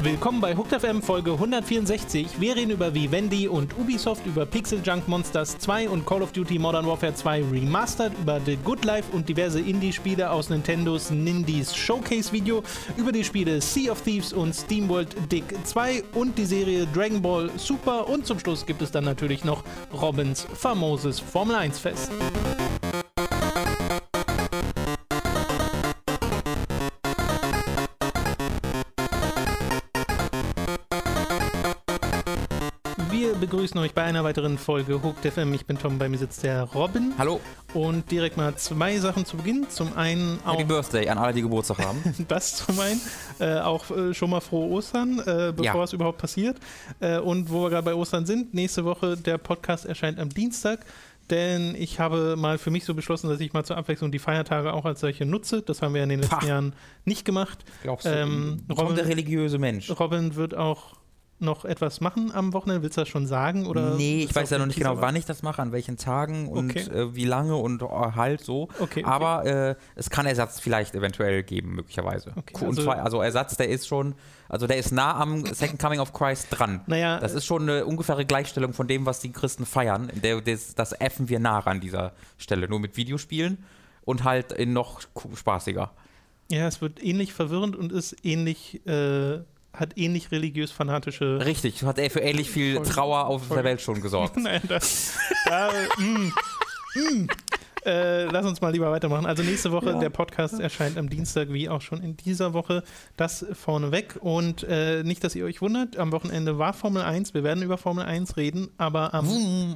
Willkommen bei Hooked FM Folge 164. Wir reden über Vivendi und Ubisoft, über Pixel Junk Monsters 2 und Call of Duty Modern Warfare 2 Remastered, über The Good Life und diverse Indie-Spiele aus Nintendos Nindies Showcase-Video, über die Spiele Sea of Thieves und SteamWorld Dig 2 und die Serie Dragon Ball Super und zum Schluss gibt es dann natürlich noch Robins famoses Formel 1 Fest. Begrüßen euch bei einer weiteren Folge Hooked FM. Ich bin Tom, bei mir sitzt der Robin. Hallo, Und direkt mal zwei Sachen zu Beginn. Zum einen auch Happy Birthday an alle, die Geburtstag haben. das zum einen, äh, auch äh, schon mal frohe Ostern, äh, bevor Ja. es überhaupt passiert. Äh, und wo wir gerade bei Ostern sind, nächste Woche der Podcast erscheint am Dienstag. Denn ich habe mal für mich so beschlossen, dass ich mal zur Abwechslung die Feiertage auch als solche nutze. Das haben wir in den letzten Pah. Jahren nicht gemacht. Glaubst du, Ähm, Robin- der religiöse Mensch? Robin wird auch noch etwas machen am Wochenende. Willst du das schon sagen? Oder nee, ich weiß ja noch nicht genau, wann ich das mache, an welchen Tagen und Okay. äh, wie lange und oh, halt so. Okay, okay. Aber äh, es kann Ersatz vielleicht eventuell geben, möglicherweise. Okay, und also- zwar, also Ersatz, der ist schon, also der ist nah am Second Coming of Christ dran. Naja, Das ist schon eine ungefähre Gleichstellung von dem, was die Christen feiern. Der, das, das äffen wir nach an dieser Stelle. Nur mit Videospielen und halt in noch spaßiger. ja, es wird ähnlich verwirrend und ist ähnlich, äh, hat ähnlich religiös-fanatische Richtig, hat er für ähnlich viel Voll- Trauer auf voll- der Welt schon gesorgt. Nein, das. Da, mm, mm. Äh, lass uns mal lieber weitermachen. Also nächste Woche, Ja. der Podcast erscheint am Dienstag, wie auch schon in dieser Woche. Das vorneweg. Und äh, nicht, dass ihr euch wundert, am Wochenende war Formel 1. Wir werden über Formel 1 reden, aber am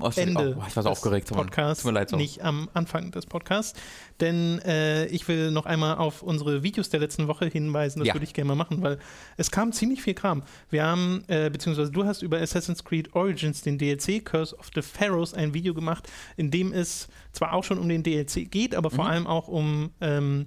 Oh. Ende Oh, ich war so des aufgeregt. Podcasts, Tut mir leid. So. nicht am Anfang des Podcasts. Denn äh, ich will noch einmal auf unsere Videos der letzten Woche hinweisen. Das Ja. würde ich gerne mal machen, weil es kam ziemlich viel Kram. Wir haben, äh, beziehungsweise du hast über Assassin's Creed Origins, den DLC Curse of the Pharaohs, ein Video gemacht, in dem es zwar auch schon um den DLC geht, aber vor Mhm. allem auch um ähm,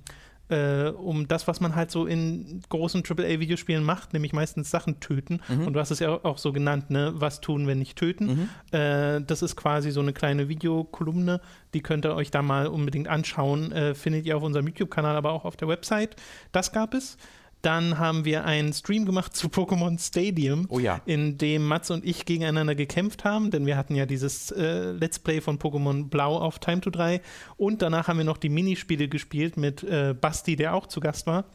äh, um das, was man halt so in großen AAA-Videospielen macht, nämlich meistens Sachen töten. Mhm. Und du hast es ja auch so genannt, ne? Was tun, wenn nicht töten? Mhm. Äh, das ist quasi so eine kleine Videokolumne, die könnt ihr euch da mal unbedingt anschauen. Äh, findet ihr auf unserem YouTube-Kanal, aber auch auf der Website. Das gab es. Dann haben wir einen Stream gemacht zu Pokémon Stadium, Oh ja. in dem Mats und ich gegeneinander gekämpft haben, denn wir hatten ja dieses äh, Let's Play von Pokémon Blau auf Time to 3 und danach haben wir noch die Minispiele gespielt mit äh, Basti, der auch zu Gast war.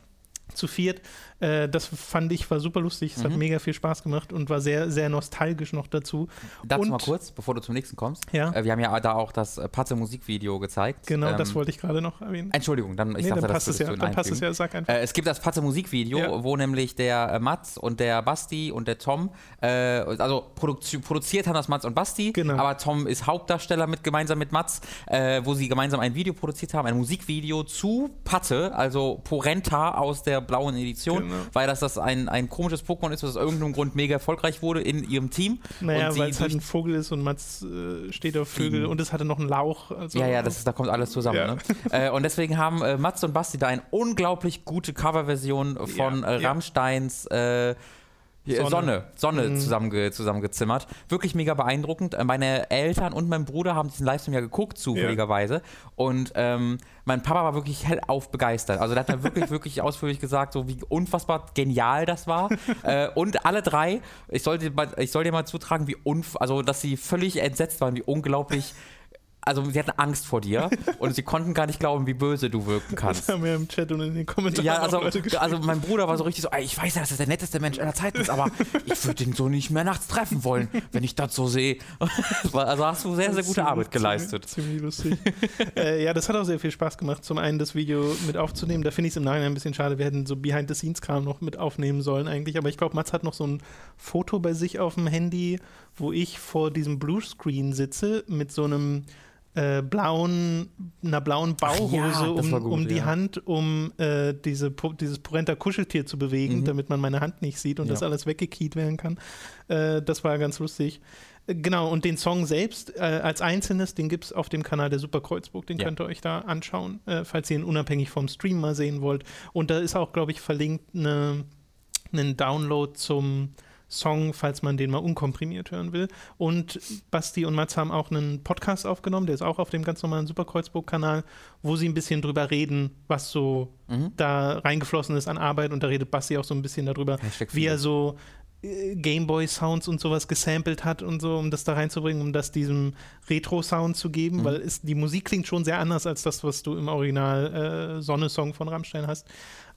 Zu viert. Äh, das fand ich war super lustig. Es hat Mhm. mega viel Spaß gemacht und war sehr, sehr nostalgisch noch dazu. Dazu Und- mal kurz, bevor du zum nächsten kommst. Ja. Äh, wir haben ja da auch das äh, Patze Musikvideo gezeigt. Genau, Ähm, das wollte ich gerade noch erwähnen. Entschuldigung, dann ich nee, dachte, dann das passt es würdest ja. Dann passt es ja, sag einfach. Äh, es gibt das Patze Musikvideo, Ja. wo nämlich der äh, Mats und der Basti und der Tom, äh, also produzi produziert haben das Mats und Basti, Genau. aber Tom ist Hauptdarsteller mit gemeinsam mit Mats, wo sie gemeinsam ein Video produziert haben, ein Musikvideo zu Patte, also Porenta aus der blauen Edition, Genau. weil das, das ein, ein komisches Pokémon ist, was aus irgendeinem Grund mega erfolgreich wurde in ihrem Team. Naja, weil es halt ein Vogel ist und Mats äh, steht auf Vögel und es hatte noch einen Lauch. Also, Ja, ja, das ist, da kommt alles zusammen. Ja. Ne? Äh, und deswegen haben äh, Mats und Basti da eine unglaublich gute Coverversion von Ja, äh, ja. Sonne. Sonne, Sonne, Mhm. zusammenge, zusammengezimmert. Wirklich mega beeindruckend. Äh, Meine Eltern und mein Bruder haben diesen Livestream ja geguckt, zufälligerweise. Und ähm, mein Papa war wirklich hellauf begeistert. Also der hat da wirklich, wirklich ausführlich gesagt, so wie unfassbar genial das war. äh, und alle drei, ich soll, dir mal, ich soll dir mal zutragen, wie unf also dass sie völlig entsetzt waren, wie unglaublich also sie hatten Angst vor dir und sie konnten gar nicht glauben, wie böse du wirken Das kannst. haben wir im Chat und in den Kommentaren Ja, auch also, also mein Bruder war so richtig so, ich weiß ja, dass das der netteste Mensch aller Zeiten ist, aber ich würde ihn so nicht mehr nachts treffen wollen, wenn ich das so sehe. Das Also hast du sehr, sehr gute Arbeit geleistet. Ziemlich, ziemlich lustig. äh, ja, das hat auch sehr viel Spaß gemacht, zum einen das Video mit aufzunehmen. Da finde ich es im Nachhinein ein bisschen schade. Wir hätten so Behind-the-Scenes-Kram noch mit aufnehmen sollen eigentlich. Aber ich glaube, Mats hat noch so ein Foto bei sich auf dem Handy, wo ich vor diesem Bluescreen sitze mit so einem äh, blauen, einer blauen Bauhose ja, um, gut, um die ja. Hand, um äh, diese, dieses Porenta Kuscheltier zu bewegen, Mhm. damit man meine Hand nicht sieht und Ja. das alles weggekiet werden kann. Äh, das war ganz lustig. Äh, Genau, und den Song selbst äh, als Einzelnes, den gibt es auf dem Kanal der Super Kreuzburg, den könnt ihr euch da anschauen, äh, falls ihr ihn unabhängig vom Stream mal sehen wollt. Und da ist auch, glaube ich, verlinkt eine, einen Download zum Song, falls man den mal unkomprimiert hören will. Und Basti und Mats haben auch einen Podcast aufgenommen, der ist auch auf dem ganz normalen Superkreuzburg-Kanal, wo sie ein bisschen drüber reden, was so mhm. da reingeflossen ist an Arbeit. Und da redet Basti auch so ein bisschen darüber, wie er so äh, Gameboy-Sounds und sowas gesampelt hat und so, um das da reinzubringen, um das diesem Retro-Sound zu geben, mhm. weil es, die Musik klingt schon sehr anders als das, was du im Original äh, Sonne-Song von Rammstein hast.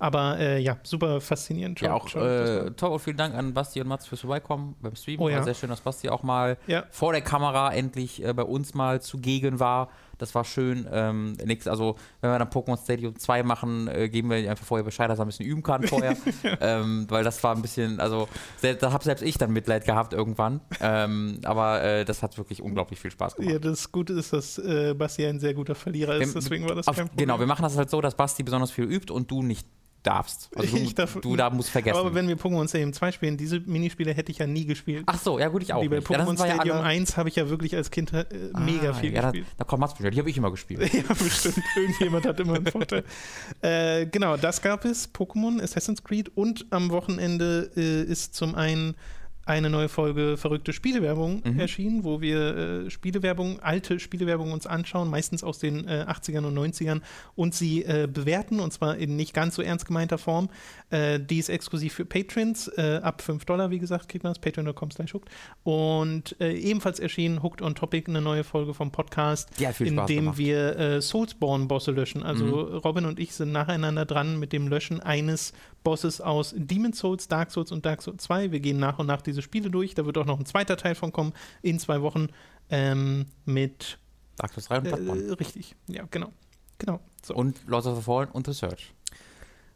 Aber äh, ja, super faszinierend. Ja, auch äh, toll und vielen Dank an Basti und Mats fürs Vorbeikommen beim Stream. Oh, ja. War sehr schön, dass Basti auch mal ja. vor der Kamera endlich äh, bei uns mal zugegen war. Das war schön. Ähm, nix, also, wenn wir dann Pokémon Stadium 2 machen, äh, geben wir einfach vorher Bescheid, dass er ein bisschen üben kann vorher. ähm, weil das war ein bisschen, also, da habe selbst ich dann Mitleid gehabt irgendwann. Ähm, aber äh, das hat wirklich unglaublich viel Spaß gemacht. Ja, das Gute ist, dass äh, Basti ein sehr guter Verlierer ist, deswegen war das auf, kein Problem. Genau, wir machen das halt so, dass Basti besonders viel übt und du nicht darfst. Also du, darf, du da musst vergessen. Aber wenn wir Pokémon Stadium 2 spielen, diese Minispiele hätte ich ja nie gespielt. Ach so, ja gut, ich auch. Die bei Pokémon ja, Stadium ja 1 habe ich ja wirklich als Kind äh, ah, mega viel ja, gespielt. Da, da kommt Mats die habe ich immer gespielt. ja, bestimmt. Irgendjemand hat immer einen Vorteil. äh, genau, das gab es, Pokémon, Assassin's Creed und am Wochenende äh, ist zum einen eine neue Folge verrückte Spielewerbung mhm. erschienen, wo wir äh, Spielewerbung, alte Spielewerbung uns anschauen, meistens aus den äh, 80ern und 90ern und sie äh, bewerten und zwar in nicht ganz so ernst gemeinter Form. Äh, die ist exklusiv für Patrons, äh, ab 5 Dollar, wie gesagt, kriegt man das, patreon.com slash hooked. Und äh, ebenfalls erschienen Hooked on Topic, eine neue Folge vom Podcast, in dem wir Soulsborne-Bosse löschen. Also mhm. Robin und ich sind nacheinander dran mit dem Löschen eines Bosses aus Demon's Souls, Dark Souls und Dark Souls 2. Wir gehen nach und nach diese Spiele durch. Da wird auch noch ein zweiter Teil von kommen in zwei Wochen ähm, mit Dark Souls 3 und Bloodborne. Äh, richtig, ja, genau. genau so. Und Lords of the Fallen und The Search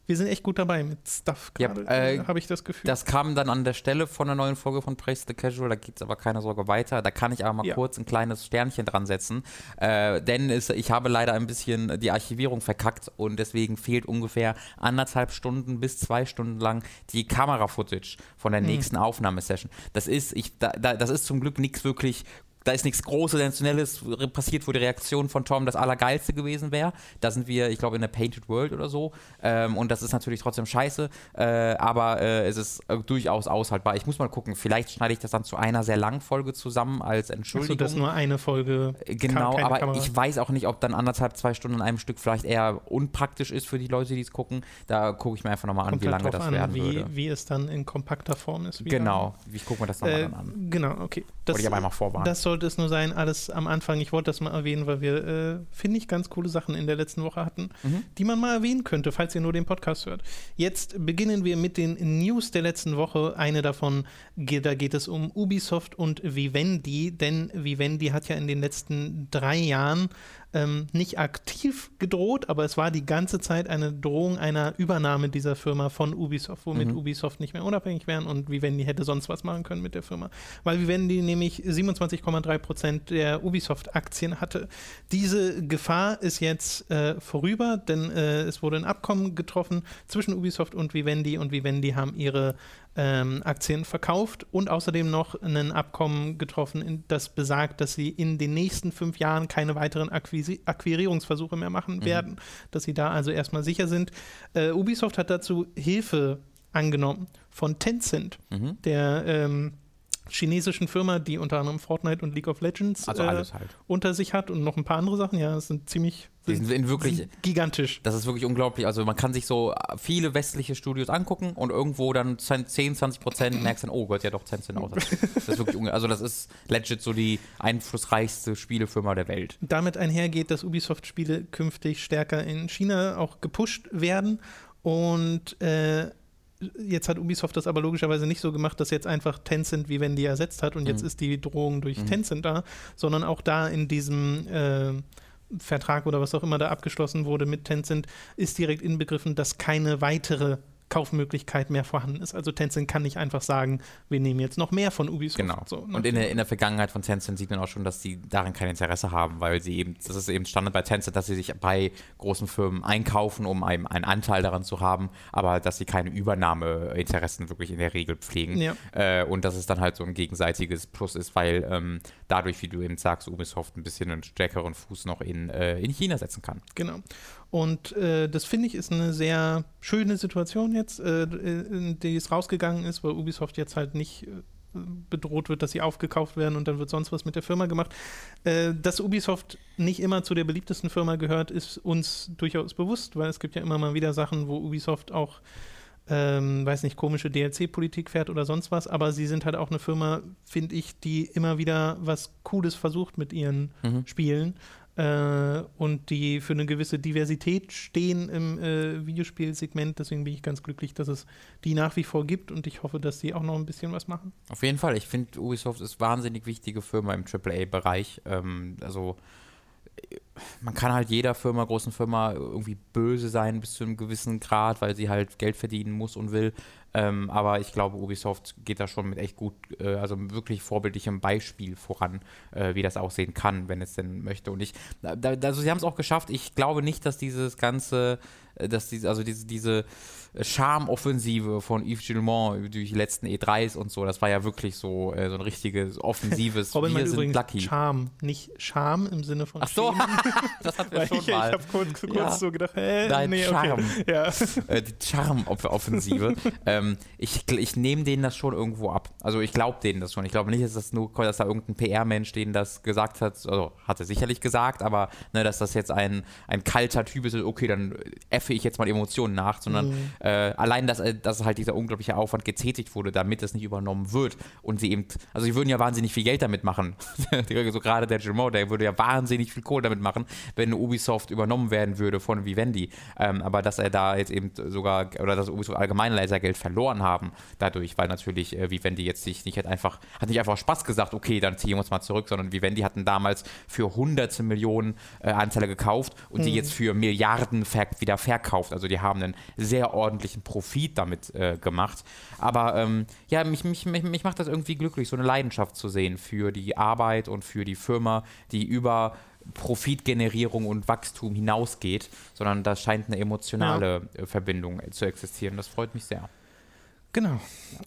wir sind echt gut dabei mit Stuff gerade, ja, äh, habe ich das Gefühl. Das kam dann an der Stelle von der neuen Folge von Praise the Casual, da geht es aber keine Sorge weiter. Da kann ich aber mal ja. kurz ein kleines Sternchen dran setzen, äh, denn es, ich habe leider ein bisschen die Archivierung verkackt und deswegen fehlt ungefähr anderthalb Stunden bis zwei Stunden lang die Kamera-Footage von der mhm. nächsten Aufnahmesession. Das ist, ich, da, da, das ist zum Glück nichts wirklich da ist nichts Großes, Sensationelles passiert, wo die Reaktion von Tom das Allergeilste gewesen wäre. Da sind wir, ich glaube, in der Painted World oder so. Ähm, und das ist natürlich trotzdem scheiße, äh, aber äh, es ist äh, durchaus aushaltbar. Ich muss mal gucken, vielleicht schneide ich das dann zu einer sehr langen Folge zusammen als Entschuldigung. Achso, dass nur eine Folge. Äh, genau, aber Kamera. ich weiß auch nicht, ob dann anderthalb, zwei Stunden in einem Stück vielleicht eher unpraktisch ist für die Leute, die es gucken. Da gucke ich mir einfach nochmal an, wie halt lange das an, werden wie, würde. Wie es dann in kompakter Form ist. Genau, ich gucke mir das nochmal äh, an. Genau, okay. Das, Wollte ich aber einmal vorwarnen. Das soll sollte es nur sein, alles am Anfang. Ich wollte das mal erwähnen, weil wir, äh, finde ich, ganz coole Sachen in der letzten Woche hatten, mhm. die man mal erwähnen könnte, falls ihr nur den Podcast hört. Jetzt beginnen wir mit den News der letzten Woche. Eine davon, da geht es um Ubisoft und Vivendi, denn Vivendi hat ja in den letzten drei Jahren ähm, nicht aktiv gedroht, aber es war die ganze Zeit eine Drohung einer Übernahme dieser Firma von Ubisoft, womit mhm. Ubisoft nicht mehr unabhängig wären und Vivendi hätte sonst was machen können mit der Firma. Weil Vivendi nämlich 27,3 Prozent der Ubisoft-Aktien hatte. Diese Gefahr ist jetzt äh, vorüber, denn äh, es wurde ein Abkommen getroffen zwischen Ubisoft und Vivendi und Vivendi haben ihre ähm, Aktien verkauft und außerdem noch ein Abkommen getroffen, das besagt, dass sie in den nächsten fünf Jahren keine weiteren Akquisi Akquirierungsversuche mehr machen mhm. werden, dass sie da also erstmal sicher sind. Äh, Ubisoft hat dazu Hilfe angenommen von Tencent, mhm. der ähm, chinesischen Firma, die unter anderem Fortnite und League of Legends also äh, halt. unter sich hat und noch ein paar andere Sachen. Ja, das sind ziemlich die sind, wirklich sind gigantisch. Das ist wirklich unglaublich. Also man kann sich so viele westliche Studios angucken und irgendwo dann 10, 20 Prozent merkst dann, oh Gott, ja doch Tencent aus. Das ist wirklich also das ist legit so die einflussreichste Spielefirma der Welt. Damit einhergeht, dass Ubisoft-Spiele künftig stärker in China auch gepusht werden und äh, Jetzt hat Ubisoft das aber logischerweise nicht so gemacht, dass jetzt einfach Tencent wie wenn die ersetzt hat und mhm. jetzt ist die Drohung durch mhm. Tencent da, sondern auch da in diesem äh, Vertrag oder was auch immer da abgeschlossen wurde mit Tencent ist direkt inbegriffen, dass keine weitere Kaufmöglichkeit mehr vorhanden ist. Also Tencent kann nicht einfach sagen, wir nehmen jetzt noch mehr von Ubisoft. Genau. So, ne? Und in der, in der Vergangenheit von Tencent sieht man auch schon, dass sie darin kein Interesse haben, weil sie eben, das ist eben Standard bei Tencent, dass sie sich bei großen Firmen einkaufen, um einen, einen Anteil daran zu haben, aber dass sie keine Übernahmeinteressen wirklich in der Regel pflegen. Ja. Äh, und dass es dann halt so ein gegenseitiges Plus ist, weil ähm, dadurch, wie du eben sagst, Ubisoft ein bisschen einen stärkeren Fuß noch in, äh, in China setzen kann. Genau. Und äh, das finde ich ist eine sehr schöne Situation jetzt, äh, in die es rausgegangen ist, weil Ubisoft jetzt halt nicht äh, bedroht wird, dass sie aufgekauft werden und dann wird sonst was mit der Firma gemacht. Äh, dass Ubisoft nicht immer zu der beliebtesten Firma gehört, ist uns durchaus bewusst, weil es gibt ja immer mal wieder Sachen, wo Ubisoft auch ähm, weiß nicht, komische DLC-Politik fährt oder sonst was, aber sie sind halt auch eine Firma, finde ich, die immer wieder was Cooles versucht mit ihren mhm. Spielen äh, und die für eine gewisse Diversität stehen im äh, Videospielsegment. Deswegen bin ich ganz glücklich, dass es die nach wie vor gibt und ich hoffe, dass sie auch noch ein bisschen was machen. Auf jeden Fall. Ich finde, Ubisoft ist wahnsinnig wichtige Firma im AAA-Bereich. Ähm, also man kann halt jeder Firma, großen Firma irgendwie böse sein bis zu einem gewissen Grad, weil sie halt Geld verdienen muss und will. Ähm, aber ich glaube, Ubisoft geht da schon mit echt gut, äh, also wirklich vorbildlichem Beispiel voran, äh, wie das aussehen kann, wenn es denn möchte. Und ich, da, also sie haben es auch geschafft. Ich glaube nicht, dass dieses ganze, äh, dass diese, also diese, diese Charmoffensive von Yves Gilmont durch die letzten E3s und so, das war ja wirklich so, äh, so ein richtiges offensives Robin Wir sind lucky. Charme, nicht Charme im Sinne von Ach so, das hatten wir schon ich, mal. Ich habe kurz, kurz ja. so gedacht, hä? Nein, nee, Charme. Okay. Ja. Äh, die Charme-Offensive. ähm, ich ich nehme denen das schon irgendwo ab. Also ich glaube denen das schon. Ich glaube nicht, dass das nur, dass da irgendein PR-Mensch denen das gesagt hat, also hat er sicherlich gesagt, aber ne, dass das jetzt ein, ein kalter Typ ist, okay, dann effe ich jetzt mal Emotionen nach, sondern mhm äh, allein, dass, äh, dass halt dieser unglaubliche Aufwand getätigt wurde, damit es nicht übernommen wird und sie eben, also sie würden ja wahnsinnig viel Geld damit machen. so gerade der Jim der würde ja wahnsinnig viel Kohle damit machen, wenn Ubisoft übernommen werden würde von Vivendi. Ähm, aber dass er da jetzt eben sogar, oder dass Ubisoft allgemein leiser Geld verloren haben dadurch, weil natürlich äh, Vivendi jetzt sich nicht hat einfach, hat nicht einfach Spaß gesagt, okay, dann ziehen wir uns mal zurück, sondern Vivendi hatten damals für hunderte Millionen äh, Anteile gekauft und mhm. die jetzt für Milliarden ver wieder verkauft. Also die haben einen sehr ordentlichen ordentlichen Profit damit äh, gemacht. Aber ähm, ja, mich, mich, mich, mich macht das irgendwie glücklich, so eine Leidenschaft zu sehen für die Arbeit und für die Firma, die über Profitgenerierung und Wachstum hinausgeht, sondern da scheint eine emotionale ja. Äh, Verbindung zu existieren. Das freut mich sehr. Genau.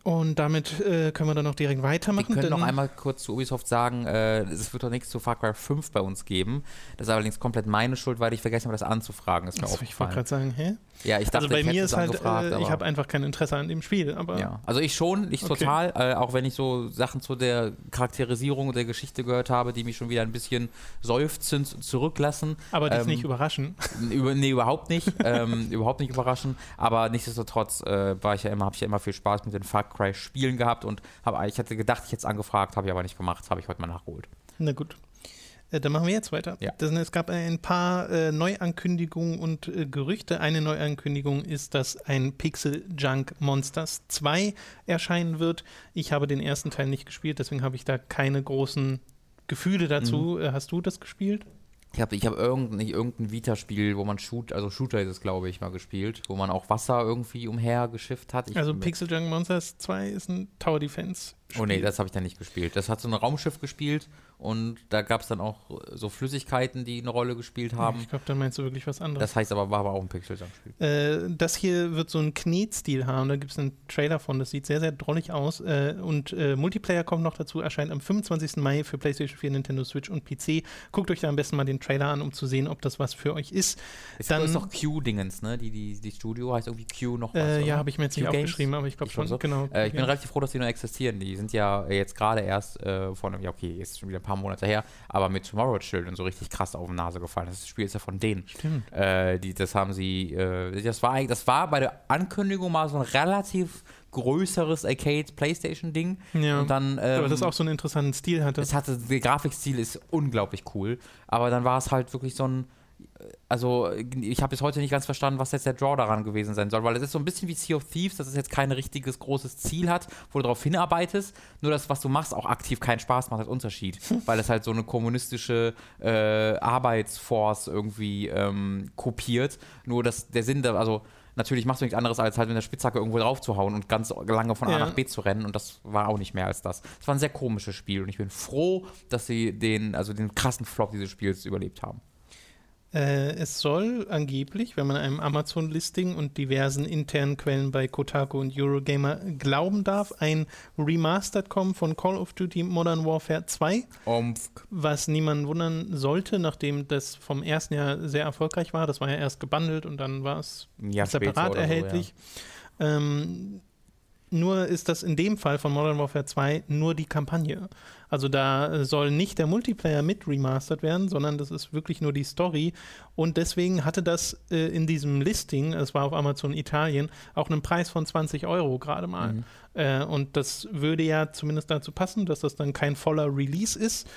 Und damit äh, können wir dann noch direkt weitermachen. Wir können noch einmal kurz zu Ubisoft sagen, äh, es wird doch nichts zu Far Cry 5 bei uns geben. Das ist allerdings komplett meine Schuld, weil ich vergessen habe, das anzufragen. Ist mir das Ich wollte gerade sagen, hä? Ja, ich dachte, also bei ich mir ist halt, äh, ich habe einfach kein Interesse an dem Spiel. Aber ja, also ich schon, ich okay. total, äh, auch wenn ich so Sachen zu der Charakterisierung der Geschichte gehört habe, die mich schon wieder ein bisschen seufzend zurücklassen. Aber dich ähm, nicht überraschen. Über, nee, überhaupt nicht, ähm, überhaupt nicht überraschen. Aber nichtsdestotrotz äh, war ich ja immer, habe ich ja immer viel Spaß mit den Far Cry Spielen gehabt und hab, ich hatte gedacht, ich hätte es angefragt, habe ich aber nicht gemacht, habe ich heute mal nachgeholt. Na gut. Äh, dann machen wir jetzt weiter. Ja. Das, es gab ein paar äh, Neuankündigungen und äh, Gerüchte. Eine Neuankündigung ist, dass ein Pixel Junk Monsters 2 erscheinen wird. Ich habe den ersten Teil nicht gespielt, deswegen habe ich da keine großen Gefühle dazu. Mhm. Äh, hast du das gespielt? Ich habe ich hab irgendein, irgendein Vita-Spiel, wo man Shoot, also Shooter ist es, glaube ich, mal gespielt, wo man auch Wasser irgendwie umhergeschifft hat. Ich also Pixel Junk Monsters 2 ist ein Tower Defense. -Spiel. Oh nee, das habe ich dann nicht gespielt. Das hat so ein Raumschiff gespielt und da gab es dann auch so Flüssigkeiten, die eine Rolle gespielt haben. Ich glaube, dann meinst du wirklich was anderes. Das heißt aber, war aber auch ein Pixel-Spiel. Äh, das hier wird so einen Knetstil haben, da gibt es einen Trailer von, das sieht sehr, sehr drollig aus. Äh, und äh, Multiplayer kommt noch dazu, erscheint am 25. Mai für PlayStation 4, Nintendo Switch und PC. Guckt euch da am besten mal den Trailer an, um zu sehen, ob das was für euch ist. Es dann, ist doch Q-Dingens, ne? Die, die, die Studio heißt irgendwie Q noch was. Äh, ja, habe ich mir jetzt nicht aufgeschrieben, aber ich glaube schon. So. Genau. Äh, ich bin relativ froh, dass die noch existieren. Die sind ja jetzt gerade erst äh, vor einem, ja okay, ist schon wieder ein paar Monate her, aber mit Tomorrow Children so richtig krass auf die Nase gefallen. Das Spiel ist ja von denen. Stimmt. Äh, die, das haben sie, äh, das war das war bei der Ankündigung mal so ein relativ größeres Arcade-Playstation-Ding. Ja. Und dann, ähm, aber das auch so einen interessanten Stil hatte. Es hatte, der Grafikstil ist unglaublich cool, aber dann war es halt wirklich so ein also ich habe bis heute nicht ganz verstanden, was jetzt der Draw daran gewesen sein soll, weil es ist so ein bisschen wie Sea of Thieves, dass es jetzt kein richtiges großes Ziel hat, wo du darauf hinarbeitest, nur das, was du machst, auch aktiv keinen Spaß macht, hat Unterschied, weil es halt so eine kommunistische äh, Arbeitsforce irgendwie ähm, kopiert, nur dass der Sinn, da, also natürlich machst du nichts anderes, als halt mit der Spitzhacke irgendwo drauf zu hauen und ganz lange von A ja. nach B zu rennen und das war auch nicht mehr als das. Es war ein sehr komisches Spiel und ich bin froh, dass sie den, also den krassen Flop dieses Spiels überlebt haben. Äh, es soll angeblich, wenn man einem Amazon-Listing und diversen internen Quellen bei Kotaku und Eurogamer glauben darf, ein Remastered kommen von Call of Duty Modern Warfare 2. Omfk. Was niemanden wundern sollte, nachdem das vom ersten Jahr sehr erfolgreich war. Das war ja erst gebundelt und dann war es Ja, separat erhältlich. ähm, nur ist das in dem Fall von Modern Warfare 2 nur die Kampagne. Also da soll nicht der Multiplayer mit remastered werden, sondern das ist wirklich nur die Story. Und deswegen hatte das äh, in diesem Listing, es war auf Amazon Italien, auch einen Preis von 20 Euro gerade mal. Mhm. Äh, und das würde ja zumindest dazu passen, dass das dann kein voller Release ist.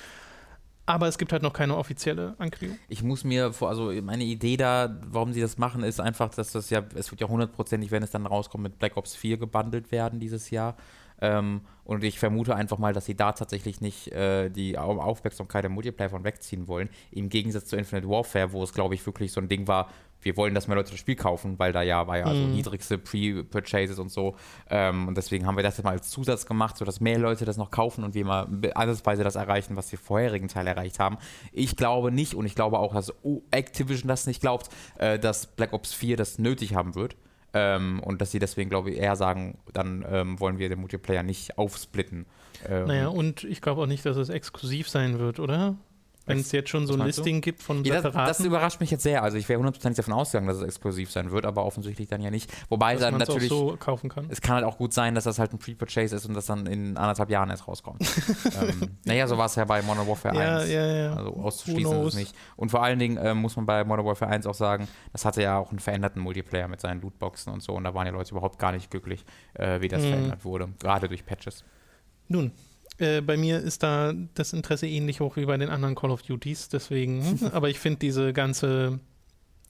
Aber es gibt halt noch keine offizielle Ankündigung. Ich muss mir, vor, also meine Idee da, warum sie das machen, ist einfach, dass das ja, es wird ja hundertprozentig, wenn es dann rauskommt, mit Black Ops 4 gebundelt werden dieses Jahr. Ähm, und ich vermute einfach mal, dass sie da tatsächlich nicht äh, die Au- Aufmerksamkeit der Multiplayer von wegziehen wollen. Im Gegensatz zu Infinite Warfare, wo es, glaube ich, wirklich so ein Ding war, wir wollen, dass mehr Leute das Spiel kaufen, weil da ja war ja also Mhm. niedrigste Pre-Purchases und so. Ähm, und deswegen haben wir das jetzt mal als Zusatz gemacht, sodass mehr Leute das noch kaufen und wir mal ansatzweise das erreichen, was die vorherigen Teile erreicht haben. Ich glaube nicht und ich glaube auch, dass Activision das nicht glaubt, äh, dass Black Ops 4 das nötig haben wird. Ähm, und dass sie deswegen, glaube ich, eher sagen, dann ähm, wollen wir den Multiplayer nicht aufsplitten. Ähm, Naja, und ich glaube auch nicht, dass es exklusiv sein wird, oder? Wenn es jetzt schon so ein meinst du? Listing gibt von Ja, das, das überrascht mich jetzt sehr. Also ich wäre hundertprozentig davon ausgegangen, dass es exklusiv sein wird, aber offensichtlich dann ja nicht. Wobei dass dann es auch natürlich, so kaufen kann. es kann halt auch gut sein, dass das halt ein Pre-Purchase ist und das dann in anderthalb Jahren erst rauskommt. ähm, naja, so war es ja bei Modern Warfare Ja, 1. ja, ja. Also Who auszuschließen ist es nicht. Und vor allen Dingen ähm, muss man bei Modern Warfare 1 auch sagen, das hatte ja auch einen veränderten Multiplayer mit seinen Lootboxen und so. Und da waren die Leute überhaupt gar nicht glücklich, äh, wie das Mhm. verändert wurde. Gerade durch Patches. Nun, äh, bei mir ist da das Interesse ähnlich hoch wie bei den anderen Call of Duties, deswegen, aber ich finde diese ganze,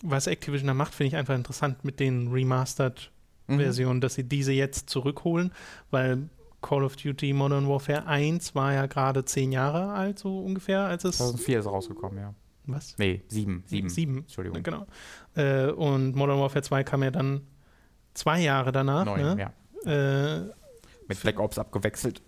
was Activision da macht, finde ich einfach interessant mit den Mhm. Remastered-Versionen, dass sie diese jetzt zurückholen, weil Call of Duty Modern Warfare 1 war ja gerade zehn Jahre alt, so ungefähr, als es. 2004 ist rausgekommen, ja. Was? Nee, sieben. Sieben. Sieben. Entschuldigung. Genau. Äh, und Modern Warfare 2 kam ja dann zwei Jahre danach. Neun, ne? ja. äh, Mit Black Ops abgewechselt.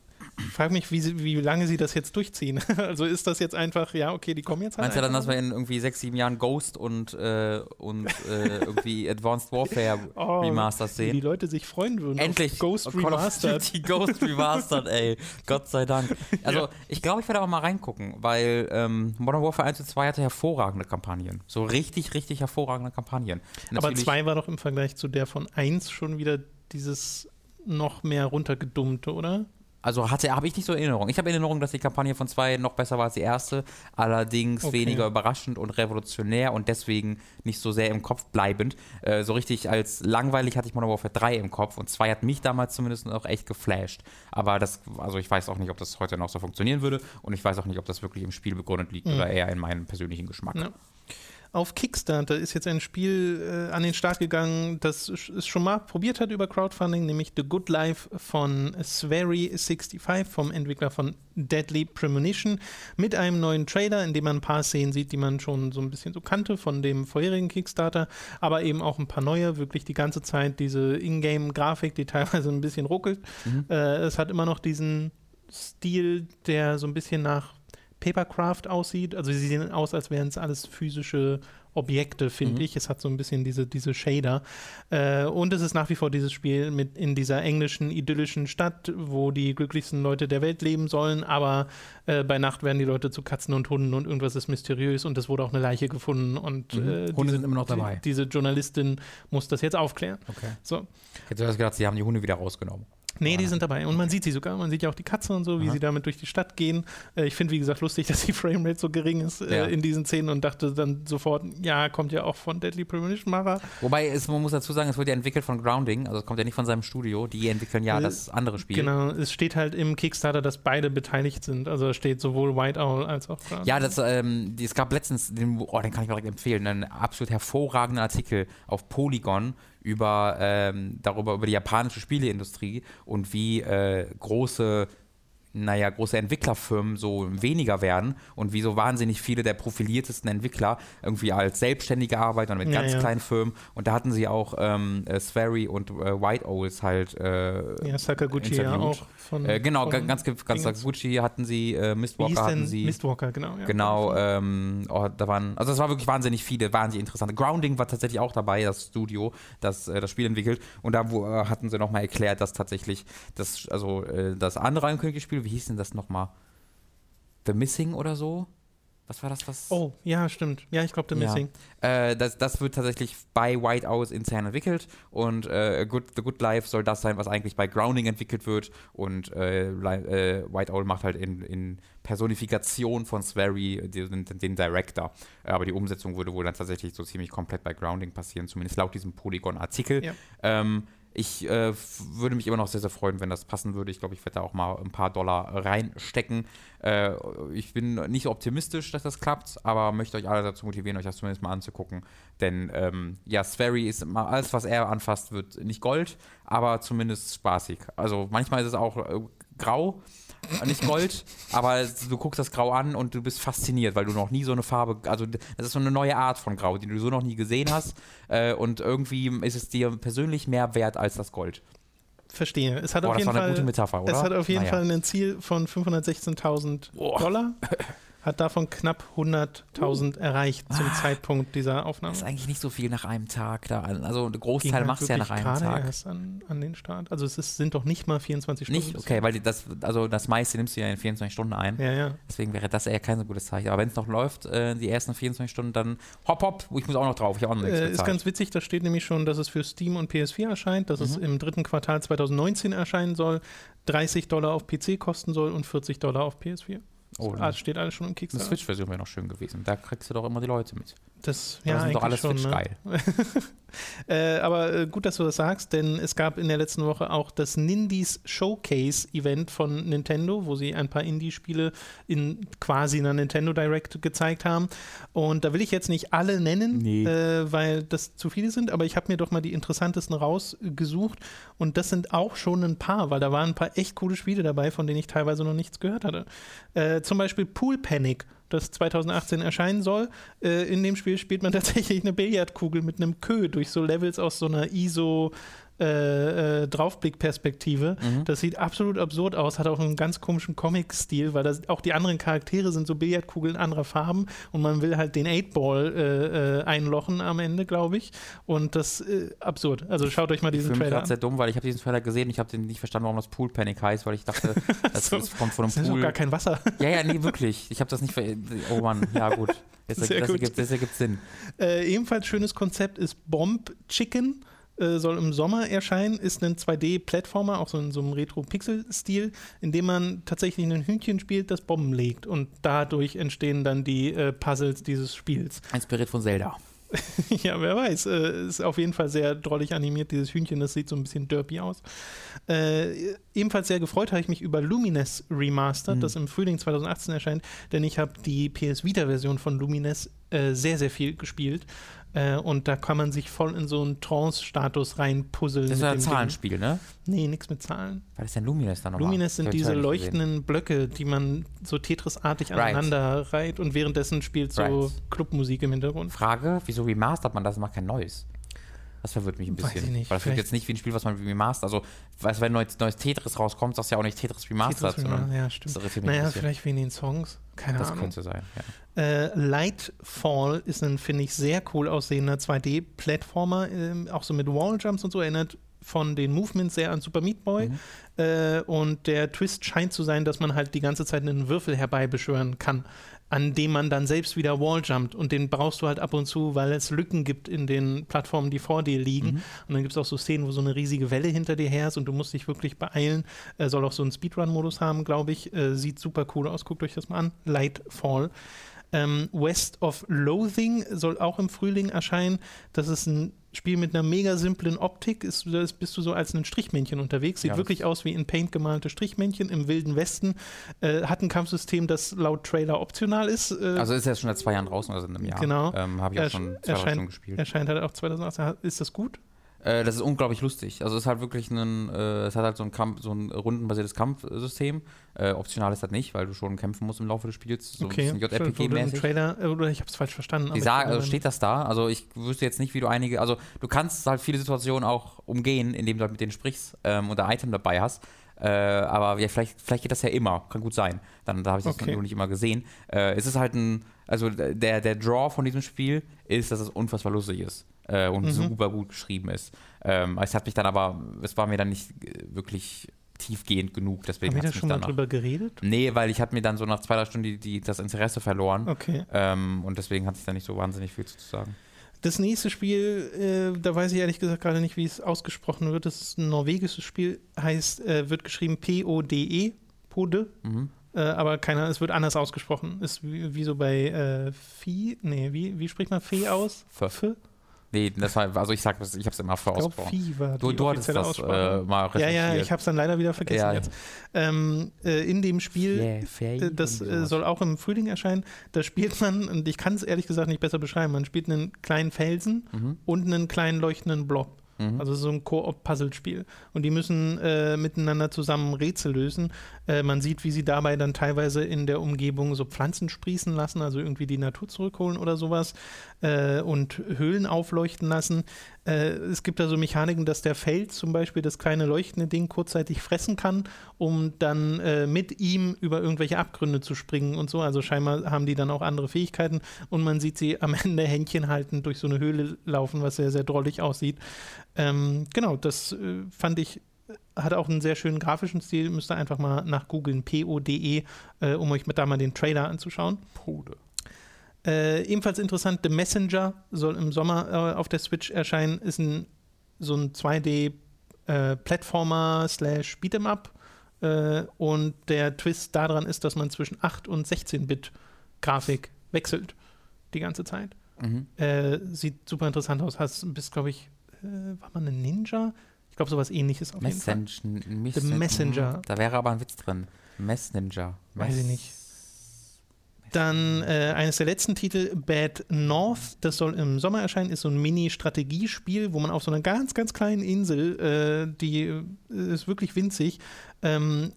Frag mich, wie, sie, wie lange sie das jetzt durchziehen. also ist das jetzt einfach, ja, okay, die kommen jetzt halt. Meinst du dann, dass wir in irgendwie sechs, sieben Jahren Ghost und, äh, und äh, irgendwie Advanced Warfare Oh, Remasters wie die sehen? Leute sich freuen würden. Endlich Ghost of Remastered. Duty Ghost Remastered, ey. Gott sei Dank. Also, Ja. ich glaube, ich werde aber mal reingucken, weil ähm, Modern Warfare 1 und 2 hatte hervorragende Kampagnen. So richtig, richtig hervorragende Kampagnen. Aber Natürlich- zwei war doch im Vergleich zu der von 1 schon wieder dieses noch mehr runtergedummte, oder? Also hatte, habe ich nicht so in Erinnerung. Ich habe in Erinnerung, dass die Kampagne von zwei noch besser war als die erste, allerdings Okay. weniger überraschend und revolutionär und deswegen nicht so sehr im Kopf bleibend. Äh, so richtig als langweilig hatte ich Modern Warfare 3 im Kopf und 2 hat mich damals zumindest auch echt geflasht. Aber das, also ich weiß auch nicht, ob das heute noch so funktionieren würde und ich weiß auch nicht, ob das wirklich im Spiel begründet liegt Mhm. oder eher in meinem persönlichen Geschmack. Ja. Auf Kickstarter ist jetzt ein Spiel äh, an den Start gegangen, das es schon mal probiert hat über Crowdfunding, nämlich The Good Life von Swery65 vom Entwickler von Deadly Premonition mit einem neuen Trailer, in dem man ein paar Szenen sieht, die man schon so ein bisschen so kannte von dem vorherigen Kickstarter, aber eben auch ein paar neue, wirklich die ganze Zeit diese Ingame-Grafik, die teilweise ein bisschen ruckelt. Mhm. Äh, es hat immer noch diesen Stil, der so ein bisschen nach Papercraft aussieht. Also sie sehen aus, als wären es alles physische Objekte, finde Mhm. ich. Es hat so ein bisschen diese, diese Shader. Äh, und es ist nach wie vor dieses Spiel mit in dieser englischen, idyllischen Stadt, wo die glücklichsten Leute der Welt leben sollen, aber äh, bei Nacht werden die Leute zu Katzen und Hunden und irgendwas ist mysteriös und es wurde auch eine Leiche gefunden und Mhm. äh, Hunde sind immer noch dabei. Die, diese Journalistin muss das jetzt aufklären. Okay. So. Ich hätte zuerst gedacht, sie haben die Hunde wieder rausgenommen. Nee, die Ah. sind dabei. Und man sieht sie sogar. Man sieht ja auch die Katze und so, wie Aha. sie damit durch die Stadt gehen. Äh, ich finde, wie gesagt, lustig, dass die Framerate so gering ist äh, Ja. in diesen Szenen und dachte dann sofort, ja, kommt ja auch von Deadly Premonition Macher. Wobei, es, man muss dazu sagen, es wird ja entwickelt von Grounding, also es kommt ja nicht von seinem Studio. Die entwickeln ja Äh, das andere Spiel. Genau, es steht halt im Kickstarter, dass beide beteiligt sind. Also es steht sowohl White Owl als auch Ground. Ja, das, ähm, es gab letztens, den, oh, den kann ich mir direkt empfehlen, einen absolut hervorragenden Artikel auf Polygon über, ähm, darüber, über die japanische Spieleindustrie und wie äh, große naja, große Entwicklerfirmen so weniger werden und wie so wahnsinnig viele der profiliertesten Entwickler irgendwie als Selbstständige arbeiten und mit Ja, ganz ja. kleinen Firmen. Und da hatten sie auch ähm, äh, Swery und äh, White Owls halt. Äh, Ja, Sakaguchi ja auch. Von, äh, genau, von, ga- ganz, ganz. Sakaguchi hatten sie, äh, Mistwalker hatten sie. Mistwalker, genau. Ja, Genau, ähm, oh, da waren, also es war wirklich wahnsinnig viele, wahnsinnig interessante. Grounding war tatsächlich auch dabei, das Studio, das äh, das Spiel entwickelt. Und da wo, äh, hatten sie nochmal erklärt, dass tatsächlich das, also äh, das andere Spiel, wie hieß denn das nochmal? The Missing oder so? Was war das? Was? Oh, ja, stimmt. Ja, ich glaube, The Ja. Missing. Äh, das, das wird tatsächlich bei White Owls intern entwickelt und äh, Good, The Good Life soll das sein, was eigentlich bei Grounding entwickelt wird und äh, äh, White Owl macht halt in, in Personifikation von Swery den, den Director. Äh, Aber die Umsetzung würde wohl dann tatsächlich so ziemlich komplett bei Grounding passieren, zumindest laut diesem Polygon-Artikel. Ja. Ähm, ich äh, würde mich immer noch sehr, sehr freuen, wenn das passen würde. Ich glaube, ich werde da auch mal ein paar Dollar reinstecken. Äh, ich bin nicht optimistisch, dass das klappt, aber möchte euch alle dazu motivieren, euch das zumindest mal anzugucken. Denn ähm, ja, Swery ist immer, alles, was er anfasst, wird nicht Gold, aber zumindest spaßig. Also manchmal ist es auch äh, grau, nicht Gold, aber du guckst das Grau an und du bist fasziniert, weil du noch nie so eine Farbe, also das ist so eine neue Art von Grau, die du so noch nie gesehen hast. Äh, und irgendwie ist es dir persönlich mehr wert als das Gold. Verstehe. Es hat Boah, auf das jeden war eine Fall. gute Metapher, oder? Es hat auf jeden Naja. Fall ein Ziel von 516.000 Boah. Dollar. Hat davon knapp 100.000 erreicht zum Zeitpunkt dieser Aufnahme. Das ist eigentlich nicht so viel nach einem Tag da. Also ein Großteil halt machst du ja nach einem Tag. erst an, an den Start. Also es ist, sind doch nicht mal 24 Stunden. Nicht? Okay, weil das, also das meiste nimmst du ja in 24 Stunden ein. Ja, ja. Deswegen wäre das eher kein so gutes Zeichen. Aber wenn es noch läuft, äh, die ersten 24 Stunden, dann hopp, hopp, ich muss auch noch drauf. Ich habe auch noch nichts Äh, ist ganz witzig, da steht nämlich schon, dass es für Steam und PS4 erscheint, dass Mhm. es im dritten Quartal 2019 erscheinen soll, 30 Dollar auf PC kosten soll und 40 Dollar auf PS4. Oh, ah, das steht alles schon im Eine Kickstarter. Switch-Version wäre noch schön gewesen. Da kriegst du doch immer die Leute mit. Das, Ja, das sind doch alle eigentlich schon, Switch ne? Äh, aber äh, gut, dass du das sagst, denn es gab in der letzten Woche auch das Nindies Showcase Event von Nintendo, wo sie ein paar Indie-Spiele in quasi einer Nintendo Direct gezeigt haben. Und da will ich jetzt nicht alle nennen, Nee. äh, weil das zu viele sind, aber ich habe mir doch mal die interessantesten rausgesucht. Und das sind auch schon ein paar, weil da waren ein paar echt coole Spiele dabei, von denen ich teilweise noch nichts gehört hatte. Äh, zum Beispiel Pool Panic. Das 2018 erscheinen soll. Äh, in dem Spiel spielt man tatsächlich eine Billardkugel mit einem Kö durch so Levels aus so einer ISO äh, äh, Draufblickperspektive. Das sieht absolut absurd aus, hat auch einen ganz komischen Comic-Stil, weil das, auch die anderen Charaktere sind so Billardkugeln anderer Farben und man will halt den 8-Ball äh, äh, einlochen am Ende, glaube ich. Und das äh, absurd. Also schaut euch mal Ich diesen mich Trailer an. sehr dumm, weil ich habe diesen Trailer gesehen und ich habe den nicht verstanden, warum das Pool Panic heißt, weil ich dachte, das, So. das kommt von Das einem ist doch Pool. gar kein Wasser. Ja, ja, nee, wirklich. Ich habe das nicht ver Oh Mann, ja gut. Das, Sehr das, gut. Ergibt, das ergibt Sinn. Ebenfalls schönes Konzept ist Bomb Chicken. Äh, soll im Sommer erscheinen, ist ein 2D-Plattformer, auch so in so einem Retro-Pixel-Stil, in dem man tatsächlich ein Hühnchen spielt, das Bomben legt. Und dadurch entstehen dann die äh, Puzzles dieses Spiels. Inspiriert von Zelda. ja, wer weiß. Äh, ist auf jeden Fall sehr drollig animiert, dieses Hühnchen. Das sieht so ein bisschen derpy aus. Äh, ebenfalls sehr gefreut habe ich mich über Lumines Remastered, Mhm. das im Frühling 2018 erscheint, denn ich habe die PS Vita-Version von Lumines äh, sehr, sehr viel gespielt. Äh, und da kann man sich voll in so einen Trance-Status reinpuzzeln. Das ist ein dem Ding. Zahlenspiel, ne? Nee, nichts mit Zahlen. Was ist denn Lumines dann nochmal? Lumines sind diese leuchtenden Blöcke, die man so Tetris-artig Right. aneinander reiht und währenddessen spielt so Right. Clubmusik im Hintergrund. Frage, wieso remastert man das und macht kein neues? Das verwirrt mich ein Weiß bisschen. ich nicht, Weil das wird jetzt nicht wie ein Spiel, was man remastert. Also, weißt, du, wenn ein neues, neues Tetris rauskommt, sagst du ja auch nicht Tetris remastered, Tetris sondern ja, das stimmt. ein Naja, vielleicht wegen den Songs. Keine Das Ahnung. könnte sein, ja. Äh, Lightfall ist ein, finde ich, sehr cool aussehender 2D-Plattformer, ähm, auch so mit Walljumps und so, erinnert von den Movements sehr an Super Meat Boy. Mhm. Äh, und der Twist scheint zu sein, dass man halt die ganze Zeit einen Würfel herbeibeschwören kann, an dem man dann selbst wieder Walljumpt. Und den brauchst du halt ab und zu, weil es Lücken gibt in den Plattformen, die vor dir liegen. Mhm. Und dann gibt es auch so Szenen, wo so eine riesige Welle hinter dir her ist und du musst dich wirklich beeilen. Äh, soll auch so einen Speedrun-Modus haben, glaube ich. Äh, sieht super cool aus. Guckt euch das mal an. Lightfall. Ähm, West of Loathing soll auch im Frühling erscheinen. Das ist ein Spiel mit einer mega simplen Optik. Ist, bist du so als ein Strichmännchen unterwegs. Sieht Ja, wirklich aus wie in Paint gemalte Strichmännchen im Wilden Westen. Äh, hat ein Kampfsystem, das laut Trailer optional ist. Äh, Also ist ja schon seit zwei Jahren draußen, also in einem Jahr. Genau. Ähm, Habe ich auch schon zwei erscheint- Stunden gespielt. erscheint halt auch 2018. Ist das gut? Äh, das ist unglaublich lustig. Also es ist halt wirklich ein, äh, es hat halt so ein Kampf, so ein rundenbasiertes Kampfsystem. Äh, optional ist das nicht, weil du schon kämpfen musst im Laufe des Spiels. So okay, ein bisschen JRPG-mäßig. Trailer, äh, oder ich habe es falsch verstanden. Die sagen, also steht das da? Also ich wüsste jetzt nicht, wie du einige, also du kannst halt viele Situationen auch umgehen, indem du halt mit denen sprichst ähm, und ein Item dabei hast. Äh, aber ja, vielleicht, vielleicht geht das ja immer, kann gut sein. Dann da habe ich das okay. nicht immer gesehen. Äh, es ist halt ein, also der, der Draw von diesem Spiel ist, dass es unfassbar lustig ist äh, und mhm. super gut geschrieben ist. Ähm, es hat mich dann aber, es war mir dann nicht äh, wirklich tiefgehend genug. Deswegen Haben wir da schon mal drüber geredet? Nee, weil ich hatte mir dann so nach zwei, drei Stunden die, die, das Interesse verloren. Okay. Ähm, und deswegen hat sich da nicht so wahnsinnig viel zu sagen. Das nächste Spiel, äh, da weiß ich ehrlich gesagt gerade nicht, wie es ausgesprochen wird. Das ist ein norwegisches Spiel, heißt, äh, wird geschrieben P-O-D-E, Pode. Mhm. Äh, aber keiner, es wird anders ausgesprochen. Ist wie, wie so bei äh, Vieh, nee, wie, wie spricht man Fee aus? F. Nee, das war, also ich sag, ich habe es immer glaube, du, du hattest das äh, mal Ja, ja, ich habe es dann leider wieder vergessen ja. jetzt. Ähm, äh, in dem Spiel, yeah, äh, das äh, soll auch im Frühling erscheinen, da spielt man, und ich kann es ehrlich gesagt nicht besser beschreiben, man spielt einen kleinen Felsen mhm. und einen kleinen leuchtenden Blob. Mhm. Also so ein Koop-Puzzle-Spiel. Und die müssen äh, miteinander zusammen Rätsel lösen. Äh, man sieht, wie sie dabei dann teilweise in der Umgebung so Pflanzen sprießen lassen, also irgendwie die Natur zurückholen oder sowas äh, und Höhlen aufleuchten lassen. Äh, es gibt da so Mechaniken, dass der Fels zum Beispiel das kleine leuchtende Ding kurzzeitig fressen kann, um dann äh, mit ihm über irgendwelche Abgründe zu springen und so. Also scheinbar haben die dann auch andere Fähigkeiten und man sieht sie am Ende Händchen halten durch so eine Höhle laufen, was sehr, sehr drollig aussieht. Ähm, genau, das äh, fand ich hat auch einen sehr schönen grafischen Stil. Müsst ihr einfach mal nach googeln, P-O-D-E, äh, um euch mit da mal den Trailer anzuschauen. Pode. Äh, ebenfalls interessant, The Messenger soll im Sommer äh, auf der Switch erscheinen. Ist ein, so ein 2D-Plattformer äh, slash Beat'em Up. Äh, und der Twist daran ist, dass man zwischen 8 und 16-Bit-Grafik wechselt. Die ganze Zeit. Mhm. Äh, sieht super interessant aus. Hast, bist, glaube ich, war man ein Ninja? Ich glaube, sowas ähnliches auf Messenger, jeden Fall. The Messenger. Da wäre aber ein Witz drin. Messenger. Weiß ich nicht. Dann äh, eines der letzten Titel, Bad North, das soll im Sommer erscheinen, ist so ein Mini-Strategiespiel, wo man auf so einer ganz, ganz kleinen Insel, äh, die äh, ist wirklich winzig, ähm,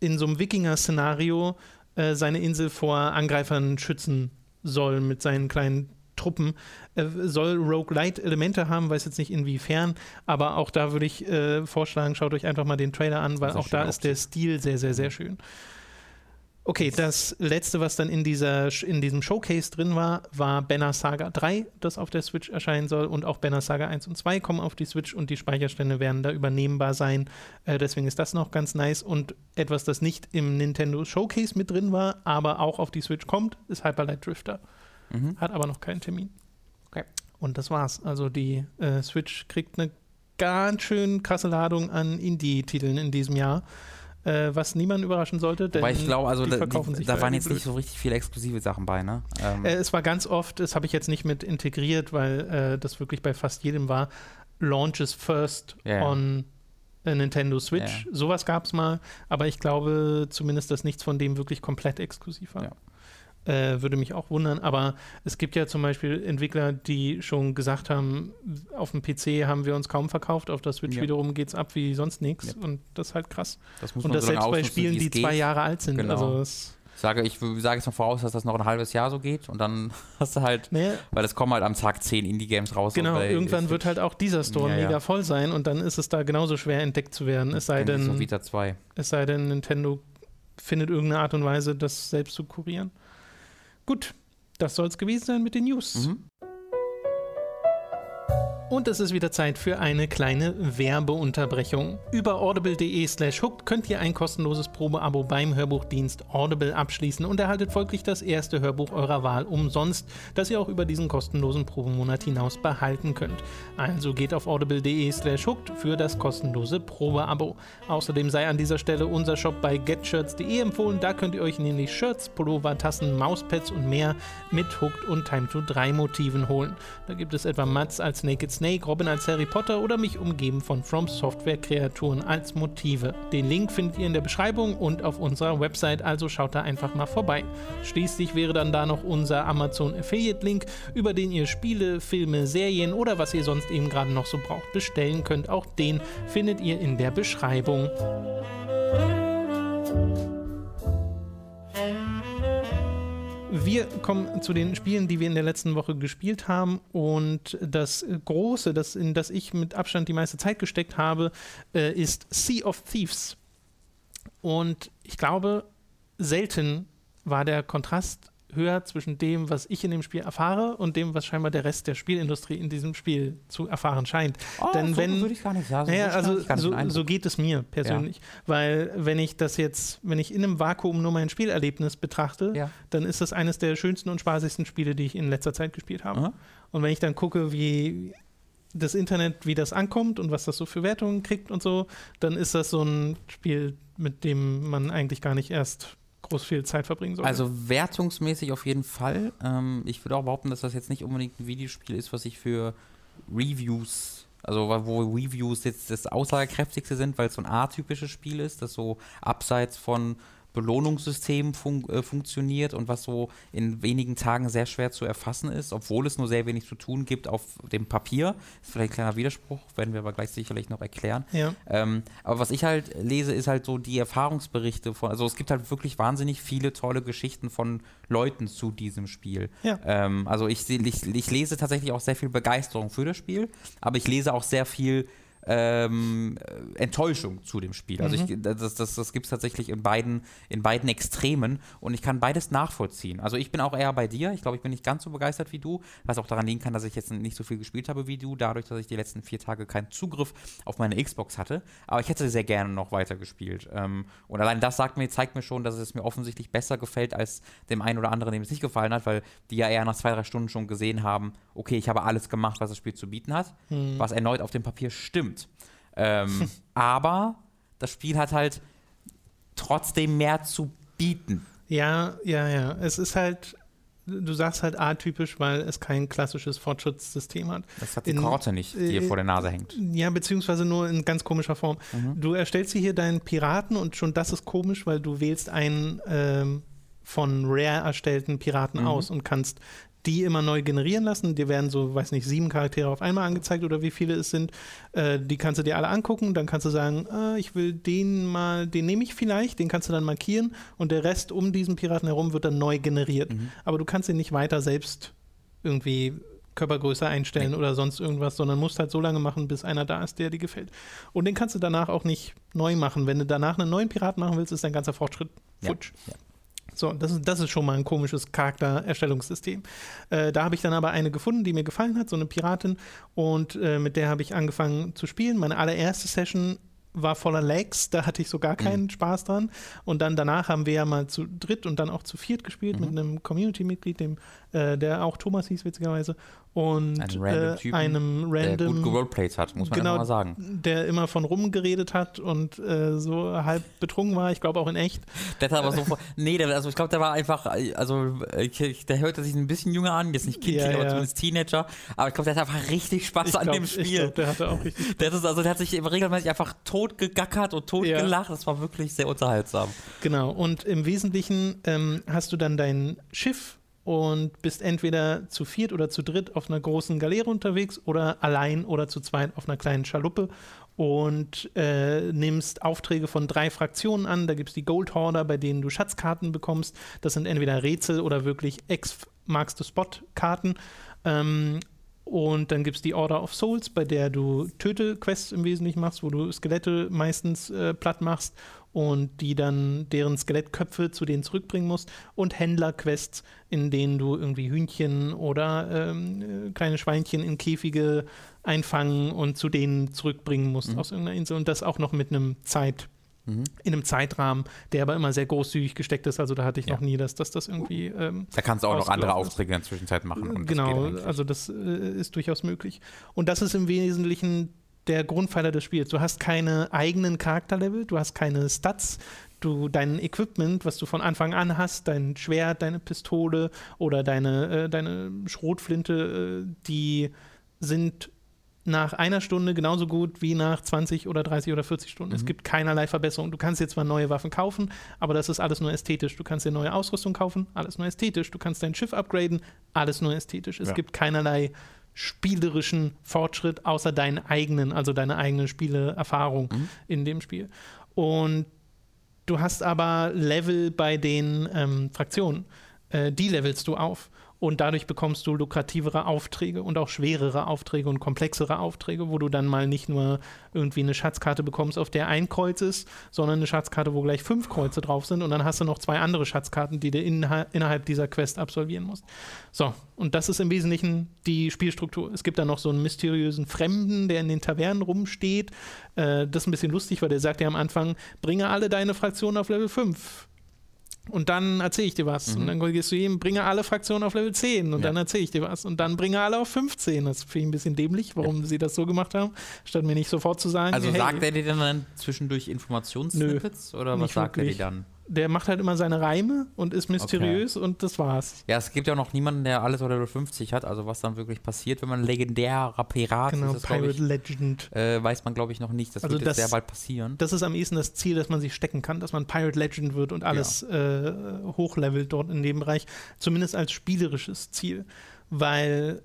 in so einem Wikinger-Szenario äh, seine Insel vor Angreifern schützen soll mit seinen kleinen Truppen. Äh, soll Roguelite-Elemente haben, weiß jetzt nicht inwiefern, aber auch da würde ich äh, vorschlagen, schaut euch einfach mal den Trailer an, weil auch da ist der Stil sehr, sehr, sehr schön. Okay, das letzte, was dann in, dieser, in diesem Showcase drin war, war Banner Saga 3, das auf der Switch erscheinen soll. Und auch Banner Saga 1 und 2 kommen auf die Switch und die Speicherstände werden da übernehmbar sein. Äh, deswegen ist das noch ganz nice. Und etwas, das nicht im Nintendo Showcase mit drin war, aber auch auf die Switch kommt, ist Hyperlight Drifter. Mhm. Hat aber noch keinen Termin. Okay. Und das war's. Also die äh, Switch kriegt eine ganz schön krasse Ladung an Indie-Titeln in diesem Jahr äh, was niemanden überraschen sollte. Denn ich glaube, also da, die, da waren jetzt blöd. nicht so richtig viele exklusive Sachen bei, ne? Ähm. Äh, es war ganz oft, das habe ich jetzt nicht mit integriert, weil äh, das wirklich bei fast jedem war, Launches first yeah. on Nintendo Switch. Yeah. Sowas gab es mal, aber ich glaube zumindest, dass nichts von dem wirklich komplett exklusiv war. Ja. Äh, würde mich auch wundern, aber es gibt ja zum Beispiel Entwickler, die schon gesagt haben, auf dem PC haben wir uns kaum verkauft, auf der Switch ja. wiederum geht es ab wie sonst nichts ja. und das ist halt krass. Das und das so selbst bei Spielen, die zwei Jahre alt sind. Genau. Also ich sage, ich sage jetzt mal voraus, dass das noch ein halbes Jahr so geht und dann hast du halt, naja. weil es kommen halt am Tag zehn Indie-Games raus. Genau, irgendwann wird halt auch dieser Store ja, mega voll sein und dann ist es da genauso schwer entdeckt zu werden. Es sei denn, so Vita 2. es sei denn, Nintendo findet irgendeine Art und Weise, das selbst zu kurieren. Gut, das soll es gewesen sein mit den News. Mhm. Und es ist wieder Zeit für eine kleine Werbeunterbrechung. Über audible.de slash hooked könnt ihr ein kostenloses Probeabo beim Hörbuchdienst Audible abschließen und erhaltet folglich das erste Hörbuch eurer Wahl umsonst, das ihr auch über diesen kostenlosen Probemonat hinaus behalten könnt. Also geht auf audible.de slash hooked für das kostenlose Probeabo. Außerdem sei an dieser Stelle unser Shop bei getshirts.de empfohlen. Da könnt ihr euch nämlich Shirts, Pullover, Tassen, Mauspads und mehr mit Hooked und Time to 3 Motiven holen. Da gibt es etwa Mats als Naked Snake, Robin als Harry Potter oder mich umgeben von From Software Kreaturen als Motive. Den Link findet ihr in der Beschreibung und auf unserer Website, also schaut da einfach mal vorbei. Schließlich wäre dann da noch unser Amazon Affiliate Link, über den ihr Spiele, Filme, Serien oder was ihr sonst eben gerade noch so braucht bestellen könnt. Auch den findet ihr in der Beschreibung. Wir kommen zu den Spielen, die wir in der letzten Woche gespielt haben. Und das Große, das, in das ich mit Abstand die meiste Zeit gesteckt habe, äh, ist Sea of Thieves. Und ich glaube, selten war der Kontrast höher zwischen dem, was ich in dem Spiel erfahre und dem, was scheinbar der Rest der Spielindustrie in diesem Spiel zu erfahren scheint. Oh, Denn so wenn, würde ich gar nicht sagen. naja, So also so, so geht es mir persönlich. Weil wenn ich das jetzt, wenn ich in einem Vakuum nur mein Spielerlebnis betrachte, Ja. dann ist das eines der schönsten und spaßigsten Spiele, die ich in letzter Zeit gespielt habe. Aha. Und wenn ich dann gucke, wie das Internet, wie das ankommt und was das so für Wertungen kriegt und so, dann ist das so ein Spiel, mit dem man eigentlich gar nicht erst groß viel Zeit verbringen sollte. Also wertungsmäßig auf jeden Fall. Ähm, ich würde auch behaupten, dass das jetzt nicht unbedingt ein Videospiel ist, was ich für Reviews, also wo Reviews jetzt das aussagekräftigste sind, weil es so ein atypisches Spiel ist, das so abseits von Belohnungssystemen fun äh, funktioniert und was so in wenigen Tagen sehr schwer zu erfassen ist, obwohl es nur sehr wenig zu tun gibt auf dem Papier. Das ist vielleicht ein kleiner Widerspruch, werden wir aber gleich sicherlich noch erklären. ja. Ähm, aber was ich halt lese, ist halt so die Erfahrungsberichte von, also es gibt halt wirklich wahnsinnig viele tolle Geschichten von Leuten zu diesem Spiel. Ja. Ähm, also ich, ich, ich lese tatsächlich auch sehr viel Begeisterung für das Spiel, aber ich lese auch sehr viel ähm, äh, Enttäuschung zu dem Spiel. Also ich, das, das, das gibt es tatsächlich in beiden, in beiden Extremen und ich kann beides nachvollziehen. Also ich bin auch eher bei dir. Ich glaube, ich bin nicht ganz so begeistert wie du, was auch daran liegen kann, dass ich jetzt nicht so viel gespielt habe wie du, dadurch, dass ich die letzten vier Tage keinen Zugriff auf meine Xbox hatte. Aber ich hätte sehr gerne noch weiter gespielt. Ähm, und allein das sagt mir, zeigt mir schon, dass es mir offensichtlich besser gefällt als dem einen oder anderen, dem es nicht gefallen hat, weil die ja eher nach zwei, drei Stunden schon gesehen haben, okay, ich habe alles gemacht, was das Spiel zu bieten hat, was erneut auf dem Papier stimmt. Ähm, aber das Spiel hat halt trotzdem mehr zu bieten. Ja, ja, ja. Es ist halt, du sagst halt atypisch, weil es kein klassisches Fortschrittssystem hat. Das hat die In- Korte nicht, die dir äh, vor der Nase hängt. Ja, beziehungsweise nur in ganz komischer Form. Du erstellst hier deinen Piraten und schon das ist komisch, weil du wählst einen ähm, von Rare erstellten Piraten aus und kannst die immer neu generieren lassen. Dir werden so, weiß nicht, sieben Charaktere auf einmal angezeigt oder wie viele es sind. Äh, die kannst du dir alle angucken. Dann kannst du sagen, äh, ich will den mal, den nehme ich vielleicht, den kannst du dann markieren und der Rest um diesen Piraten herum wird dann neu generiert. Aber du kannst ihn nicht weiter selbst irgendwie Körpergröße einstellen oder sonst irgendwas, sondern musst halt so lange machen, bis einer da ist, der dir gefällt. Und den kannst du danach auch nicht neu machen. Wenn du danach einen neuen Piraten machen willst, ist dein ganzer Fortschritt Ja, futsch. ja. So, das ist, das ist schon mal ein komisches Charaktererstellungssystem. Äh, da habe ich dann aber eine gefunden, die mir gefallen hat, so eine Piratin. Und äh, mit der habe ich angefangen zu spielen. Meine allererste Session war voller Lags, da hatte ich so gar keinen Spaß dran. Und dann danach haben wir ja mal zu dritt und dann auch zu viert gespielt mit einem Community-Mitglied, dem, äh, der auch Thomas hieß, witzigerweise. Und Ein random äh, einem Der random gut geroleplayt hat, muss man genau, mal sagen. der immer von rumgeredet hat und äh, so halb betrunken war, ich glaube auch in echt. Der hat aber so nee, der, also ich glaube, der war einfach, also ich, ich- der hörte sich ein bisschen jünger an, jetzt nicht kindlich, Ja, aber ja. zumindest Teenager. Aber ich glaube, der hat einfach richtig Spaß Ich an glaub, dem ich Spiel. glaub, der hatte auch richtig. Der, ist, also, der hat sich regelmäßig einfach tot gegackert und tot Ja. gelacht. Das war wirklich sehr unterhaltsam. Genau, und im Wesentlichen ähm, hast du dann dein Schiff und bist entweder zu viert oder zu dritt auf einer großen Galeere unterwegs oder allein oder zu zweit auf einer kleinen Schaluppe und äh, nimmst Aufträge von drei Fraktionen an. Da gibt es die Gold Hoarder, bei denen du Schatzkarten bekommst. Das sind entweder Rätsel oder wirklich Ex-Marks-the-Spot-Karten. Ähm, und dann gibt es die Order of Souls, bei der du Töte-Quests im Wesentlichen machst, wo du Skelette meistens äh, platt machst und die dann deren Skelettköpfe zu denen zurückbringen musst. Und Händler-Quests, in denen du irgendwie Hühnchen oder ähm, äh, kleine Schweinchen in Käfige einfangen und zu denen zurückbringen musst aus irgendeiner Insel. Und das auch noch mit einem Zeit, in einem Zeitrahmen, der aber immer sehr großzügig gesteckt ist. Also da hatte ich Ja. noch nie, dass, dass das irgendwie ähm, Da kannst du auch noch andere. Aufträge in der Zwischenzeit machen. Und das genau, eigentlich. also das äh, ist durchaus möglich. Und das ist im Wesentlichen der Grundpfeiler des Spiels. Du hast keine eigenen Charakterlevel, du hast keine Stats, du dein Equipment, was du von Anfang an hast, dein Schwert, deine Pistole oder deine, äh, deine Schrotflinte, äh, die sind nach einer Stunde genauso gut wie nach 20 oder 30 oder 40 Stunden. Mhm. Es gibt keinerlei Verbesserung. Du kannst jetzt zwar neue Waffen kaufen, aber das ist alles nur ästhetisch. Du kannst dir neue Ausrüstung kaufen, alles nur ästhetisch. Du kannst dein Schiff upgraden, alles nur ästhetisch. Es ja. gibt keinerlei spielerischen Fortschritt außer deinen eigenen, also deine eigene Spieleerfahrung mhm. in dem Spiel. Und du hast aber Level bei den ähm, Fraktionen. Äh, die levelst du auf und dadurch bekommst du lukrativere Aufträge und auch schwerere Aufträge und komplexere Aufträge, wo du dann mal nicht nur irgendwie eine Schatzkarte bekommst, auf der ein Kreuz ist, sondern eine Schatzkarte, wo gleich fünf Kreuze drauf sind und dann hast du noch zwei andere Schatzkarten, die du innerhalb dieser Quest absolvieren musst. So, und das ist im Wesentlichen die Spielstruktur. Es gibt dann noch so einen mysteriösen Fremden, der in den Tavernen rumsteht. Äh, das ist ein bisschen lustig, weil der sagt ja am Anfang, bringe alle deine Fraktionen auf Level 5 und dann erzähle ich dir was. Mhm. Und dann gehst du ihm, bringe alle Fraktionen auf Level 10 und ja. dann erzähle ich dir was. Und dann bringe alle auf 15. Das finde ich ein bisschen dämlich, warum ja. sie das so gemacht haben, statt mir nicht sofort zu sagen. Also hey, sagt er dir dann zwischendurch Informationssnippets oder was sagt wirklich. er dir dann? Der macht halt immer seine Reime und ist mysteriös okay. und das war's. Ja, es gibt ja noch niemanden, der alles oder 50 hat, also was dann wirklich passiert, wenn man legendärer Pirat genau, ist. Genau, Pirate ich, Legend. Äh, weiß man, glaube ich, noch nicht. Das also wird das, sehr bald passieren. Das ist am ehesten das Ziel, dass man sich stecken kann, dass man Pirate Legend wird und alles ja. äh, hochlevelt dort in dem Bereich. Zumindest als spielerisches Ziel. Weil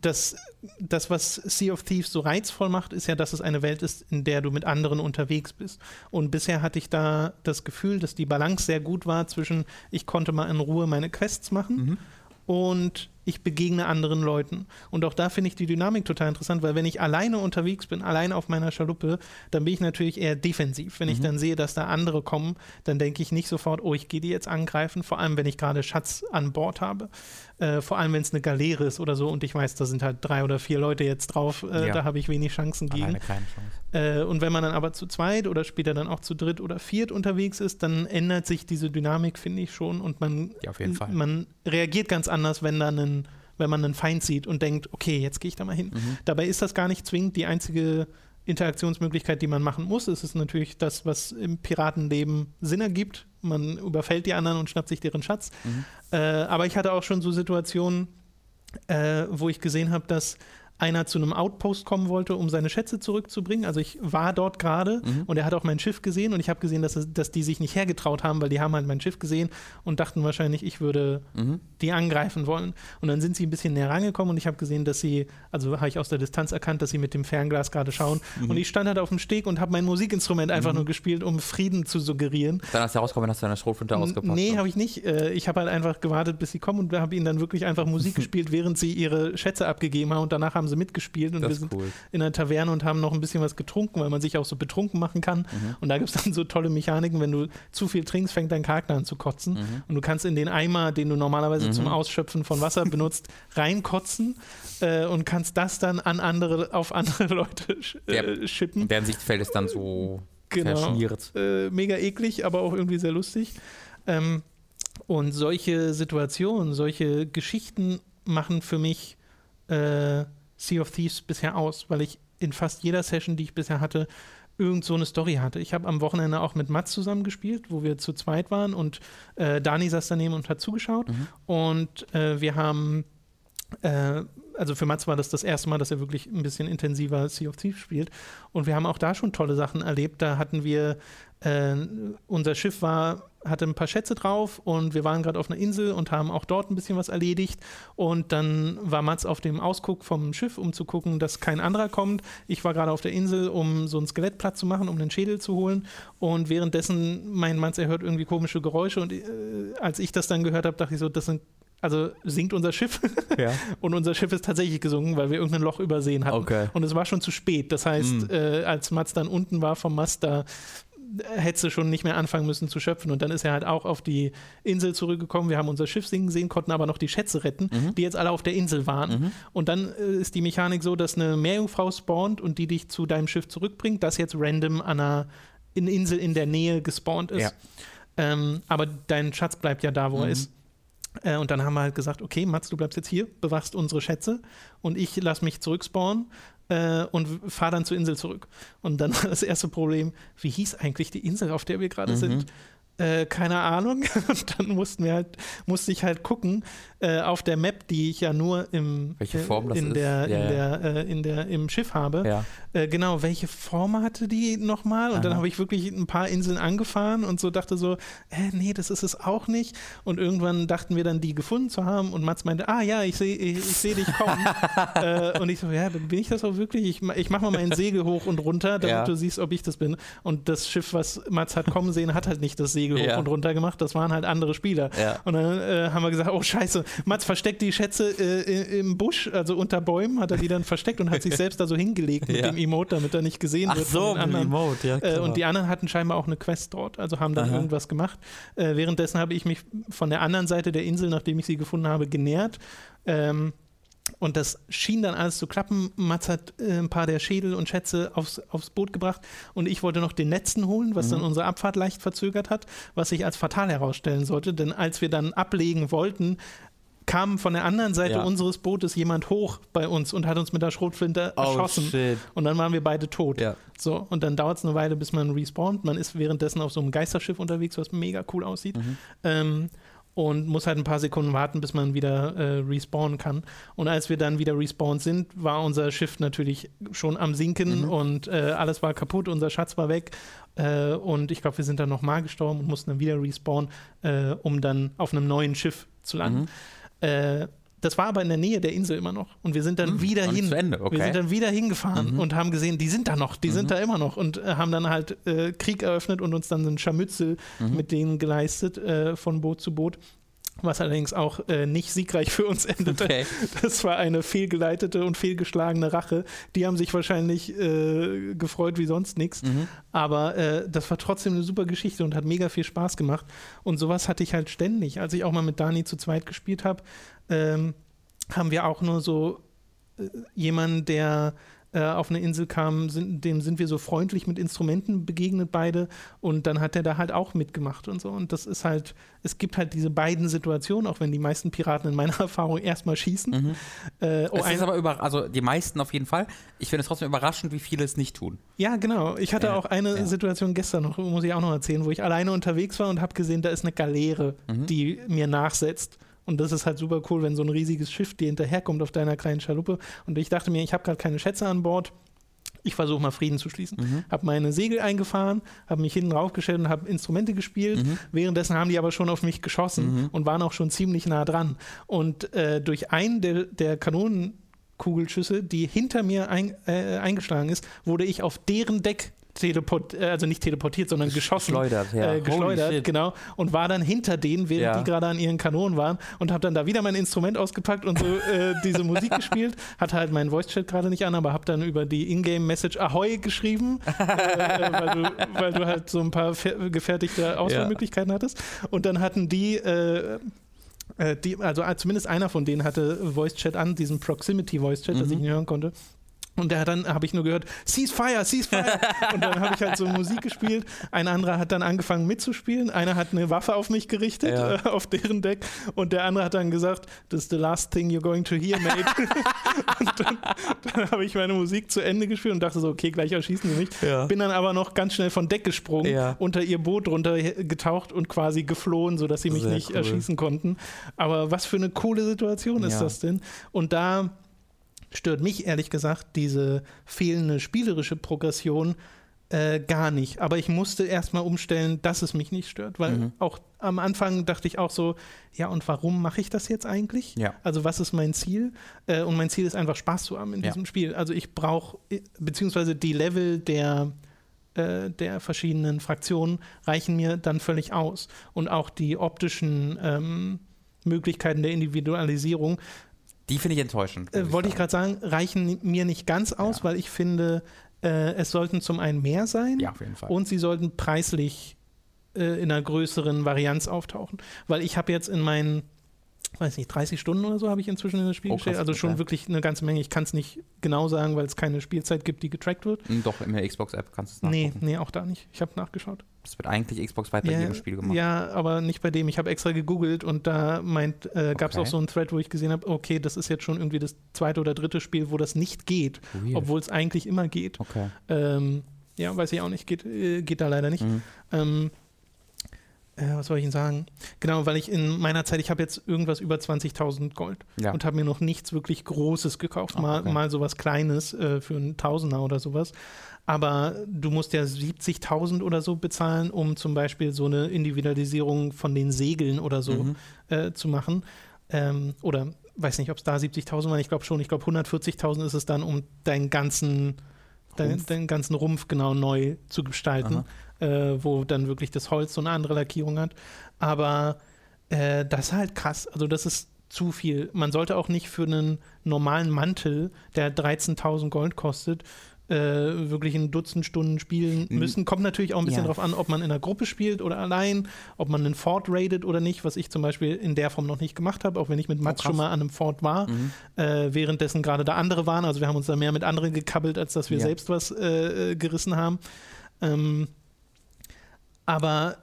das, das, was Sea of Thieves so reizvoll macht, ist ja, dass es eine Welt ist, in der du mit anderen unterwegs bist. Und bisher hatte ich da das Gefühl, dass die Balance sehr gut war zwischen, ich konnte mal in Ruhe meine Quests machen mhm. und ich begegne anderen Leuten. Und auch da finde ich die Dynamik total interessant, weil wenn ich alleine unterwegs bin, alleine auf meiner Schaluppe, dann bin ich natürlich eher defensiv. Wenn mhm. ich dann sehe, dass da andere kommen, dann denke ich nicht sofort, oh, ich gehe die jetzt angreifen, vor allem wenn ich gerade Schatz an Bord habe. Äh, vor allem, wenn es eine Galeere ist oder so und ich weiß, da sind halt drei oder vier Leute jetzt drauf, äh, ja. da habe ich wenig Chancen gegen. Alleine keine Chance. Äh, und wenn man dann aber zu zweit oder später dann auch zu dritt oder viert unterwegs ist, dann ändert sich diese Dynamik, finde ich schon. Und man, ja, man reagiert ganz anders, wenn dann ein wenn man einen Feind sieht und denkt, okay, jetzt gehe ich da mal hin. Mhm. Dabei ist das gar nicht zwingend die einzige Interaktionsmöglichkeit, die man machen muss. Es ist natürlich das, was im Piratenleben Sinn ergibt. Man überfällt die anderen und schnappt sich deren Schatz. Mhm. Äh, aber ich hatte auch schon so Situationen, äh, wo ich gesehen habe, dass einer zu einem Outpost kommen wollte, um seine Schätze zurückzubringen. Also ich war dort gerade mhm. und er hat auch mein Schiff gesehen und ich habe gesehen, dass, dass die sich nicht hergetraut haben, weil die haben halt mein Schiff gesehen und dachten wahrscheinlich, ich würde mhm. die angreifen wollen. Und dann sind sie ein bisschen näher rangekommen und ich habe gesehen, dass sie, also habe ich aus der Distanz erkannt, dass sie mit dem Fernglas gerade schauen. Mhm. Und ich stand halt auf dem Steg und habe mein Musikinstrument einfach mhm. nur gespielt, um Frieden zu suggerieren. Dann hast du rausgekommen, hast du deine Schrotflinte ausgepackt. Nee, habe ich nicht. Äh, ich habe halt einfach gewartet, bis sie kommen und habe ihnen dann wirklich einfach Musik gespielt, während sie ihre Schätze abgegeben haben und danach haben sie mitgespielt und das wir sind cool. in der Taverne und haben noch ein bisschen was getrunken, weil man sich auch so betrunken machen kann. Mhm. Und da gibt es dann so tolle Mechaniken, wenn du zu viel trinkst, fängt dein Charakter an zu kotzen. Mhm. Und du kannst in den Eimer, den du normalerweise mhm. zum Ausschöpfen von Wasser benutzt, reinkotzen äh, und kannst das dann an andere, auf andere Leute äh, schippen. Deren Sichtfeld ist dann so genau. verschmiert. Äh, mega eklig, aber auch irgendwie sehr lustig. Ähm, und solche Situationen, solche Geschichten machen für mich äh, Sea of Thieves bisher aus, weil ich in fast jeder Session, die ich bisher hatte, irgend so eine Story hatte. Ich habe am Wochenende auch mit Mats zusammen gespielt, wo wir zu zweit waren und äh, Dani saß daneben und hat zugeschaut. Mhm. Und äh, wir haben, äh, also für Mats war das das erste Mal, dass er wirklich ein bisschen intensiver Sea of Thieves spielt. Und wir haben auch da schon tolle Sachen erlebt. Da hatten wir, äh, unser Schiff war hatte ein paar Schätze drauf und wir waren gerade auf einer Insel und haben auch dort ein bisschen was erledigt. Und dann war Mats auf dem Ausguck vom Schiff, um zu gucken, dass kein anderer kommt. Ich war gerade auf der Insel, um so ein Skelett platt zu machen, um den Schädel zu holen. Und währenddessen, mein Mats, er hört irgendwie komische Geräusche. Und äh, als ich das dann gehört habe, dachte ich so, das sind also sinkt unser Schiff. Ja. Und unser Schiff ist tatsächlich gesunken, weil wir irgendein Loch übersehen hatten. Okay. Und es war schon zu spät. Das heißt, mm. äh, als Mats dann unten war vom Mast, da hätte schon nicht mehr anfangen müssen zu schöpfen. Und dann ist er halt auch auf die Insel zurückgekommen. Wir haben unser Schiff singen sehen, konnten aber noch die Schätze retten, mhm. die jetzt alle auf der Insel waren. Mhm. Und dann äh, ist die Mechanik so, dass eine Meerjungfrau spawnt und die dich zu deinem Schiff zurückbringt, das jetzt random an einer in Insel in der Nähe gespawnt ist. Ja. Ähm, aber dein Schatz bleibt ja da, wo mhm. er ist. Äh, und dann haben wir halt gesagt, okay, Mats, du bleibst jetzt hier, bewachst unsere Schätze und ich lass mich zurückspawnen äh, und fahre dann zur Insel zurück. Und dann war das erste Problem, wie hieß eigentlich die Insel, auf der wir gerade mhm. sind? äh, keine Ahnung. Und dann mussten wir halt, musste ich halt gucken äh, auf der Map, die ich ja nur im, Welche Form das in ist? der, Ja, in ja. der, äh, in der, im Schiff habe. Ja. Äh, genau, welche Form hatte die nochmal? Und dann Aha. habe ich wirklich ein paar Inseln angefahren und so dachte so, äh, nee, das ist es auch nicht. Und irgendwann dachten wir dann, die gefunden zu haben. Und Mats meinte, ah ja, ich sehe ich, ich seh dich kommen. äh, und ich so, ja, bin ich das auch wirklich? Ich, ich mache mal mein Segel hoch und runter, damit Ja. du siehst, ob ich das bin. Und das Schiff, was Mats hat kommen sehen, hat halt nicht das Segel hoch und runter gemacht. Das waren halt andere Spieler. Und dann äh, haben wir gesagt, oh scheiße, Mats versteckt die Schätze äh, im Busch, also unter Bäumen hat er die dann versteckt und hat sich selbst da so hingelegt mit Ja. dem Emote, damit er nicht gesehen Ach wird so, von den mit. Emote, ja. Äh, clever. und die anderen hatten scheinbar auch eine Quest dort, also haben dann Aha. irgendwas gemacht. Äh, währenddessen habe ich mich von der anderen Seite der Insel, nachdem ich sie gefunden habe, genähert. Ähm, und das schien dann alles zu klappen. Mats hat äh, ein paar der Schädel und Schätze aufs, aufs Boot gebracht und ich wollte noch den letzten holen, was Mhm. dann unsere Abfahrt leicht verzögert hat, was sich als fatal herausstellen sollte. Denn als wir dann ablegen wollten, kam von der anderen Seite Ja. unseres Bootes jemand hoch bei uns und hat uns mit der Schrotflinte oh, erschossen. shit. Und dann waren wir beide tot. Ja. So, und dann dauert es eine Weile, bis man respawnt. Man ist währenddessen auf so einem Geisterschiff unterwegs, was mega cool aussieht. Mhm. Ähm, und muss halt ein paar Sekunden warten, bis man wieder äh, respawnen kann. Und als wir dann wieder respawned sind, war unser Schiff natürlich schon am Sinken Mhm. und äh, alles war kaputt, unser Schatz war weg. Äh, und ich glaube, wir sind dann nochmal gestorben und mussten dann wieder respawnen, äh, um dann auf einem neuen Schiff zu landen. Mhm. Äh, das war aber in der Nähe der Insel immer noch. Und wir sind dann Mhm, wieder nicht hin. okay. Wir sind dann wieder hingefahren Mhm. und haben gesehen, die sind da noch, die sind da immer noch und äh, haben dann halt äh, Krieg eröffnet und uns dann ein Scharmützel Mhm. mit denen geleistet äh, von Boot zu Boot. Was allerdings auch äh, nicht siegreich für uns endete. Okay. Das war eine fehlgeleitete und fehlgeschlagene Rache. Die haben sich wahrscheinlich äh, gefreut wie sonst nichts. Mhm. Aber äh, das war trotzdem eine super Geschichte und hat mega viel Spaß gemacht. Und sowas hatte ich halt ständig. Als ich auch mal mit Dani zu zweit gespielt habe, ähm, haben wir auch nur so äh, jemanden, der äh, auf eine Insel kam, sind, dem sind wir so freundlich mit Instrumenten begegnet beide und dann hat er da halt auch mitgemacht und so und das ist halt, es gibt halt diese beiden Situationen, auch wenn die meisten Piraten in meiner Erfahrung erstmal schießen. Mhm. Äh, oh, es ist aber über, also die meisten auf jeden Fall. Ich finde es trotzdem überraschend, wie viele es nicht tun. Ja, genau. Ich hatte Ja, auch eine ja. Situation gestern noch, muss ich auch noch erzählen, wo ich alleine unterwegs war und habe gesehen, da ist eine Galeere, Mhm. die mir nachsetzt. Und das ist halt super cool, wenn so ein riesiges Schiff dir hinterherkommt auf deiner kleinen Schaluppe. Und ich dachte mir, ich habe gerade keine Schätze an Bord. Ich versuche mal Frieden zu schließen. Mhm. Habe meine Segel eingefahren, habe mich hinten draufgestellt und habe Instrumente gespielt. Mhm. Währenddessen haben die aber schon auf mich geschossen Mhm. und waren auch schon ziemlich nah dran. Und äh, durch einen der, der Kanonenkugelschüsse, die hinter mir ein, äh, eingeschlagen ist, wurde ich auf deren Deck teleport, äh, also nicht teleportiert, sondern geschossen. Geschleudert, ja. Äh, geschleudert, genau. Und war dann hinter denen, während Ja. die gerade an ihren Kanonen waren und habe dann da wieder mein Instrument ausgepackt und so äh, diese Musik gespielt. Hatte halt meinen Voice-Chat gerade nicht an, aber habe dann über die Ingame-Message Ahoy geschrieben, äh, weil, du, weil du halt so ein paar fer- gefertigte Auswahlmöglichkeiten hattest. Und dann hatten die äh, äh, die, also äh, zumindest einer von denen hatte Voice Chat an, diesen Proximity Voice Chat, dass Mhm. ich ihn hören konnte. Und der hat dann habe ich nur gehört, Ceasefire, Ceasefire. und dann habe ich halt so Musik gespielt. Ein anderer hat dann angefangen mitzuspielen. Einer hat eine Waffe auf mich gerichtet, Ja. äh, auf deren Deck. Und der andere hat dann gesagt, this is the last thing you're going to hear, mate. und dann, dann habe ich meine Musik zu Ende gespielt und dachte so, okay, gleich erschießen sie mich. Ja. Bin dann aber noch ganz schnell von Deck gesprungen, Ja. unter ihr Boot runter getaucht und quasi geflohen, sodass sie mich Sehr nicht cool. erschießen konnten. Aber was für eine coole Situation ist das denn? Und da stört mich ehrlich gesagt diese fehlende spielerische Progression äh, gar nicht. Aber ich musste erstmal umstellen, dass es mich nicht stört, weil Mhm. auch am Anfang dachte ich auch so, ja, und warum mache ich das jetzt eigentlich? Ja. Also was ist mein Ziel? Äh, und mein Ziel ist einfach Spaß zu haben in Ja. diesem Spiel. Also ich brauche, beziehungsweise die Level der äh, der verschiedenen Fraktionen reichen mir dann völlig aus. Und auch die optischen ähm, Möglichkeiten der Individualisierung Die finde ich enttäuschend. äh, wollte ich gerade sagen, reichen mir nicht ganz aus, Ja. weil ich finde, äh, es sollten zum einen mehr sein Ja, auf jeden Fall. und sie sollten preislich äh, in einer größeren Varianz auftauchen. Weil ich habe jetzt in meinen, weiß nicht, 30 Stunden oder so habe ich inzwischen in das Spiel Oh, gestellt. Also schon okay. wirklich eine ganze Menge. Ich kann es nicht genau sagen, weil es keine Spielzeit gibt, die getrackt wird. Hm, Doch, in der Xbox-App kannst du es Nee, nachgucken. nee, auch da nicht. Ich habe nachgeschaut. Das wird eigentlich Xbox-weit bei Ja, jedem Spiel gemacht. ja, aber nicht bei dem. Ich habe extra gegoogelt und da meint, äh, gab es Okay. auch so einen Thread, wo ich gesehen habe, okay, das ist jetzt schon irgendwie das zweite oder dritte Spiel, wo das nicht geht, obwohl es eigentlich immer geht. Okay. Ähm, ja, weiß ich auch nicht, geht, äh, geht da leider nicht. Mhm. Ähm, äh, was soll ich Ihnen sagen? Genau, weil ich in meiner Zeit, ich habe jetzt irgendwas über 20.000 Gold Ja. und habe mir noch nichts wirklich Großes gekauft. Mal, okay. mal sowas Kleines äh, für einen Tausender oder sowas. Aber du musst ja 70.000 oder so bezahlen, um zum Beispiel so eine Individualisierung von den Segeln oder so Mhm. äh, zu machen. Ähm, oder weiß nicht, ob es da 70.000 waren. Ich glaube schon. Ich glaube 140.000 ist es dann, um deinen ganzen, dein, Rumpf. deinen ganzen Rumpf genau neu zu gestalten, äh, wo dann wirklich das Holz so eine andere Lackierung hat. Aber äh, das ist halt krass. Also das ist zu viel. Man sollte auch nicht für einen normalen Mantel, der 13.000 Gold kostet, äh, wirklich ein Dutzend Stunden spielen müssen. Kommt natürlich auch ein bisschen Ja. drauf an, ob man in einer Gruppe spielt oder allein, ob man einen Fort raidet oder nicht, was ich zum Beispiel in der Form noch nicht gemacht habe, auch wenn ich mit Mats krass. schon mal an einem Fort war, Mhm. äh, währenddessen gerade da andere waren. Also wir haben uns da mehr mit anderen gekabbelt, als dass wir Ja. selbst was äh, äh, gerissen haben. Ähm, aber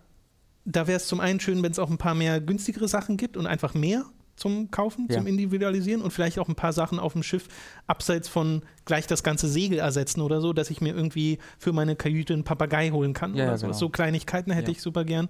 da wäre es zum einen schön, wenn es auch ein paar mehr günstigere Sachen gibt und einfach mehr zum Kaufen, Ja. zum Individualisieren und vielleicht auch ein paar Sachen auf dem Schiff abseits von gleich das ganze Segel ersetzen oder so, dass ich mir irgendwie für meine Kajüte einen Papagei holen kann Ja, oder so. genau. So Kleinigkeiten hätte ich super gern.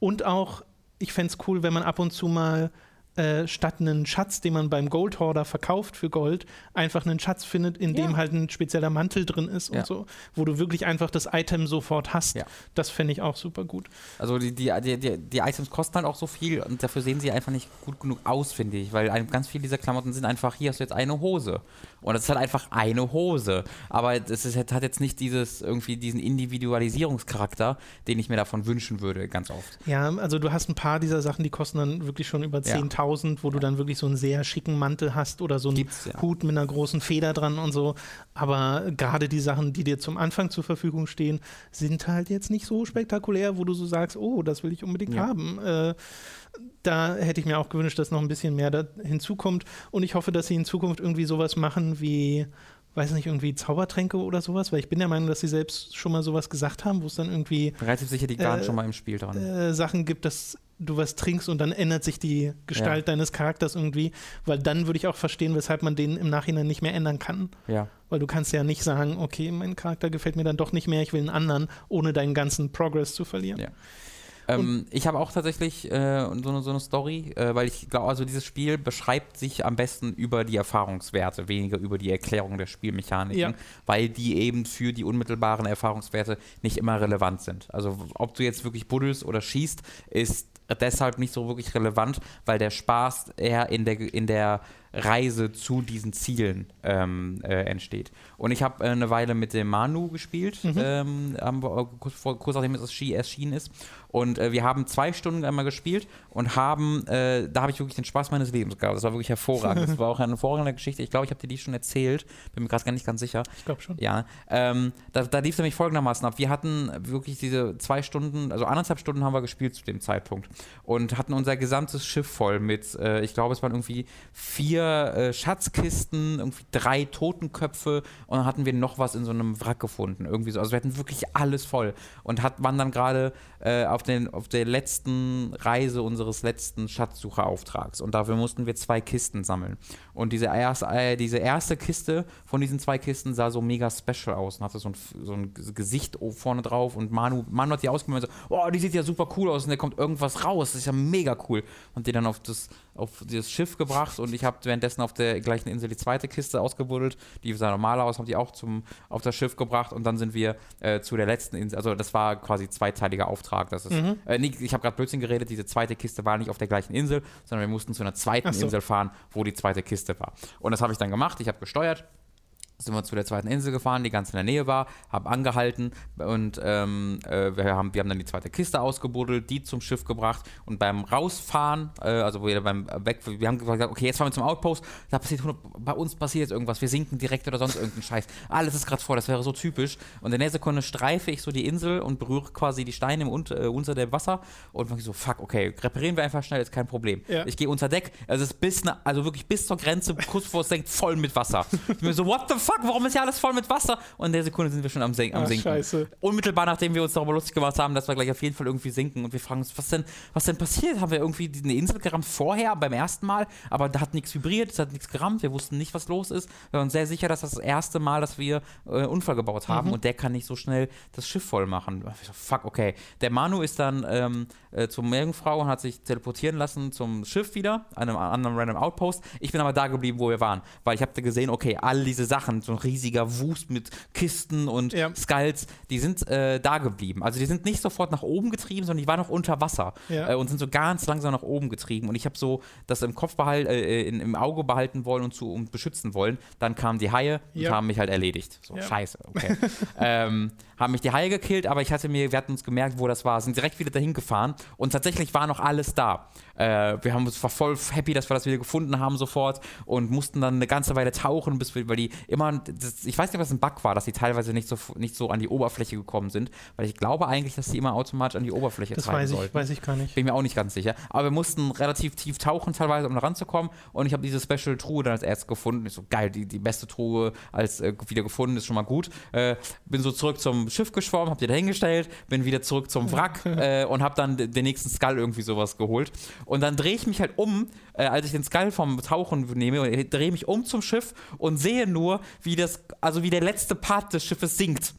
Und auch, ich fände es cool, wenn man ab und zu mal äh, statt einen Schatz, den man beim Gold Hoarder verkauft für Gold, einfach einen Schatz findet, in dem Ja. halt ein spezieller Mantel drin ist Ja. und so, wo du wirklich einfach das Item sofort hast. Ja. Das fände ich auch super gut. Also die, die, die, die, Items kosten halt auch so viel und dafür sehen sie einfach nicht gut genug aus, finde ich. Weil ganz viele dieser Klamotten sind einfach, hier hast du jetzt eine Hose. Und das ist halt einfach eine Hose. Aber es ist, hat jetzt nicht dieses irgendwie diesen Individualisierungscharakter, den ich mir davon wünschen würde, ganz oft. Ja, also du hast ein paar dieser Sachen, die kosten dann wirklich schon über Ja. 10.000, wo du dann wirklich so einen sehr schicken Mantel hast oder so einen Gibt's. Hut mit einer großen Feder dran und so. Aber gerade die Sachen, die dir zum Anfang zur Verfügung stehen, sind halt jetzt nicht so spektakulär, wo du so sagst, oh, das will ich unbedingt haben. Äh, da hätte ich mir auch gewünscht, dass noch ein bisschen mehr da hinzukommt. Und ich hoffe, dass sie in Zukunft irgendwie sowas machen wie, weiß nicht, irgendwie Zaubertränke oder sowas, weil ich bin der Meinung, dass sie selbst schon mal sowas gesagt haben, wo es dann irgendwie Relativ sicher liegt daran Äh, schon mal im Spiel dran. äh, Sachen gibt, dass du was trinkst und dann ändert sich die Gestalt deines Charakters irgendwie, weil dann würde ich auch verstehen, weshalb man den im Nachhinein nicht mehr ändern kann. ja. Weil du kannst ja nicht sagen, okay, mein Charakter gefällt mir dann doch nicht mehr, ich will einen anderen, ohne deinen ganzen Progress zu verlieren. Ja. Ähm, ich habe auch tatsächlich äh, so, eine, so eine Story, äh, weil ich glaube, also dieses Spiel beschreibt sich am besten über die Erfahrungswerte, weniger über die Erklärung der Spielmechaniken, Ja. weil die eben für die unmittelbaren Erfahrungswerte nicht immer relevant sind. Also ob du jetzt wirklich buddelst oder schießt, ist deshalb nicht so wirklich relevant, weil der Spaß eher in der, in der Reise zu diesen Zielen ähm, äh, entsteht. Und ich habe äh, eine Weile mit dem Manu gespielt, ähm, haben wir, äh, kurz, vor, kurz nachdem es erschien- erschienen ist. Und äh, wir haben zwei Stunden einmal gespielt und haben, äh, da habe ich wirklich den Spaß meines Lebens gehabt. Das war wirklich hervorragend. Das war auch eine hervorragende Geschichte. Ich glaube, ich habe dir die schon erzählt. Bin mir gerade gar nicht ganz sicher. Ich glaube schon. Ja, ähm, da, da lief es nämlich folgendermaßen ab. Wir hatten wirklich diese zwei Stunden, also anderthalb Stunden haben wir gespielt zu dem Zeitpunkt und hatten unser gesamtes Schiff voll mit, äh, ich glaube, es waren irgendwie vier äh, Schatzkisten, irgendwie drei Totenköpfe und dann hatten wir noch was in so einem Wrack gefunden. Irgendwie so. Also wir hatten wirklich alles voll und hat, waren dann gerade äh, auf, auf der letzten Reise unseres letzten Schatzsucherauftrags und dafür mussten wir zwei Kisten sammeln. Und diese, erst, äh, diese erste Kiste von diesen zwei Kisten sah so mega special aus. Und hatte so ein, so ein Gesicht vorne drauf. Und Manu, Manu hat die ausgemacht und so, oh, die sieht ja super cool aus. Und da kommt irgendwas raus, das ist ja mega cool. Und die dann auf das, auf dieses Schiff gebracht. Und ich habe währenddessen auf der gleichen Insel die zweite Kiste ausgebuddelt, die sah normal aus, haben die auch zum, auf das Schiff gebracht. Und dann sind wir äh, zu der letzten Insel, also das war quasi zweiteiliger Auftrag, das ist, äh, nee, ich habe gerade Blödsinn geredet, diese zweite Kiste war nicht auf der gleichen Insel, sondern wir mussten zu einer zweiten so. Insel fahren, wo die zweite Kiste war. Und das habe ich dann gemacht, ich habe gesteuert, sind wir zu der zweiten Insel gefahren, die ganz in der Nähe war, haben angehalten und ähm, äh, wir, haben, wir haben dann die zweite Kiste ausgebuddelt, die zum Schiff gebracht und beim Rausfahren, äh, also wir beim Weg, wir haben gesagt, okay, jetzt fahren wir zum Outpost, da passiert, 100 bei uns passiert jetzt irgendwas, wir sinken direkt oder sonst irgendein Scheiß. Alles ist gerade vor, das wäre so typisch. Und in der Sekunde streife ich so die Insel und berühre quasi die Steine im, unter, äh, unter dem Wasser und mache so, fuck, okay, reparieren wir einfach schnell, ist kein Problem. Ja. Ich gehe unter Deck, also es ist bis, also wirklich bis zur Grenze, kurz bevor es senkt, voll mit Wasser. Ich bin so, what the fuck, warum ist ja alles voll mit Wasser? Und in der Sekunde sind wir schon am, Sin am Ach, Sinken. scheiße. Unmittelbar nachdem wir uns darüber lustig gemacht haben, dass wir gleich auf jeden Fall irgendwie sinken und wir fragen uns, was denn, was denn passiert? Haben wir irgendwie eine Insel gerammt vorher beim ersten Mal, aber da hat nichts vibriert, es hat nichts gerammt, wir wussten nicht, was los ist. Wir waren sehr sicher, dass das das erste Mal, dass wir äh, einen Unfall gebaut haben und der kann nicht so schnell das Schiff voll machen. So, fuck, okay. Der Manu ist dann ähm, äh, zur Meerjungfrau und hat sich teleportieren lassen zum Schiff wieder, an einem anderen random Outpost. Ich bin aber da geblieben, wo wir waren, weil ich habe gesehen, okay, all diese Sachen, so ein riesiger Wust mit Kisten und Ja. Skulls, die sind äh, da geblieben. Also die sind nicht sofort nach oben getrieben, sondern die waren noch unter Wasser Ja. äh, und sind so ganz langsam nach oben getrieben. Und ich habe so das im Kopf behalten, äh, in, im Auge behalten wollen und zu und beschützen wollen. Dann kamen die Haie und Ja. haben mich halt erledigt. So, scheiße, okay. ähm, haben mich die Haie gekillt, aber ich hatte mir, wir hatten uns gemerkt, wo das war, sind direkt wieder dahin gefahren und tatsächlich war noch alles da. Äh, wir haben uns war voll happy, dass wir das wieder gefunden haben sofort und mussten dann eine ganze Weile tauchen, bis wir, weil die immer, das, ich weiß nicht, was ein Bug war, dass die teilweise nicht so, nicht so an die Oberfläche gekommen sind, weil ich glaube eigentlich, dass die immer automatisch an die Oberfläche Das treiben weiß ich, sollten. weiß ich gar nicht. Bin mir auch nicht ganz sicher. Aber wir mussten relativ tief tauchen teilweise, um da ranzukommen. Und ich habe diese Special Truhe dann als erstes gefunden. Ich so, geil, die, die beste Truhe als äh, wieder gefunden, ist schon mal gut. Äh, bin so zurück zum Schiff geschwommen, hab die da hingestellt, bin wieder zurück zum Wrack äh, und hab dann den nächsten Skull irgendwie sowas geholt. Und dann drehe ich mich halt um, äh, als ich den Skull vom Tauchen nehme, und ich drehe mich um zum Schiff und sehe nur, wie das, also wie der letzte Part des Schiffes sinkt.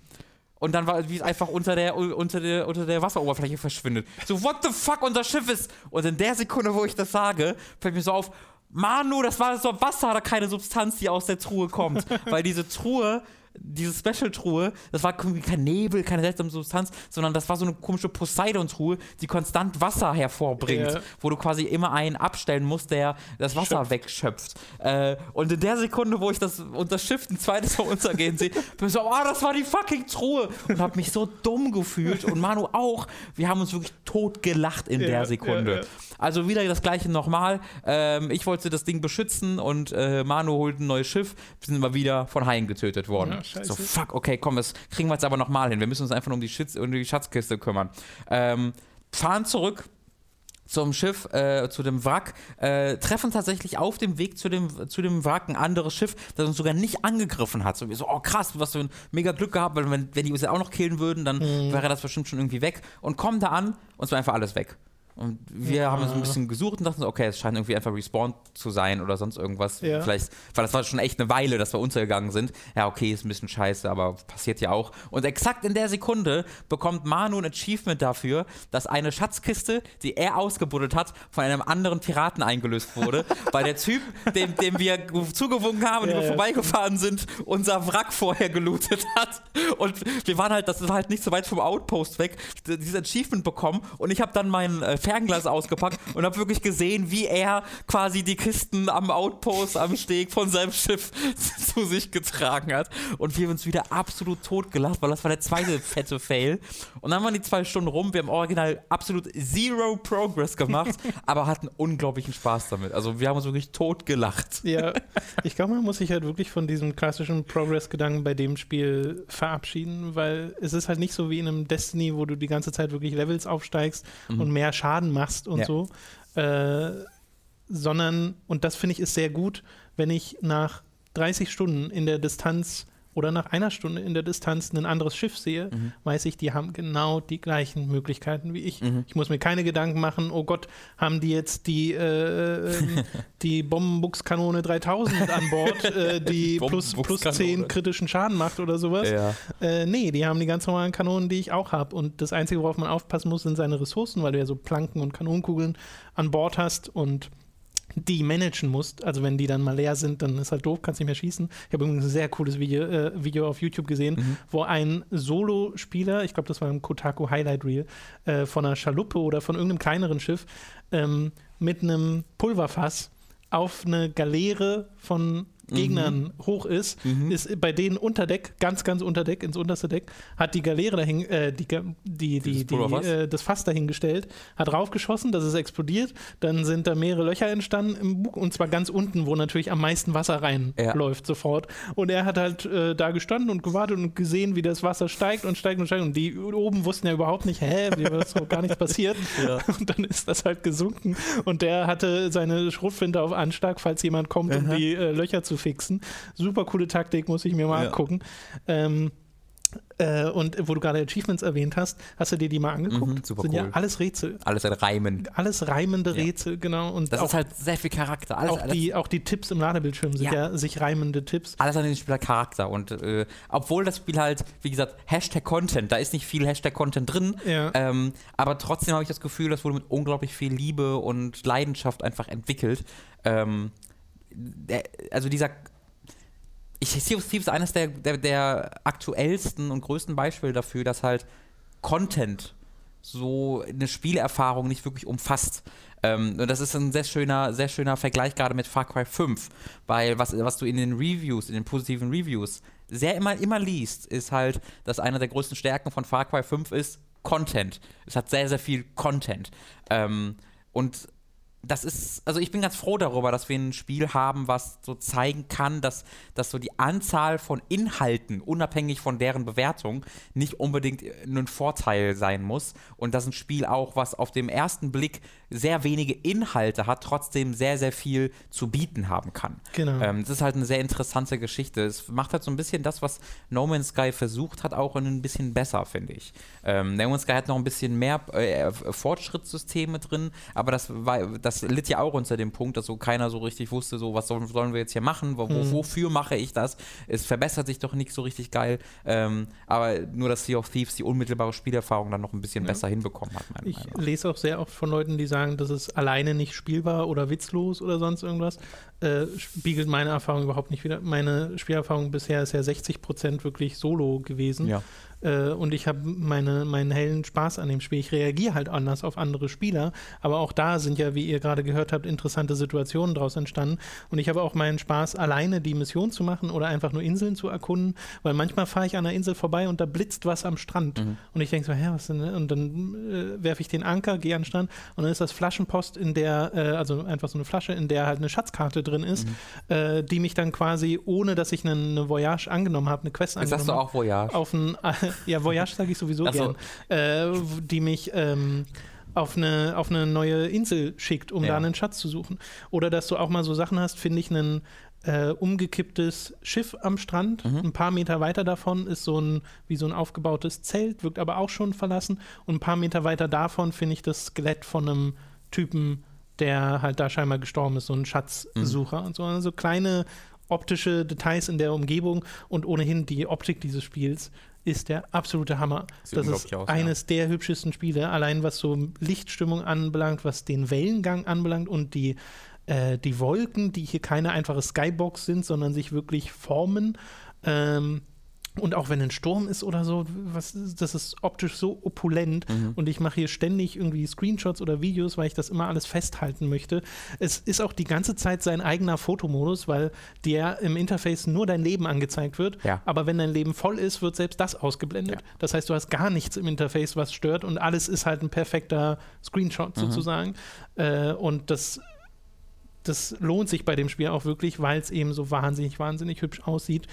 Und dann war wie es einfach unter der, unter, der, unter der Wasseroberfläche verschwindet. So, what the fuck, unser Schiff ist. Und in der Sekunde, wo ich das sage, fällt mir so auf, Manu, das war so Wasser, da keine Substanz, die aus der Truhe kommt. Weil diese Truhe, diese Special-Truhe, das war irgendwie kein Nebel, keine seltsame Substanz, sondern das war so eine komische Poseidon-Truhe, die konstant Wasser hervorbringt, Ja. wo du quasi immer einen abstellen musst, der das Wasser Schöpft. wegschöpft. Äh, und in der Sekunde, wo ich das, und das Schiff ein zweites Mal untergehen sehe, bin ich so, ah, das war die fucking Truhe. Und habe mich so dumm gefühlt und Manu auch. Wir haben uns wirklich tot gelacht in Ja, der Sekunde. ja. Also wieder das gleiche nochmal. Ähm, ich wollte das Ding beschützen und äh, Manu holt ein neues Schiff. Wir sind immer wieder von Haien getötet worden. Ja, scheiße. so, fuck, okay, komm, das kriegen wir jetzt aber nochmal hin. Wir müssen uns einfach nur um die, Schitz, um die Schatzkiste kümmern. Ähm, fahren zurück zum Schiff, äh, zu dem Wrack, äh, treffen tatsächlich auf dem Weg zu dem, zu dem Wrack ein anderes Schiff, das uns sogar nicht angegriffen hat. So, so, oh krass, was für ein mega Glück gehabt, weil wenn, wenn die uns ja auch noch killen würden, dann Mhm. wäre das bestimmt schon irgendwie weg. Und kommen da an und es war einfach alles weg. Und wir Ja. haben uns ein bisschen gesucht und dachten so, okay, es scheint irgendwie einfach respawned zu sein oder sonst irgendwas. Ja. Vielleicht, weil das war schon echt eine Weile, dass wir untergegangen sind. Ja, okay, ist ein bisschen scheiße, aber passiert ja auch. Und exakt in der Sekunde bekommt Manu ein Achievement dafür, dass eine Schatzkiste, die er ausgebuddelt hat, von einem anderen Piraten eingelöst wurde, weil der Typ, dem, dem wir zugewunken haben und Ja, wir ja. vorbeigefahren sind, unser Wrack vorher gelootet hat. Und wir waren halt, das war halt nicht so weit vom Outpost weg, dieses Achievement bekommen und ich habe dann mein äh, Fernglas ausgepackt und habe wirklich gesehen, wie er quasi die Kisten am Outpost, am Steg von seinem Schiff zu sich getragen hat. Und wir haben uns wieder absolut totgelacht, weil das war der zweite fette Fail. Und dann waren die zwei Stunden rum. Wir haben original absolut zero Progress gemacht, aber hatten unglaublichen Spaß damit. Also wir haben uns wirklich totgelacht. Ja, ich glaube, man muss sich halt wirklich von diesem klassischen Progress-Gedanken bei dem Spiel verabschieden, weil es ist halt nicht so wie in einem Destiny, wo du die ganze Zeit wirklich Levels aufsteigst und mehr Schaden machst und Ja. so, äh, sondern, und das finde ich ist sehr gut, wenn ich nach 30 Stunden in der Distanz oder nach einer Stunde in der Distanz ein anderes Schiff sehe, weiß ich, die haben genau die gleichen Möglichkeiten wie ich. Ich muss mir keine Gedanken machen, oh Gott, haben die jetzt die, äh, die Bombenbuchskanone 3000 an Bord, äh, die plus, plus Bombenbuchskanone. 10 kritischen Schaden macht oder sowas. Ja. Äh, nee, die haben die ganz normalen Kanonen, die ich auch habe. Und das Einzige, worauf man aufpassen muss, sind seine Ressourcen, weil du ja so Planken und Kanonenkugeln an Bord hast und die managen musst. Also wenn die dann mal leer sind, dann ist halt doof, kannst nicht mehr schießen. Ich habe übrigens ein sehr cooles Video, äh, Video auf YouTube gesehen, wo ein Solo-Spieler, ich glaube, das war ein Kotaku Highlight Reel, äh, von einer Schaluppe oder von irgendeinem kleineren Schiff ähm, mit einem Pulverfass auf eine Galeere von Gegnern hoch ist, ist bei denen unter Deck, ganz, ganz unter Deck, ins unterste Deck, hat die Galeere dahin, äh, die, die, die, die, äh, das Fass dahingestellt, hat raufgeschossen, das ist explodiert, dann sind da mehrere Löcher entstanden im Bug und zwar ganz unten, wo natürlich am meisten Wasser reinläuft Ja. sofort. Und er hat halt äh, da gestanden und gewartet und gesehen, wie das Wasser steigt und steigt und steigt. Und die oben wussten ja überhaupt nicht, hä, wie ist so gar nichts passiert. Und dann ist das halt gesunken. Und der hatte seine Schrotflinte auf Anschlag, falls jemand kommt, um Aha. die äh, Löcher zu fixen. Super coole Taktik, muss ich mir mal ja. angucken. Ähm, äh, und wo du gerade Achievements erwähnt hast, hast du dir die mal angeguckt? Mhm, super Sind cool. ja alles Rätsel. Alles ein Reimen. Alles reimende ja. Rätsel, genau. Und das auch, ist halt sehr viel Charakter. Alles, auch, alles. Die, auch die Tipps im Ladebildschirm sind ja, ja sich reimende Tipps. Alles an den Spieler Charakter. Und äh, obwohl das Spiel halt, wie gesagt, Hashtag Content, da ist nicht viel Hashtag Content drin, ja. ähm, aber trotzdem habe ich das Gefühl, das wurde mit unglaublich viel Liebe und Leidenschaft einfach entwickelt. Ähm, also dieser ich Sea of Thieves ist eines der, der, der aktuellsten und größten Beispiele dafür, dass halt Content so eine Spielerfahrung nicht wirklich umfasst. Ähm, und das ist ein sehr schöner, sehr schöner Vergleich gerade mit Far Cry 5, weil was, was du in den Reviews, in den positiven Reviews sehr immer, immer liest, ist halt, dass eine der größten Stärken von Far Cry 5 ist Content. Es hat sehr, sehr viel Content. Ähm, und das ist, also ich bin ganz froh darüber, dass wir ein Spiel haben, was so zeigen kann, dass, dass so die Anzahl von Inhalten, unabhängig von deren Bewertung, nicht unbedingt ein Vorteil sein muss. Und dass ein Spiel auch, was auf dem ersten Blick sehr wenige Inhalte hat, trotzdem sehr, sehr viel zu bieten haben kann. Genau. Ähm, das ist halt eine sehr interessante Geschichte. Es macht halt so ein bisschen das, was No Man's Sky versucht hat, auch ein bisschen besser, finde ich. Ähm, no Man's Sky hat noch ein bisschen mehr äh, Fortschrittssysteme drin, aber das war, das litt ja auch unter dem Punkt, dass so keiner so richtig wusste, so was sollen, sollen wir jetzt hier machen, wo, mhm. wofür mache ich das? Es verbessert sich doch nicht so richtig geil, ähm, aber nur, dass Sea of Thieves die unmittelbare Spielerfahrung dann noch ein bisschen ja. besser hinbekommen hat. Ich lese auch sehr oft von Leuten, die sagen, sagen, das ist alleine nicht spielbar oder witzlos oder sonst irgendwas, äh, spiegelt meine Erfahrung überhaupt nicht wieder. Meine Spielerfahrung bisher ist ja 60 Prozent wirklich solo gewesen. Ja. Äh, und ich habe meine, meinen hellen Spaß an dem Spiel. Ich reagiere halt anders auf andere Spieler, aber auch da sind ja, wie ihr gerade gehört habt, interessante Situationen daraus entstanden. Und ich habe auch meinen Spaß, alleine die Mission zu machen oder einfach nur Inseln zu erkunden, weil manchmal fahre ich an einer Insel vorbei und da blitzt was am Strand. Mhm. Und ich denke so, hä, was denn? Und dann äh, werfe ich den Anker, gehe an den Strand und dann ist das Flaschenpost, in der, äh, also einfach so eine Flasche, in der halt eine Schatzkarte drin ist, mhm. äh, die mich dann quasi, ohne dass ich eine, eine Voyage angenommen habe, eine Quest Jetzt angenommen habe. Sagst du auch Voyage? Auf ein, ja, Voyage sage ich sowieso so. gern. Äh, die mich ähm, auf eine, auf eine neue Insel schickt, um ja. da einen Schatz zu suchen. Oder dass du auch mal so Sachen hast, finde ich, ein äh, umgekipptes Schiff am Strand. Mhm. Ein paar Meter weiter davon ist so ein, wie so ein aufgebautes Zelt, wirkt aber auch schon verlassen. Und ein paar Meter weiter davon finde ich das Skelett von einem Typen, der halt da scheinbar gestorben ist, so ein Schatzsucher mhm. und so. Also kleine optische Details in der Umgebung und ohnehin die Optik dieses Spiels ist der absolute Hammer. Sieht das ist aus, eines ja. der hübschesten Spiele, allein was so Lichtstimmung anbelangt, was den Wellengang anbelangt und die, äh, die Wolken, die hier keine einfache Skybox sind, sondern sich wirklich formen. Ähm, und auch wenn ein Sturm ist oder so, was, das ist optisch so opulent mhm. und ich mache hier ständig irgendwie Screenshots oder Videos, weil ich das immer alles festhalten möchte. Es ist auch die ganze Zeit sein eigener Fotomodus, weil dir im Interface nur dein Leben angezeigt wird. Ja. Aber wenn dein Leben voll ist, wird selbst das ausgeblendet. Ja. Das heißt, du hast gar nichts im Interface, was stört und alles ist halt ein perfekter Screenshot mhm. sozusagen. Äh, und das das lohnt sich bei dem Spiel auch wirklich, weil es eben so wahnsinnig, wahnsinnig hübsch aussieht.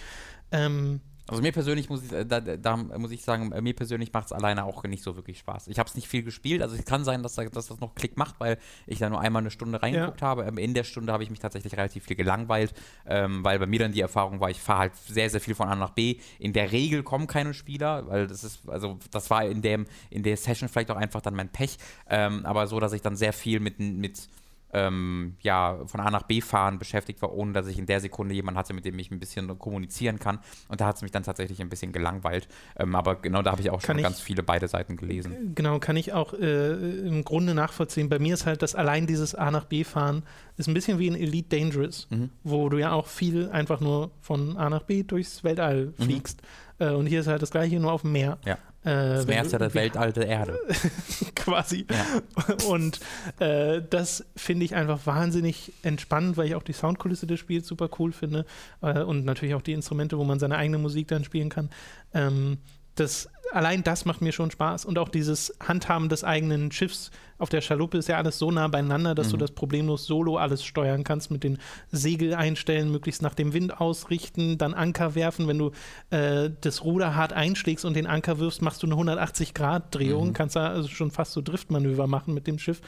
Ähm, also mir persönlich muss ich, äh, da, da muss ich sagen, äh, mir persönlich macht es alleine auch nicht so wirklich Spaß. Ich habe es nicht viel gespielt, also es kann sein, dass, dass, das noch Klick macht, weil ich da nur einmal eine Stunde reingeguckt ja. habe. Ähm, in der Stunde habe ich mich tatsächlich relativ viel gelangweilt, ähm, weil bei mir dann die Erfahrung war, ich fahre halt sehr, sehr viel von A nach B. In der Regel kommen keine Spieler, weil das ist, also das war in dem, in der Session vielleicht auch einfach dann mein Pech, ähm, aber so, dass ich dann sehr viel mit, mit ähm, ja, von A nach B fahren beschäftigt war, ohne dass ich in der Sekunde jemanden hatte, mit dem ich ein bisschen kommunizieren kann. Und da hat es mich dann tatsächlich ein bisschen gelangweilt. Ähm, aber genau da habe ich auch schon ich, ganz viele beide Seiten gelesen. Genau, kann ich auch äh, im Grunde nachvollziehen. Bei mir ist halt das allein dieses A nach B fahren ist ein bisschen wie in Elite Dangerous, mhm. wo du ja auch viel einfach nur von A nach B durchs Weltall mhm. fliegst. Äh, und hier ist halt das gleiche, nur auf dem Meer. Ja. Äh, das Meer ist ja das weltalte Erde. quasi. Ja. Und äh, das finde ich einfach wahnsinnig entspannend, weil ich auch die Soundkulisse des Spiels super cool finde äh, und natürlich auch die Instrumente, wo man seine eigene Musik dann spielen kann. Ähm, das, allein das macht mir schon Spaß. Und auch dieses Handhaben des eigenen Schiffs auf der Schaluppe ist ja alles so nah beieinander, dass mhm. du das problemlos solo alles steuern kannst, mit den Segel einstellen, möglichst nach dem Wind ausrichten, dann Anker werfen. Wenn du äh, das Ruder hart einschlägst und den Anker wirfst, machst du eine 180-Grad-Drehung, mhm. kannst da also schon fast so Driftmanöver machen mit dem Schiff.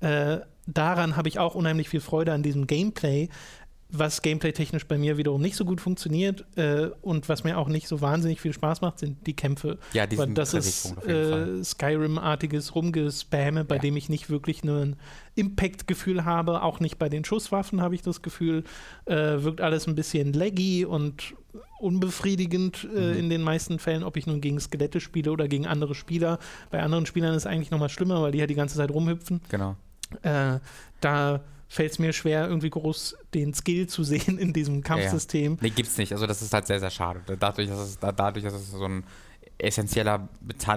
Äh, daran habe ich auch unheimlich viel Freude an diesem Gameplay was gameplay-technisch bei mir wiederum nicht so gut funktioniert äh, und was mir auch nicht so wahnsinnig viel Spaß macht, sind die Kämpfe. Ja, die sind das ist äh, Skyrim-artiges Rumgespamme, bei Ja. dem ich nicht wirklich ein Impact-Gefühl habe. Auch nicht bei den Schusswaffen habe ich das Gefühl. Äh, wirkt alles ein bisschen laggy und unbefriedigend äh, Mhm. in den meisten Fällen, ob ich nun gegen Skelette spiele oder gegen andere Spieler. Bei anderen Spielern ist es eigentlich noch mal schlimmer, weil die ja die ganze Zeit rumhüpfen. Genau. Äh, da fällt es mir schwer, irgendwie groß den Skill zu sehen in diesem Kampfsystem. Nee, gibt's nicht. Also das ist halt sehr, sehr schade. Dadurch, dass es, da- dadurch, dass es so ein essentieller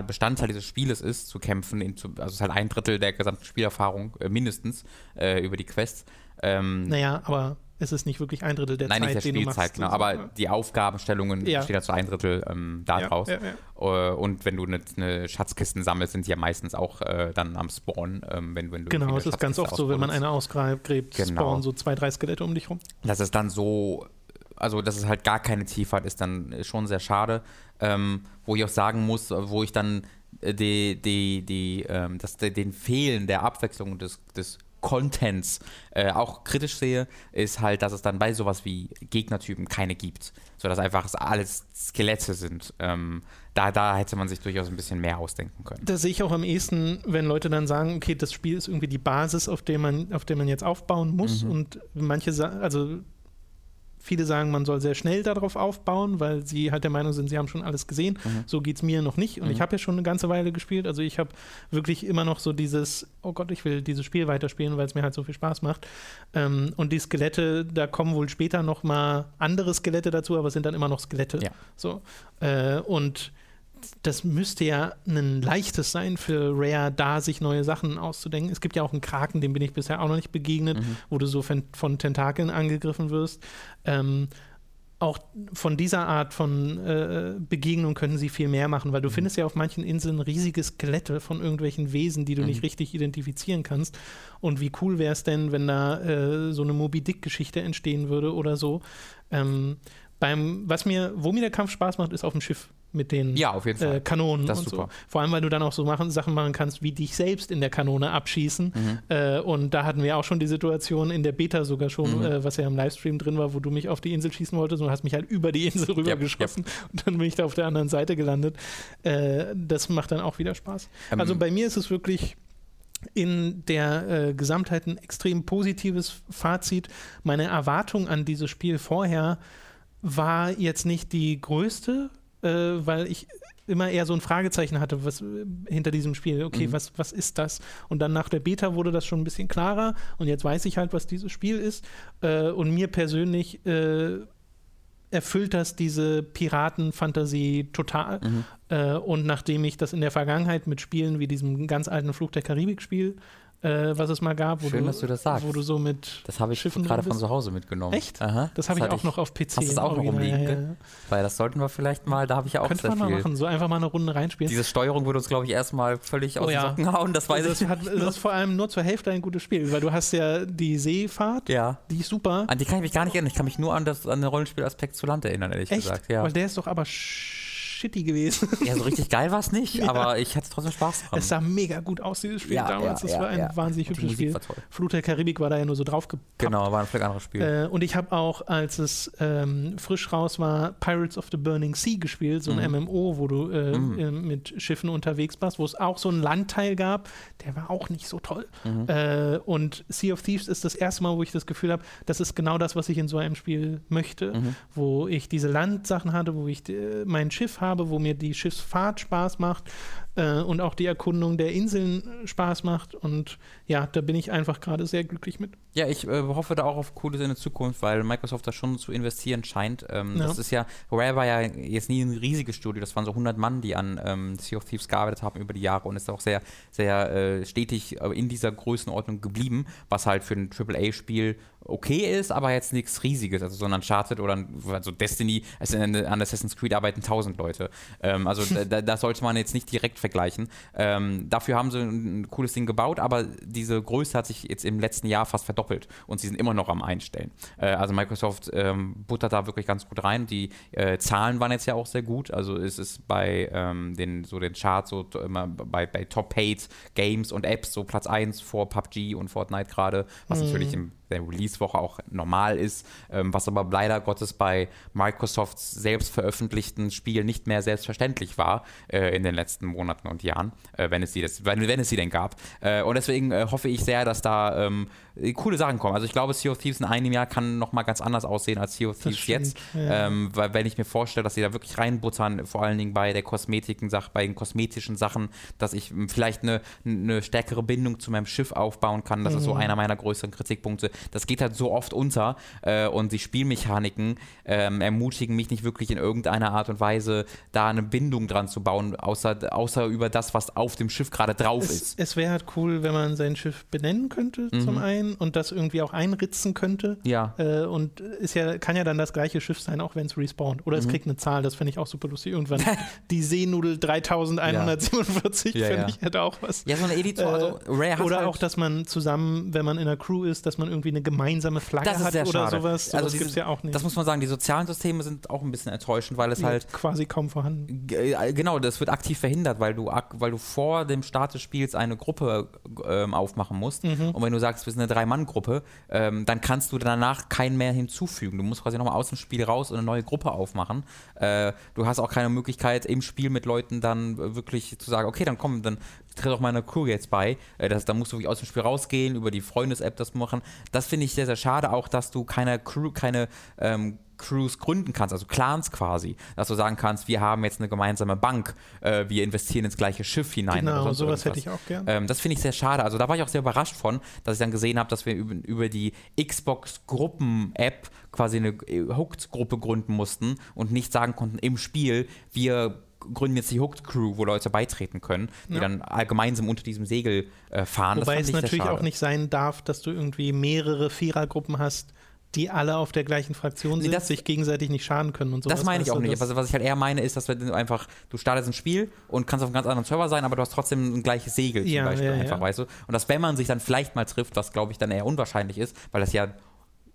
Bestandteil dieses Spieles ist, zu kämpfen, in, zu, also es ist halt ein Drittel der gesamten Spielerfahrung äh, mindestens äh, über die Quests. Ähm, Naja, aber es ist nicht wirklich ein Drittel der Nein, Zeit, nicht der den du Spielzeit, machst. genau. Aber die Aufgabenstellungen Ja. steht ja zu ein Drittel ähm, da ja, draus. Äh, Und wenn du eine ne Schatzkisten sammelst, sind die ja meistens auch äh, dann am Spawn, ähm, wenn, wenn du Genau, es ist ganz oft so, wenn man eine ausgräbt, Genau. spawnen so zwei, drei Skelette um dich rum. Dass es dann so, also dass es halt gar keine Tiefe hat, ist dann schon sehr schade. Ähm, wo ich auch sagen muss, wo ich dann äh, die, die, die, ähm, das, den Fehlen der Abwechslung des, des Contents äh, auch kritisch sehe, ist halt, dass es dann bei sowas wie Gegnertypen keine gibt. So dass einfach es alles Skelette sind. Ähm, da, da hätte man sich durchaus ein bisschen mehr ausdenken können. Das sehe ich auch am ehesten, wenn Leute dann sagen, okay, das Spiel ist irgendwie die Basis, auf der man, auf der man jetzt aufbauen muss. Mhm. Und manche sagen, also viele sagen, man soll sehr schnell darauf aufbauen, weil sie halt der Meinung sind, sie haben schon alles gesehen. Mhm. So geht es mir noch nicht. Und Mhm. ich habe ja schon eine ganze Weile gespielt. Also ich habe wirklich immer noch so dieses, oh Gott, ich will dieses Spiel weiterspielen, weil es mir halt so viel Spaß macht. Ähm, und die Skelette, da kommen wohl später noch mal andere Skelette dazu, aber es sind dann immer noch Skelette. Ja. So. Äh, und das müsste ja ein leichtes sein für Rare, da sich neue Sachen auszudenken. Es gibt ja auch einen Kraken, dem bin ich bisher auch noch nicht begegnet, Mhm. wo du so von, Tentakeln angegriffen wirst. Ähm, auch von dieser Art von äh, Begegnung können sie viel mehr machen, weil du Mhm. findest ja auf manchen Inseln riesige Skelette von irgendwelchen Wesen, die du Mhm. nicht richtig identifizieren kannst. Und wie cool wäre es denn, wenn da äh, so eine Moby Dick-Geschichte entstehen würde oder so. Ähm, beim, was mir, wo mir der Kampf Spaß macht, ist auf dem Schiff mit den Ja, auf jeden Fall. äh, Kanonen Das und ist so. super. Vor allem, weil du dann auch so machen, Sachen machen kannst, wie dich selbst in der Kanone abschießen. Mhm. Äh, und da hatten wir auch schon die Situation in der Beta sogar schon, Mhm. äh, was ja im Livestream drin war, wo du mich auf die Insel schießen wolltest und hast mich halt über die Insel rüber Yep, geschossen und dann bin ich da auf der anderen Seite gelandet. Äh, das macht dann auch wieder Spaß. Ähm, Also bei mir ist es wirklich in der äh, Gesamtheit ein extrem positives Fazit. Meine Erwartung an dieses Spiel vorher war jetzt nicht die größte, äh, weil ich immer eher so ein Fragezeichen hatte, was äh, hinter diesem Spiel, okay, Mhm. was, was ist das? Und dann nach der Beta wurde das schon ein bisschen klarer und jetzt weiß ich halt, was dieses Spiel ist. Äh, und mir persönlich äh, erfüllt das diese Piratenfantasie total. Mhm. Äh, und nachdem ich das in der Vergangenheit mit Spielen wie diesem ganz alten Fluch der Karibik-Spiel, äh, was es mal gab, wo, Schön, du, dass du das sagst. wo du so mit Das habe ich Schiffen gerade von zu Hause mitgenommen. Echt? Aha. Das habe ich auch noch auf PC. Hast du das auch noch Original, rumliegen? Ja, ja. Weil das sollten wir vielleicht mal, da habe ich ja auch Könnte sehr man mal viel. machen, so einfach mal eine Runde reinspielen. Diese Steuerung würde uns, glaube ich, erstmal völlig aus Oh den ja. Socken hauen, das weiß das, ich. hat, das ist vor allem nur zur Hälfte ein gutes Spiel, weil du hast ja die Seefahrt, Ja. die ist super. An die kann ich mich gar nicht erinnern. Ich kann mich nur an, das, an den Rollenspielaspekt zu Land erinnern, ehrlich Echt? gesagt. Ja. Weil der ist doch aber shitty gewesen. ja, so richtig geil war es nicht, aber ich hatte trotzdem Spaß dran. Es sah mega gut aus, dieses Spiel Ja, damals. ja, das ja, war ein ja. wahnsinnig hübsches Spiel. Flut der Karibik war da ja nur so draufgepackt. Genau, war ein völlig anderes Spiel. Äh, und ich habe auch, als es ähm, frisch raus war, Pirates of the Burning Sea gespielt, so ein Mhm. MMO, wo du äh, Mhm. äh, mit Schiffen unterwegs warst, wo es auch so einen Landteil gab, der war auch nicht so toll. Mhm. Äh, und Sea of Thieves ist das erste Mal, wo ich das Gefühl habe, das ist genau das, was ich in so einem Spiel möchte, Mhm. wo ich diese Landsachen hatte, wo ich äh, mein Schiff habe, wo mir die Schiffsfahrt Spaß macht äh, und auch die Erkundung der Inseln äh, Spaß macht. Und ja, da bin ich einfach gerade sehr glücklich mit. Ja, ich äh, hoffe da auch auf Cooles in der Zukunft, weil Microsoft da schon zu investieren scheint. Ähm, Ja. Das ist ja, Rare war ja jetzt nie ein riesiges Studio, das waren so 100 Mann, die an ähm, Sea of Thieves gearbeitet haben über die Jahre und ist auch sehr, sehr äh, stetig äh, in dieser Größenordnung geblieben, was halt für ein AAA-Spiel okay ist, aber jetzt nichts Riesiges. Also so ein Uncharted oder ein, also Destiny, also an Assassin's Creed arbeiten 1000 Leute. Ähm, also da, da, sollte man jetzt nicht direkt vergleichen. Ähm, dafür haben sie ein, ein cooles Ding gebaut, aber diese Größe hat sich jetzt im letzten Jahr fast verdoppelt und sie sind immer noch am Einstellen. Äh, also Microsoft ähm, buttert da wirklich ganz gut rein. Die äh, Zahlen waren jetzt ja auch sehr gut. Also es ist bei ähm, den so den Charts so immer bei, bei Top Paid Games und Apps so Platz 1 vor PUBG und Fortnite gerade, was Mhm. natürlich im der Release-Woche auch normal ist, ähm, was aber leider Gottes bei Microsofts selbst veröffentlichten Spielen nicht mehr selbstverständlich war äh, in den letzten Monaten und Jahren, äh, wenn, es sie das, wenn, wenn es sie denn gab. Äh, und deswegen äh, hoffe ich sehr, dass da ähm, coole Sachen kommen. Also ich glaube, Sea of Thieves in einem Jahr kann nochmal ganz anders aussehen als Sea of Thieves jetzt. Ja. Ähm, weil wenn ich mir vorstelle, dass sie da wirklich reinbuttern, vor allen Dingen bei der Kosmetiken bei den kosmetischen Sachen, dass ich vielleicht eine, eine stärkere Bindung zu meinem Schiff aufbauen kann. Das mhm. ist so mhm. einer meiner größeren Kritikpunkte. Das geht halt so oft unter äh, und die Spielmechaniken ähm, ermutigen mich nicht wirklich in irgendeiner Art und Weise, da eine Bindung dran zu bauen, außer, außer über das, was auf dem Schiff gerade drauf es, ist. Es wäre halt cool, wenn man sein Schiff benennen könnte, mhm. zum einen, und das irgendwie auch einritzen könnte. Ja. Äh, und ist ja, kann ja dann das gleiche Schiff sein, auch wenn es respawnt. Oder mhm. es kriegt eine Zahl, das finde ich auch super lustig. Irgendwann die Seenudel 3147 ja. finde ja. ich hätte auch was. Ja, so ein Editor. Also Rare hat oder halt auch, dass man zusammen, wenn man in einer Crew ist, dass man irgendwie eine gemeinsame Flagge hat oder schade. sowas. So also gibt es ja auch nicht. Das muss man sagen, die sozialen Systeme sind auch ein bisschen enttäuschend, weil es ja, halt quasi kaum vorhanden. Äh, genau, das wird aktiv verhindert, weil du, weil du vor dem Start des Spiels eine Gruppe ähm, aufmachen musst. Mhm. Und wenn du sagst, wir sind eine Drei-Mann-Gruppe, ähm, dann kannst du danach keinen mehr hinzufügen. Du musst quasi nochmal aus dem Spiel raus und eine neue Gruppe aufmachen. Äh, du hast auch keine Möglichkeit, im Spiel mit Leuten dann wirklich zu sagen, okay, dann komm, dann tritt auch meiner Crew jetzt bei. Äh, das, da musst du wirklich aus dem Spiel rausgehen, über die Freundes-App das machen. Das finde ich sehr, sehr schade, auch dass du keine Crew, keine ähm, Crews gründen kannst, also Clans quasi, dass du sagen kannst, wir haben jetzt eine gemeinsame Bank, äh, wir investieren ins gleiche Schiff hinein. Genau, sowas hätte ich auch gern. Ähm, das finde ich sehr schade. Also da war ich auch sehr überrascht von, dass ich dann gesehen habe, dass wir über, über die Xbox-Gruppen-App quasi eine äh, Hooked-Gruppe gründen mussten und nicht sagen konnten im Spiel, wir gründen jetzt die Hooked Crew, wo Leute beitreten können, die ja. dann gemeinsam unter diesem Segel äh, fahren. Wobei es natürlich auch nicht sein darf, dass du irgendwie mehrere Vierergruppen hast, die alle auf der gleichen Fraktion sind, nee, das, sich gegenseitig nicht schaden können und so. Das meine ich auch nicht. Also, was ich halt eher meine, ist, dass du einfach, du startest ein Spiel und kannst auf einem ganz anderen Server sein, aber du hast trotzdem ein gleiches Segel zum ja, Beispiel ja, einfach, weißt du? Und dass, wenn man sich dann vielleicht mal trifft, was glaube ich dann eher unwahrscheinlich ist, weil das ja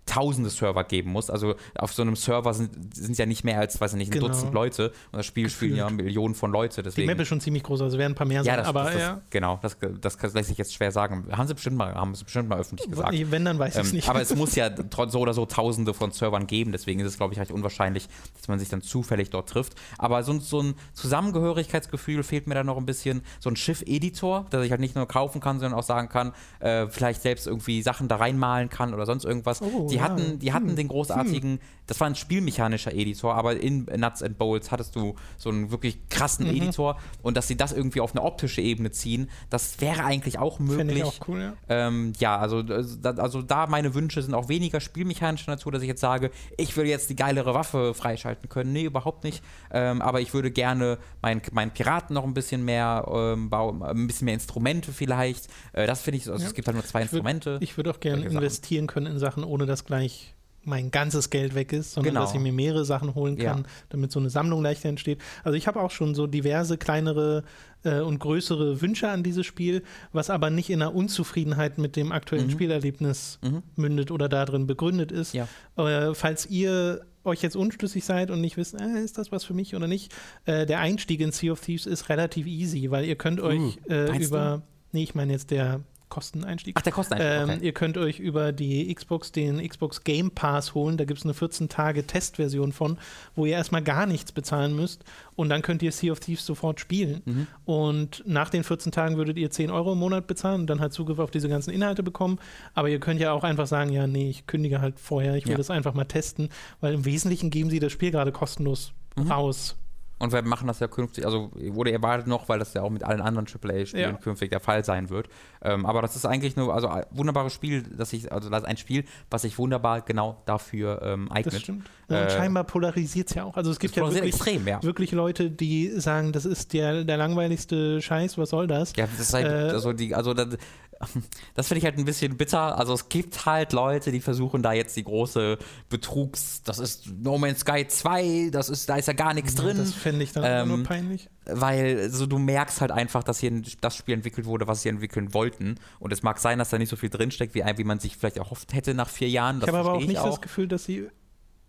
tausende Server geben muss. Also auf so einem Server sind, sind ja nicht mehr als, weiß ich nicht, ein genau. Dutzend Leute und das Spiel Gefühlt. spielen ja Millionen von Leute. Deswegen. Die Map ist schon ziemlich groß, also werden ein paar mehr ja, sein. aber das, ja. Genau, das, das, das lässt sich jetzt schwer sagen. Haben sie bestimmt mal, haben sie bestimmt mal öffentlich gesagt. Wenn, dann weiß ich es ähm, nicht. Aber es muss ja so oder so tausende von Servern geben, deswegen ist es, glaube ich, recht unwahrscheinlich, dass man sich dann zufällig dort trifft. Aber so, so ein Zusammengehörigkeitsgefühl fehlt mir da noch ein bisschen. So ein Schiff-Editor, dass ich halt nicht nur kaufen kann, sondern auch sagen kann, äh, vielleicht selbst irgendwie Sachen da reinmalen kann oder sonst irgendwas. Oh, die, ja. hatten, die hatten hm den großartigen, hm. das war ein spielmechanischer Editor, aber in Nuts and Bolts hattest du so einen wirklich krassen mhm. Editor und dass sie das irgendwie auf eine optische Ebene ziehen, das wäre eigentlich auch möglich. Ich auch cool, ja. Ähm, ja, also, also da meine Wünsche sind auch weniger spielmechanischer Natur, dass ich jetzt sage, ich will jetzt die geilere Waffe freischalten können. Nee, überhaupt nicht. Ähm, aber ich würde gerne meinen, meinen Piraten noch ein bisschen mehr ähm, bauen, ein bisschen mehr Instrumente vielleicht. Äh, das finde ich, also ja. es gibt halt nur zwei ich Instrumente. Würd, ich würde auch gerne investieren können in Sachen, ohne das gleich mein ganzes Geld weg ist, sondern genau. dass ich mir mehrere Sachen holen kann, ja. damit so eine Sammlung leichter entsteht. Also ich habe auch schon so diverse kleinere äh, und größere Wünsche an dieses Spiel, was aber nicht in einer Unzufriedenheit mit dem aktuellen mhm. Spielerlebnis mhm. mündet oder darin begründet ist. Ja. Äh, falls ihr euch jetzt unschlüssig seid und nicht wisst, äh, ist das was für mich oder nicht, äh, der Einstieg in Sea of Thieves ist relativ easy, weil ihr könnt euch uh, über, du? nee, ich meine jetzt der Kosteneinstieg. Ach, der Kosteneinstieg. Ähm, Ihr könnt euch über die Xbox den Xbox Game Pass holen. Da gibt es eine 14-Tage-Testversion von, wo ihr erstmal gar nichts bezahlen müsst und dann könnt ihr Sea of Thieves sofort spielen. Mhm. Und nach den 14 Tagen würdet ihr 10 Euro im Monat bezahlen und dann halt Zugriff auf diese ganzen Inhalte bekommen. Aber ihr könnt ja auch einfach sagen: Ja, nee, ich kündige halt vorher, ich will ja. das einfach mal testen, weil im Wesentlichen geben sie das Spiel gerade kostenlos mhm. raus. Und wir machen das ja künftig, also wurde erwartet noch, weil das ja auch mit allen anderen AAA-Spielen ja. künftig der Fall sein wird. Ähm, aber das ist eigentlich nur, also ein wunderbares Spiel, das ich, also das ist ein Spiel, was sich wunderbar genau dafür ähm, eignet. Das stimmt. Ja, und äh, scheinbar polarisiert es ja auch. Also es gibt ja wirklich, extrem, ja wirklich, Leute, die sagen, das ist der, der langweiligste Scheiß, was soll das? Ja, das ist halt, äh, also die, also das, das finde ich halt ein bisschen bitter. Also es gibt halt Leute, die versuchen da jetzt die große Betrugs, das ist No Man's Sky 2, das ist, da ist ja gar nichts ja, drin. Fände ich dann ähm, nur peinlich. Weil so du merkst halt einfach, dass hier das Spiel entwickelt wurde, was sie entwickeln wollten. Und es mag sein, dass da nicht so viel drinsteckt, wie, wie man sich vielleicht erhofft hätte nach vier Jahren. Das ich habe aber auch nicht auch. das Gefühl, dass sie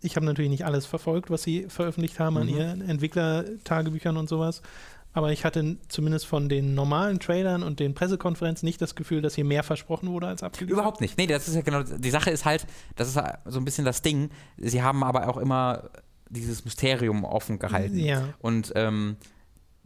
ich habe natürlich nicht alles verfolgt, was sie veröffentlicht haben mhm. an ihren Entwicklertagebüchern und sowas. aber ich hatte zumindest von den normalen Trailern und den Pressekonferenzen nicht das Gefühl, dass hier mehr versprochen wurde als abgeliefert. Überhaupt nicht. Nee, das ist ja genau, die Sache ist halt, das ist so ein bisschen das Ding. Sie haben aber auch immer dieses Mysterium offen gehalten. Ja. Und ähm,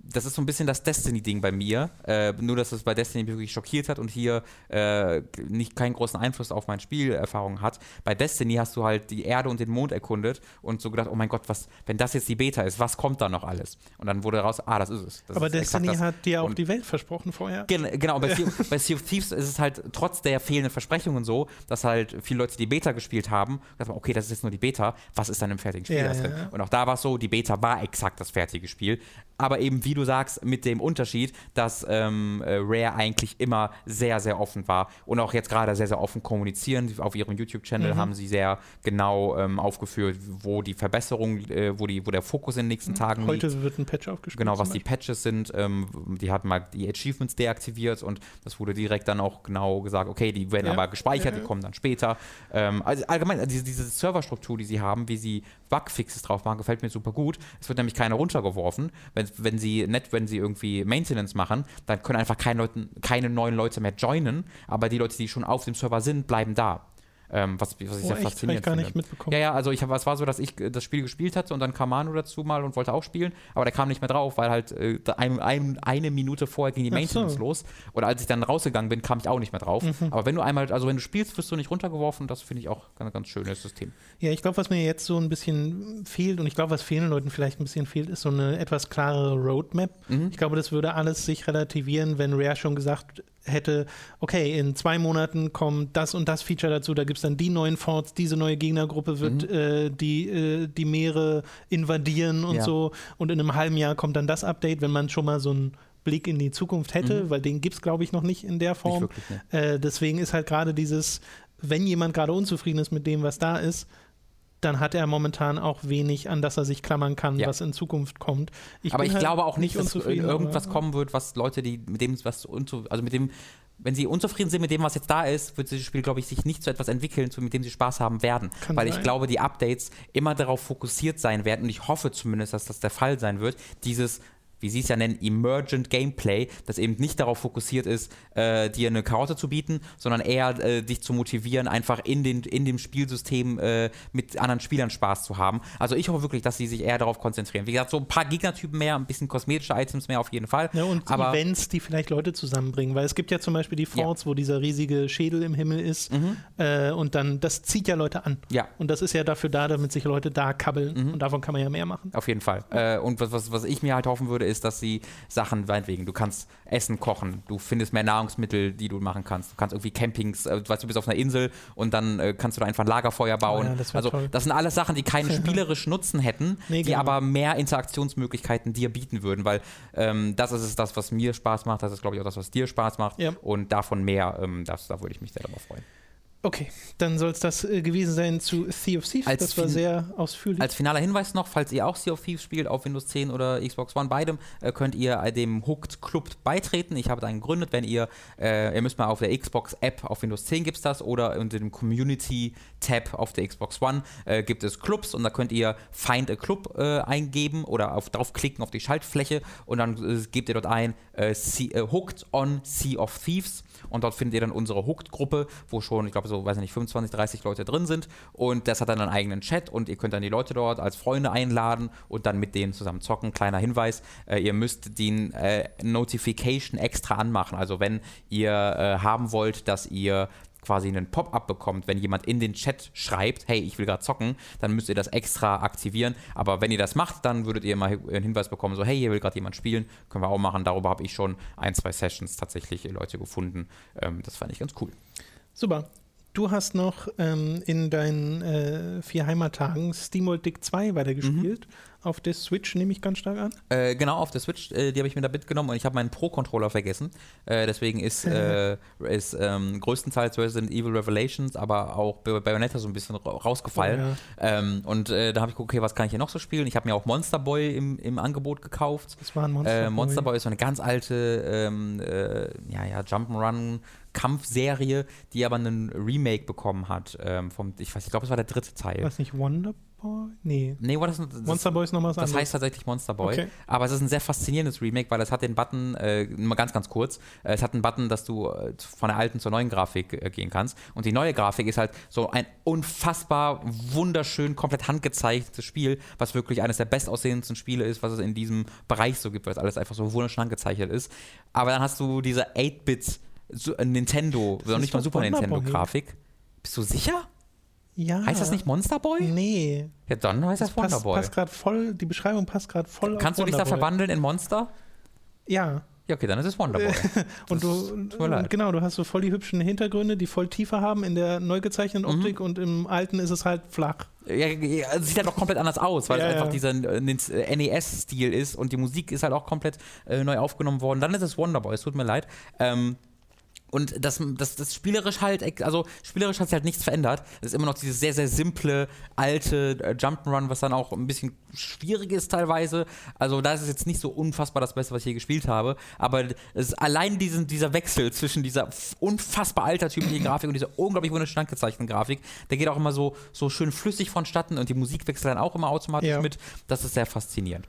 das ist so ein bisschen das Destiny-Ding bei mir. Äh, nur, dass es bei Destiny mich wirklich schockiert hat und hier äh, nicht keinen großen Einfluss auf meine Spielerfahrung hat. Bei Destiny hast du halt die Erde und den Mond erkundet und so gedacht, oh mein Gott, was, wenn das jetzt die Beta ist, was kommt da noch alles? Und dann wurde raus, ah, das ist es. Das Aber ist Destiny hat dir auch und die Welt versprochen vorher. Gen genau, bei, sea, bei Sea of Thieves ist es halt trotz der fehlenden Versprechungen so, dass halt viele Leute die Beta gespielt haben. Man, okay, das ist jetzt nur die Beta, was ist dann im fertigen Spiel? Ja, ja. Und auch da war es so, die Beta war exakt das fertige Spiel. Aber eben, wie du sagst, mit dem Unterschied, dass ähm, äh, Rare eigentlich immer sehr, sehr offen war und auch jetzt gerade sehr, sehr offen kommunizieren. Auf ihrem YouTube-Channel Mhm. haben sie sehr genau ähm, aufgeführt, wo die Verbesserung, äh, wo, die, wo der Fokus in den nächsten Tagen liegt. Mhm. Heute wird ein Patch aufgespielt. Genau, was die Patches sind, ähm, die hatten mal die Achievements deaktiviert und das wurde direkt dann auch genau gesagt, okay, die werden Ja. aber gespeichert, Ja. die kommen dann später. Ähm, also allgemein, also diese, diese Serverstruktur, die sie haben, wie sie Bugfixes drauf machen, gefällt mir super gut. Es wird nämlich keiner runtergeworfen. Wenn, wenn sie nett, wenn sie irgendwie Maintenance machen, dann können einfach keine, Leuten, keine neuen Leute mehr joinen, aber die Leute, die schon auf dem Server sind, bleiben da. Ähm, was, was ich Oh, sehr echt? Faszinierend gar finde. nicht mitbekommen. Ja, ja, also ich hab, es war so, dass ich äh, das Spiel gespielt hatte und dann kam Manu dazu mal und wollte auch spielen, aber der kam nicht mehr drauf, weil halt äh, ein, ein, eine Minute vorher ging die Maintenance so. los. Und als ich dann rausgegangen bin, kam ich auch nicht mehr drauf. Mhm. Aber wenn du einmal, also wenn du spielst, wirst du nicht runtergeworfen. Das finde ich auch ein ganz schönes System. Ja, ich glaube, was mir jetzt so ein bisschen fehlt und ich glaube, was vielen Leuten vielleicht ein bisschen fehlt, ist so eine etwas klarere Roadmap. Mhm. Ich glaube, das würde alles sich relativieren, wenn Rare schon gesagt hätte, okay, in zwei Monaten kommt das und das Feature dazu, da gibt es dann die neuen Forts, diese neue Gegnergruppe wird Mhm. äh, die, äh, die Meere invadieren und Ja. so und in einem halben Jahr kommt dann das Update, wenn man schon mal so einen Blick in die Zukunft hätte, Mhm. weil den gibt es, glaube ich, noch nicht in der Form. wirklich, ne. Äh, deswegen ist halt gerade dieses, wenn jemand gerade unzufrieden ist mit dem, was da ist, dann hat er momentan auch wenig, an das er sich klammern kann, Ja. was in Zukunft kommt. aber bin ich halt glaube auch nicht, dass irgendwas aber- kommen wird, was Leute, die mit dem, was unzu, also mit dem, wenn sie unzufrieden sind mit dem, was jetzt da ist, wird dieses Spiel, glaube ich, sich nicht zu etwas entwickeln, mit dem sie Spaß haben werden. Kann Weil ich sein. glaube, die Updates immer darauf fokussiert sein werden und ich hoffe zumindest, dass das der Fall sein wird, dieses wie sie es ja nennen, Emergent Gameplay, das eben nicht darauf fokussiert ist, äh, dir eine Karotte zu bieten, sondern eher äh, dich zu motivieren, einfach in, den, in dem Spielsystem äh, mit anderen Spielern Spaß zu haben. Also ich hoffe wirklich, dass sie sich eher darauf konzentrieren. Wie gesagt, so ein paar Gegnertypen mehr, ein bisschen kosmetische Items mehr auf jeden Fall. Ja, und aber Events, die vielleicht Leute zusammenbringen, weil es gibt ja zum Beispiel die Forts, wo dieser riesige Schädel im Himmel ist äh, und dann, das zieht ja Leute an. ja, Und das ist ja dafür da, damit sich Leute da kabbeln und davon kann man ja mehr machen. Auf jeden Fall. Äh, und was, was, was ich mir halt hoffen würde, ist, dass sie Sachen, meinetwegen, du kannst Essen kochen, du findest mehr Nahrungsmittel, die du machen kannst. Du kannst irgendwie Campings, äh, weißt du, bist auf einer Insel und dann äh, kannst du da einfach ein Lagerfeuer bauen. Oh ja, das also, toll. das sind alles Sachen, die keinen spielerischen Nutzen hätten, Nee, die genau. aber mehr Interaktionsmöglichkeiten dir bieten würden, weil ähm, das ist es, das, was mir Spaß macht, das ist, glaube ich, auch das, was dir Spaß macht. Ja. Und davon mehr, ähm, das, da würde ich mich sehr darüber freuen. Okay, dann soll es das äh, gewesen sein zu Sea of Thieves. Als das war sehr ausführlich. Als finaler Hinweis noch, falls ihr auch Sea of Thieves spielt auf Windows 10 oder Xbox One, beidem, äh, könnt ihr äh, dem Hooked Club beitreten. Ich habe da einen gegründet, wenn ihr, äh, ihr müsst mal auf der Xbox App auf Windows 10 gibt es das oder unter dem Community Tab auf der Xbox One äh, gibt es Clubs und da könnt ihr Find a Club eingeben oder auf, draufklicken auf die Schaltfläche und dann gebt ihr dort ein Hooked on Sea of Thieves und dort findet ihr dann unsere Hooked-Gruppe, wo schon, ich glaube, so, weiß ich nicht, 25, 30 Leute drin sind. Und das hat dann einen eigenen Chat und ihr könnt dann die Leute dort als Freunde einladen und dann mit denen zusammen zocken. Kleiner Hinweis, äh, ihr müsst den äh, Notification extra anmachen. Also wenn ihr äh, haben wollt, dass ihr quasi einen Pop-up bekommt, wenn jemand in den Chat schreibt, hey, ich will gerade zocken, dann müsst ihr das extra aktivieren. Aber wenn ihr das macht, dann würdet ihr mal einen Hinweis bekommen, so, hey, hier will gerade jemand spielen, können wir auch machen. Darüber habe ich schon ein, zwei Sessions tatsächlich Leute gefunden. Ähm, das fand ich ganz cool. Super. Du hast noch ähm, in deinen äh, vier Heimattagen SteamWorld Dick 2 weitergespielt. Auf der Switch nehme ich ganz stark an. Äh, genau, auf der Switch, äh, die habe ich mir da mitgenommen und ich habe meinen Pro-Controller vergessen. Äh, deswegen ist, äh, ist ähm, größtenteils Resident Evil Revelations, aber auch Bay- Bayonetta so ein bisschen ra- rausgefallen. Oh, ähm, und äh, da habe ich geguckt, okay, was kann ich hier noch so spielen? Ich habe mir auch Monster Boy im, im Angebot gekauft. Das war ein Monster. Äh, Monster Boy. Boy ist so eine ganz alte ähm, äh, ja, ja, Jump'n'Run Kampfserie, die aber einen Remake bekommen hat. Ähm, vom, ich weiß, ich glaube, es war der dritte Teil. Was nicht Wonder Boy? Nee. Nee, war das, das Monster Boy ist noch was Das anderes. heißt tatsächlich Monster Boy. Okay. Aber es ist ein sehr faszinierendes Remake, weil es hat den Button, äh, mal ganz, ganz kurz, äh, es hat einen Button, dass du äh, von der alten zur neuen Grafik äh, gehen kannst. Und die neue Grafik ist halt so ein unfassbar wunderschön, komplett handgezeichnetes Spiel, was wirklich eines der bestaussehendsten Spiele ist, was es in diesem Bereich so gibt, weil es alles einfach so wunderschön handgezeichnet ist. Aber dann hast du diese 8-Bit Su- äh, Nintendo, ist nicht mal Super. Nintendo-Grafik. Bist du sicher? Ja. Heißt das nicht Monster Boy? Nee. Ja, dann heißt das, Wonder Passt, Boy. passt gerade voll, die Beschreibung passt gerade voll Kannst du dich da verwandeln in Monster? Ja. Ja, okay, dann ist es Wonder Boy. Und Das du, leid. genau, du hast so voll die hübschen Hintergründe, die voll Tiefe haben in der neu Mhm. gezeichneten Optik und im alten ist es halt flach. Ja, ja, sieht halt auch komplett anders aus, weil Ja, es einfach ja. dieser äh, NES-Stil ist und die Musik ist halt auch komplett äh, neu aufgenommen worden. Dann ist es Wonderboy, es tut mir leid. Ähm, und das, das, das spielerisch halt, also spielerisch hat sich halt nichts verändert. Es ist immer noch dieses sehr, sehr simple, alte äh, Jump'n'Run, was dann auch ein bisschen schwierig ist teilweise. Also da ist es jetzt nicht so unfassbar das Beste, was ich je gespielt habe. Aber es allein diesen, dieser Wechsel zwischen dieser unfassbar altertümlichen Grafik und dieser unglaublich wunderschön gezeichneten Grafik, der geht auch immer so, so schön flüssig vonstatten und die Musik wechselt dann auch immer automatisch Ja. mit. Das ist sehr faszinierend.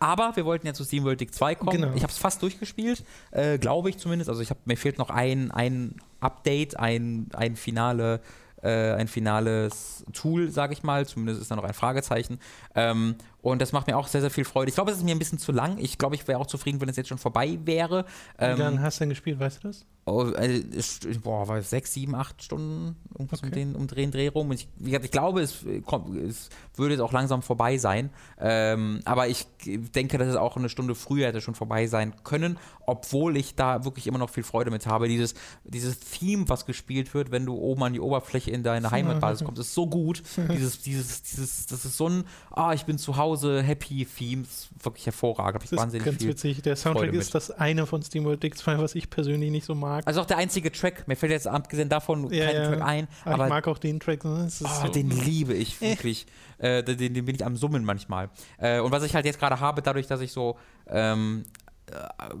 Aber wir wollten ja zu SteamWorld Dig 2 kommen. Genau. Ich habe es fast durchgespielt, äh, glaube ich zumindest. Also ich hab, mir fehlt noch ein, ein Update, ein, ein, finale, äh, ein finales Tool, sage ich mal. Zumindest ist da noch ein Fragezeichen. Ähm, und das macht mir auch sehr, sehr viel Freude. Ich glaube, es ist mir ein bisschen zu lang. Ich glaube, ich wäre auch zufrieden, wenn es jetzt schon vorbei wäre. Wie Ähm, lange hast du denn gespielt, weißt du das? Oh, es- boah, war es sechs, sieben, acht Stunden irgendwas um Okay. den um Dreh rum. Und ich, ich glaube, es, äh, kommt, es würde jetzt auch langsam vorbei sein. Ähm, aber ich denke, dass es auch eine Stunde früher hätte schon vorbei sein können, obwohl ich da wirklich immer noch viel Freude mit habe. Dieses, dieses Theme, was gespielt wird, wenn du oben an die Oberfläche in deine Heimatbasis kommst, ist so gut. dieses, dieses, dieses, das ist so ein, ah, ich bin zu Hause, happy Theme, ist wirklich hervorragend. Hab ich Das ist wahnsinnig ganz viel. witzig. Der Soundtrack ist das eine von SteamWorld Dig 2, was ich persönlich nicht so mag. Also auch der einzige Track, mir fällt jetzt abgesehen davon Ja, kein ja. Track ein, aber, aber ich mag auch den Track. ne? Oh, so, den liebe ich wirklich. Äh, den, den bin ich am Summen manchmal. Äh, und was ich halt jetzt gerade habe, dadurch, dass ich so ähm, äh,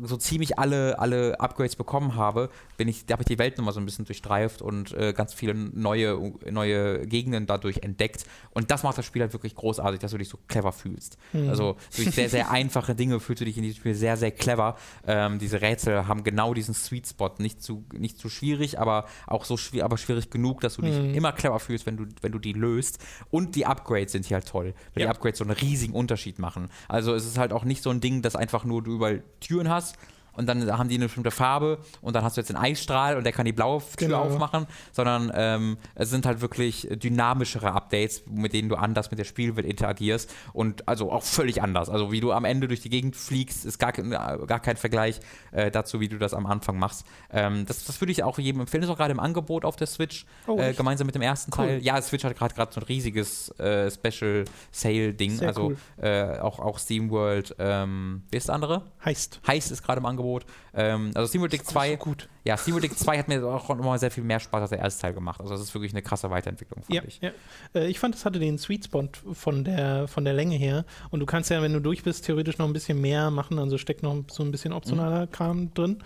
so ziemlich alle, alle Upgrades bekommen habe, bin ich, da habe ich die Welt nochmal so ein bisschen durchstreift und äh, ganz viele neue, neue Gegenden dadurch entdeckt. Und das macht das Spiel halt wirklich großartig, dass du dich so clever fühlst. Also durch sehr, sehr einfache Dinge fühlst du dich in diesem Spiel sehr, sehr clever. Ähm, diese Rätsel haben genau diesen Sweet Spot. Nicht zu, nicht zu schwierig, aber auch so schwierig, aber schwierig genug, dass du dich Mhm. immer clever fühlst, wenn du, wenn du die löst. Und die Upgrades sind hier halt toll, weil Ja. die Upgrades so einen riesigen Unterschied machen. Also es ist halt auch nicht so ein Ding, dass einfach nur du überall Türen hast und dann haben die eine bestimmte Farbe und dann hast du jetzt den Eisstrahl und der kann die blaue Tür Genau. aufmachen, sondern ähm, es sind halt wirklich dynamischere Updates, mit denen du anders mit der Spielwelt interagierst und also auch völlig anders. Also wie du am Ende durch die Gegend fliegst, ist gar, kein- gar kein Vergleich äh, dazu, wie du das am Anfang machst. Ähm, das, das würde ich auch jedem empfehlen. Ist auch gerade im Angebot auf der Switch, Oh, äh, gemeinsam mit dem ersten Cool. Teil. Ja, Switch hat gerade gerade so ein riesiges äh, Special Sale Ding. Sehr also cool. äh, auch, auch SteamWorld, ähm, wie ist das andere? heißt. Heist ist gerade im Angebot. Ähm, also SteamWorld Dig 2. gut. Ja, SteamWorld Dig 2 hat mir auch nochmal sehr viel mehr Spaß als der erste Teil gemacht. Also das ist wirklich eine krasse Weiterentwicklung, fand Ja, ich. ja. Äh, ich fand, es hatte den Sweet Spot von der, von der Länge her. Und du kannst ja, wenn du durch bist, theoretisch noch ein bisschen mehr machen. Also steckt noch so ein bisschen optionaler Mhm. Kram drin.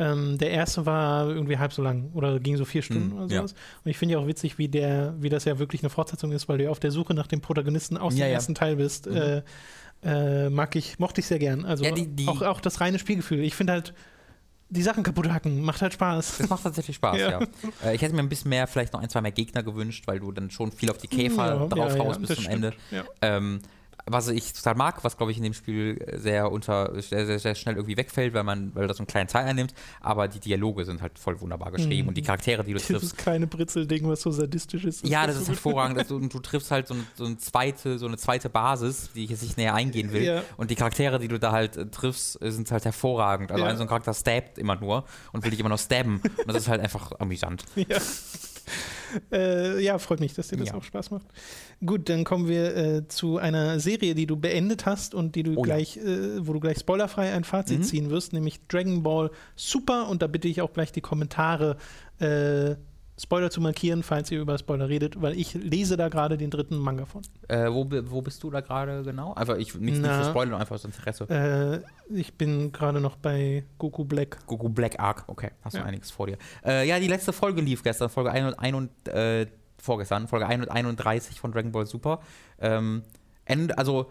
Ähm, der erste war irgendwie halb so lang oder ging so vier Stunden Mhm, oder ja. sowas. Und ich finde ja auch witzig, wie der, wie das ja wirklich eine Fortsetzung ist, weil du ja auf der Suche nach dem Protagonisten aus Ja, dem ja. ersten Teil bist. Mhm. Äh, äh, mag ich, mochte ich sehr gern. Also Ja, die- die- auch, auch das reine Spielgefühl. Ich finde halt, die Sachen kaputt hacken, macht halt Spaß. Das macht tatsächlich Spaß, Ja. ja. Äh, ich hätte mir ein bisschen mehr, vielleicht noch ein, zwei mehr Gegner gewünscht, weil du dann schon viel auf die Käfer drauf haust bis zum. Ende. Ja. Ähm, was ich total mag, was glaube ich in dem Spiel sehr unter sehr, sehr, sehr schnell irgendwie wegfällt, weil man, weil das so einen kleinen Teil einnimmt, aber die Dialoge sind halt voll wunderbar geschrieben Mhm. und die Charaktere, die du triffst. Dieses kleine Britzelding, was so sadistisch ist. Ja, das so ist hervorragend. dass du, und du triffst halt so, ein, so, eine zweite, so eine zweite Basis, die ich jetzt nicht näher eingehen will. Ja. Und die Charaktere, die du da halt äh, triffst, äh, sind halt hervorragend. Also Ja. ein so ein Charakter stabbt immer nur und will dich immer noch stabben. Und das ist halt einfach amüsant. Ja. Äh, ja, freut mich, dass dir das Ja. auch Spaß macht. Gut, dann kommen wir äh, zu einer Serie, die du beendet hast und die du Oh ja. gleich, äh, wo du gleich spoilerfrei ein Fazit Mhm. ziehen wirst, nämlich Dragon Ball Super. Und da bitte ich auch gleich die Kommentare äh, Spoiler zu markieren, falls ihr über Spoiler redet, weil ich lese da gerade den dritten Manga von. Äh, wo, wo bist du da gerade genau? Einfach, ich, nicht, nicht Na. für Spoiler, einfach aus Interesse. Äh, ich bin gerade noch bei Goku Black. Goku Black Arc, okay, hast du Ja. einiges vor dir. Äh, ja, die letzte Folge lief gestern, Folge 31, vorgestern, Folge 131 von Dragon Ball Super. Ähm, Ende, also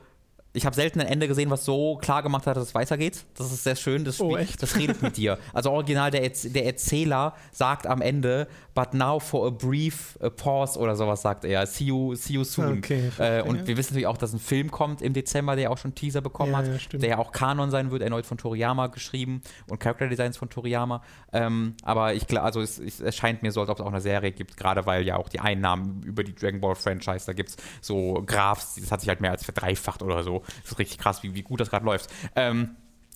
ich habe selten ein Ende gesehen, was so klar gemacht hat, dass es weitergeht. Das ist sehr schön. Das, Oh, Spiel- echt? das redet mit dir. Also original, der, der Erzähler sagt am Ende, but now for a brief uh, pause oder sowas sagt er. See you, see you soon. Okay, äh, und wir wissen natürlich auch, dass ein Film kommt im Dezember, der auch schon Teaser bekommen Ja, hat, ja, der ja auch Kanon sein wird, erneut von Toriyama geschrieben und Character Designs von Toriyama. Ähm, aber ich glaube, also es, es, es scheint mir so, als ob es auch eine Serie gibt, gerade weil ja auch die Einnahmen über die Dragon Ball Franchise, da gibt es so Graphs, das hat sich halt mehr als verdreifacht oder so. Das ist richtig krass, wie, wie gut das gerade läuft. Ähm,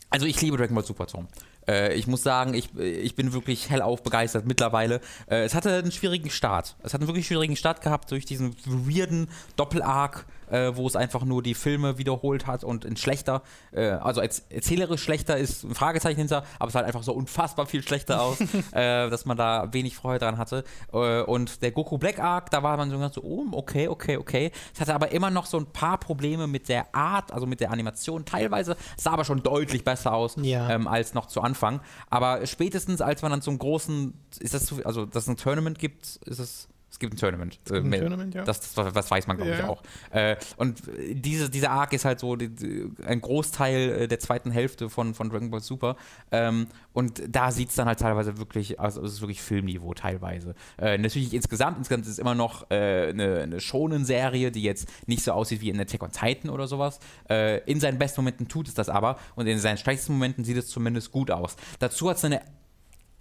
also ich liebe Dragon Ball Super Tom. Äh, ich muss sagen, ich, ich bin wirklich hellauf begeistert mittlerweile. Äh, es hatte einen schwierigen Start. Es hat einen wirklich schwierigen Start gehabt durch diesen weirden Doppel-Arc, äh, wo es einfach nur die Filme wiederholt hat und in schlechter, äh, also als erzählerisch schlechter ist ein Fragezeichen hinter, aber es sah halt einfach so unfassbar viel schlechter aus, äh, dass man da wenig Freude dran hatte. Äh, und der Goku Black Arc, da war man so ganz so, oh, okay, okay, okay. Es hatte aber immer noch so ein paar Probleme mit der Art, also mit der Animation. Teilweise sah aber schon deutlich besser aus Ja. ähm, als noch zu Anfang. Aber spätestens, als man dann zum großen, ist das zu, also dass es ein Tournament gibt, ist es. Es gibt ein Tournament. Es gibt ein Tournament, ja. Das, das, das weiß man, glaube Ja, ich, ja. auch. Äh, und diese, dieser Arc ist halt so die, die, ein Großteil äh, der zweiten Hälfte von, von Dragon Ball Super. Ähm, und da sieht es dann halt teilweise wirklich, also es ist wirklich Filmniveau teilweise. Äh, natürlich insgesamt, insgesamt ist es immer noch äh, eine, eine Shonen-Serie, die jetzt nicht so aussieht wie in Attack on Titan oder sowas. Äh, in seinen besten Momenten tut es das aber und in seinen schlechtesten Momenten sieht es zumindest gut aus. Dazu hat es eine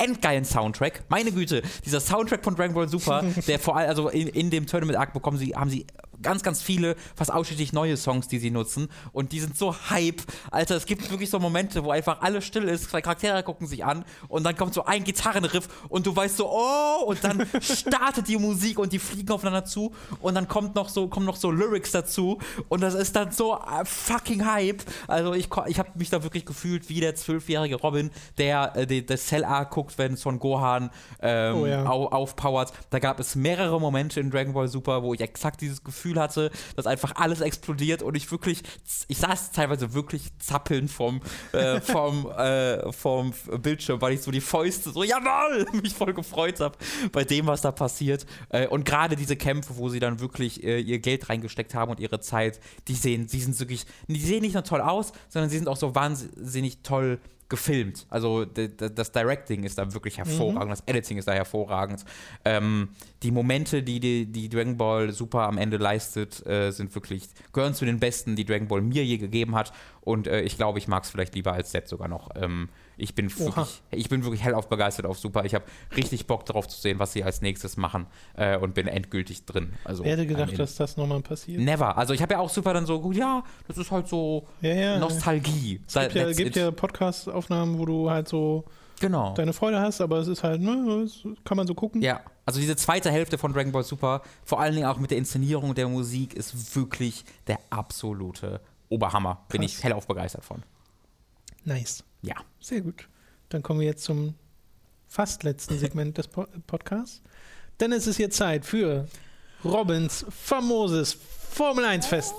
endgeilen Soundtrack. Meine Güte, dieser Soundtrack von Dragon Ball Super, der vor allem, also in, in dem Tournament Arc bekommen sie, haben sie ganz, ganz viele, fast ausschließlich neue Songs, die sie nutzen. Und die sind so hype. Alter, es gibt wirklich so Momente, wo einfach alles still ist, zwei Charaktere gucken sich an und dann kommt so ein Gitarrenriff und du weißt so, oh, und dann startet die Musik und die fliegen aufeinander zu und dann kommt noch so, kommen noch so Lyrics dazu und das ist dann so äh, fucking hype. Also ich, ich habe mich da wirklich gefühlt wie der zwölfjährige Robin, der äh, die- das Cell Arc guckt, wenn Son Gohan ähm, Oh ja. au aufpowert. Da gab es mehrere Momente in Dragon Ball Super, wo ich exakt dieses Gefühl hatte, dass einfach alles explodiert und ich wirklich, ich saß teilweise wirklich zappelnd vom, äh, vom, äh, vom Bildschirm, weil ich so die Fäuste so, jawohl, mich voll gefreut habe bei dem, was da passiert. Äh, und gerade diese Kämpfe, wo sie dann wirklich äh, ihr Geld reingesteckt haben und ihre Zeit, die sehen, die sind wirklich, die sehen nicht nur toll aus, sondern sie sind auch so wahnsinnig toll gefilmt. Also das Directing ist da wirklich hervorragend, das Editing ist da hervorragend. Ähm, die Momente, die, die die Dragon Ball Super am Ende leistet, äh, sind wirklich, gehören zu den besten, die Dragon Ball mir je gegeben hat. Und äh, ich glaube, ich mag es vielleicht lieber als Set sogar noch. Ähm, ich bin Oha. wirklich, ich bin wirklich hellauf begeistert auf Super. Ich habe richtig Bock darauf zu sehen, was sie als nächstes machen äh, und bin endgültig drin. Also, Wer hätte gedacht, dass das nochmal passiert? Never. Also ich habe ja auch Super dann so, gut, ja, das ist halt so Ja, ja. Nostalgie. Es gibt ja, gibt ja Podcast-Aufnahmen, wo du halt so genau. deine Freude hast, aber es ist halt, ne, kann man so gucken. Ja, also diese zweite Hälfte von Dragon Ball Super, vor allen Dingen auch mit der Inszenierung der Musik, ist wirklich der absolute Oberhammer. Bin Krass. ich hellauf begeistert von. Nice. Ja. Sehr gut. Dann kommen wir jetzt zum fast letzten Segment des po Podcasts. Denn es ist jetzt Zeit für Robins famoses Formel 1 Fest.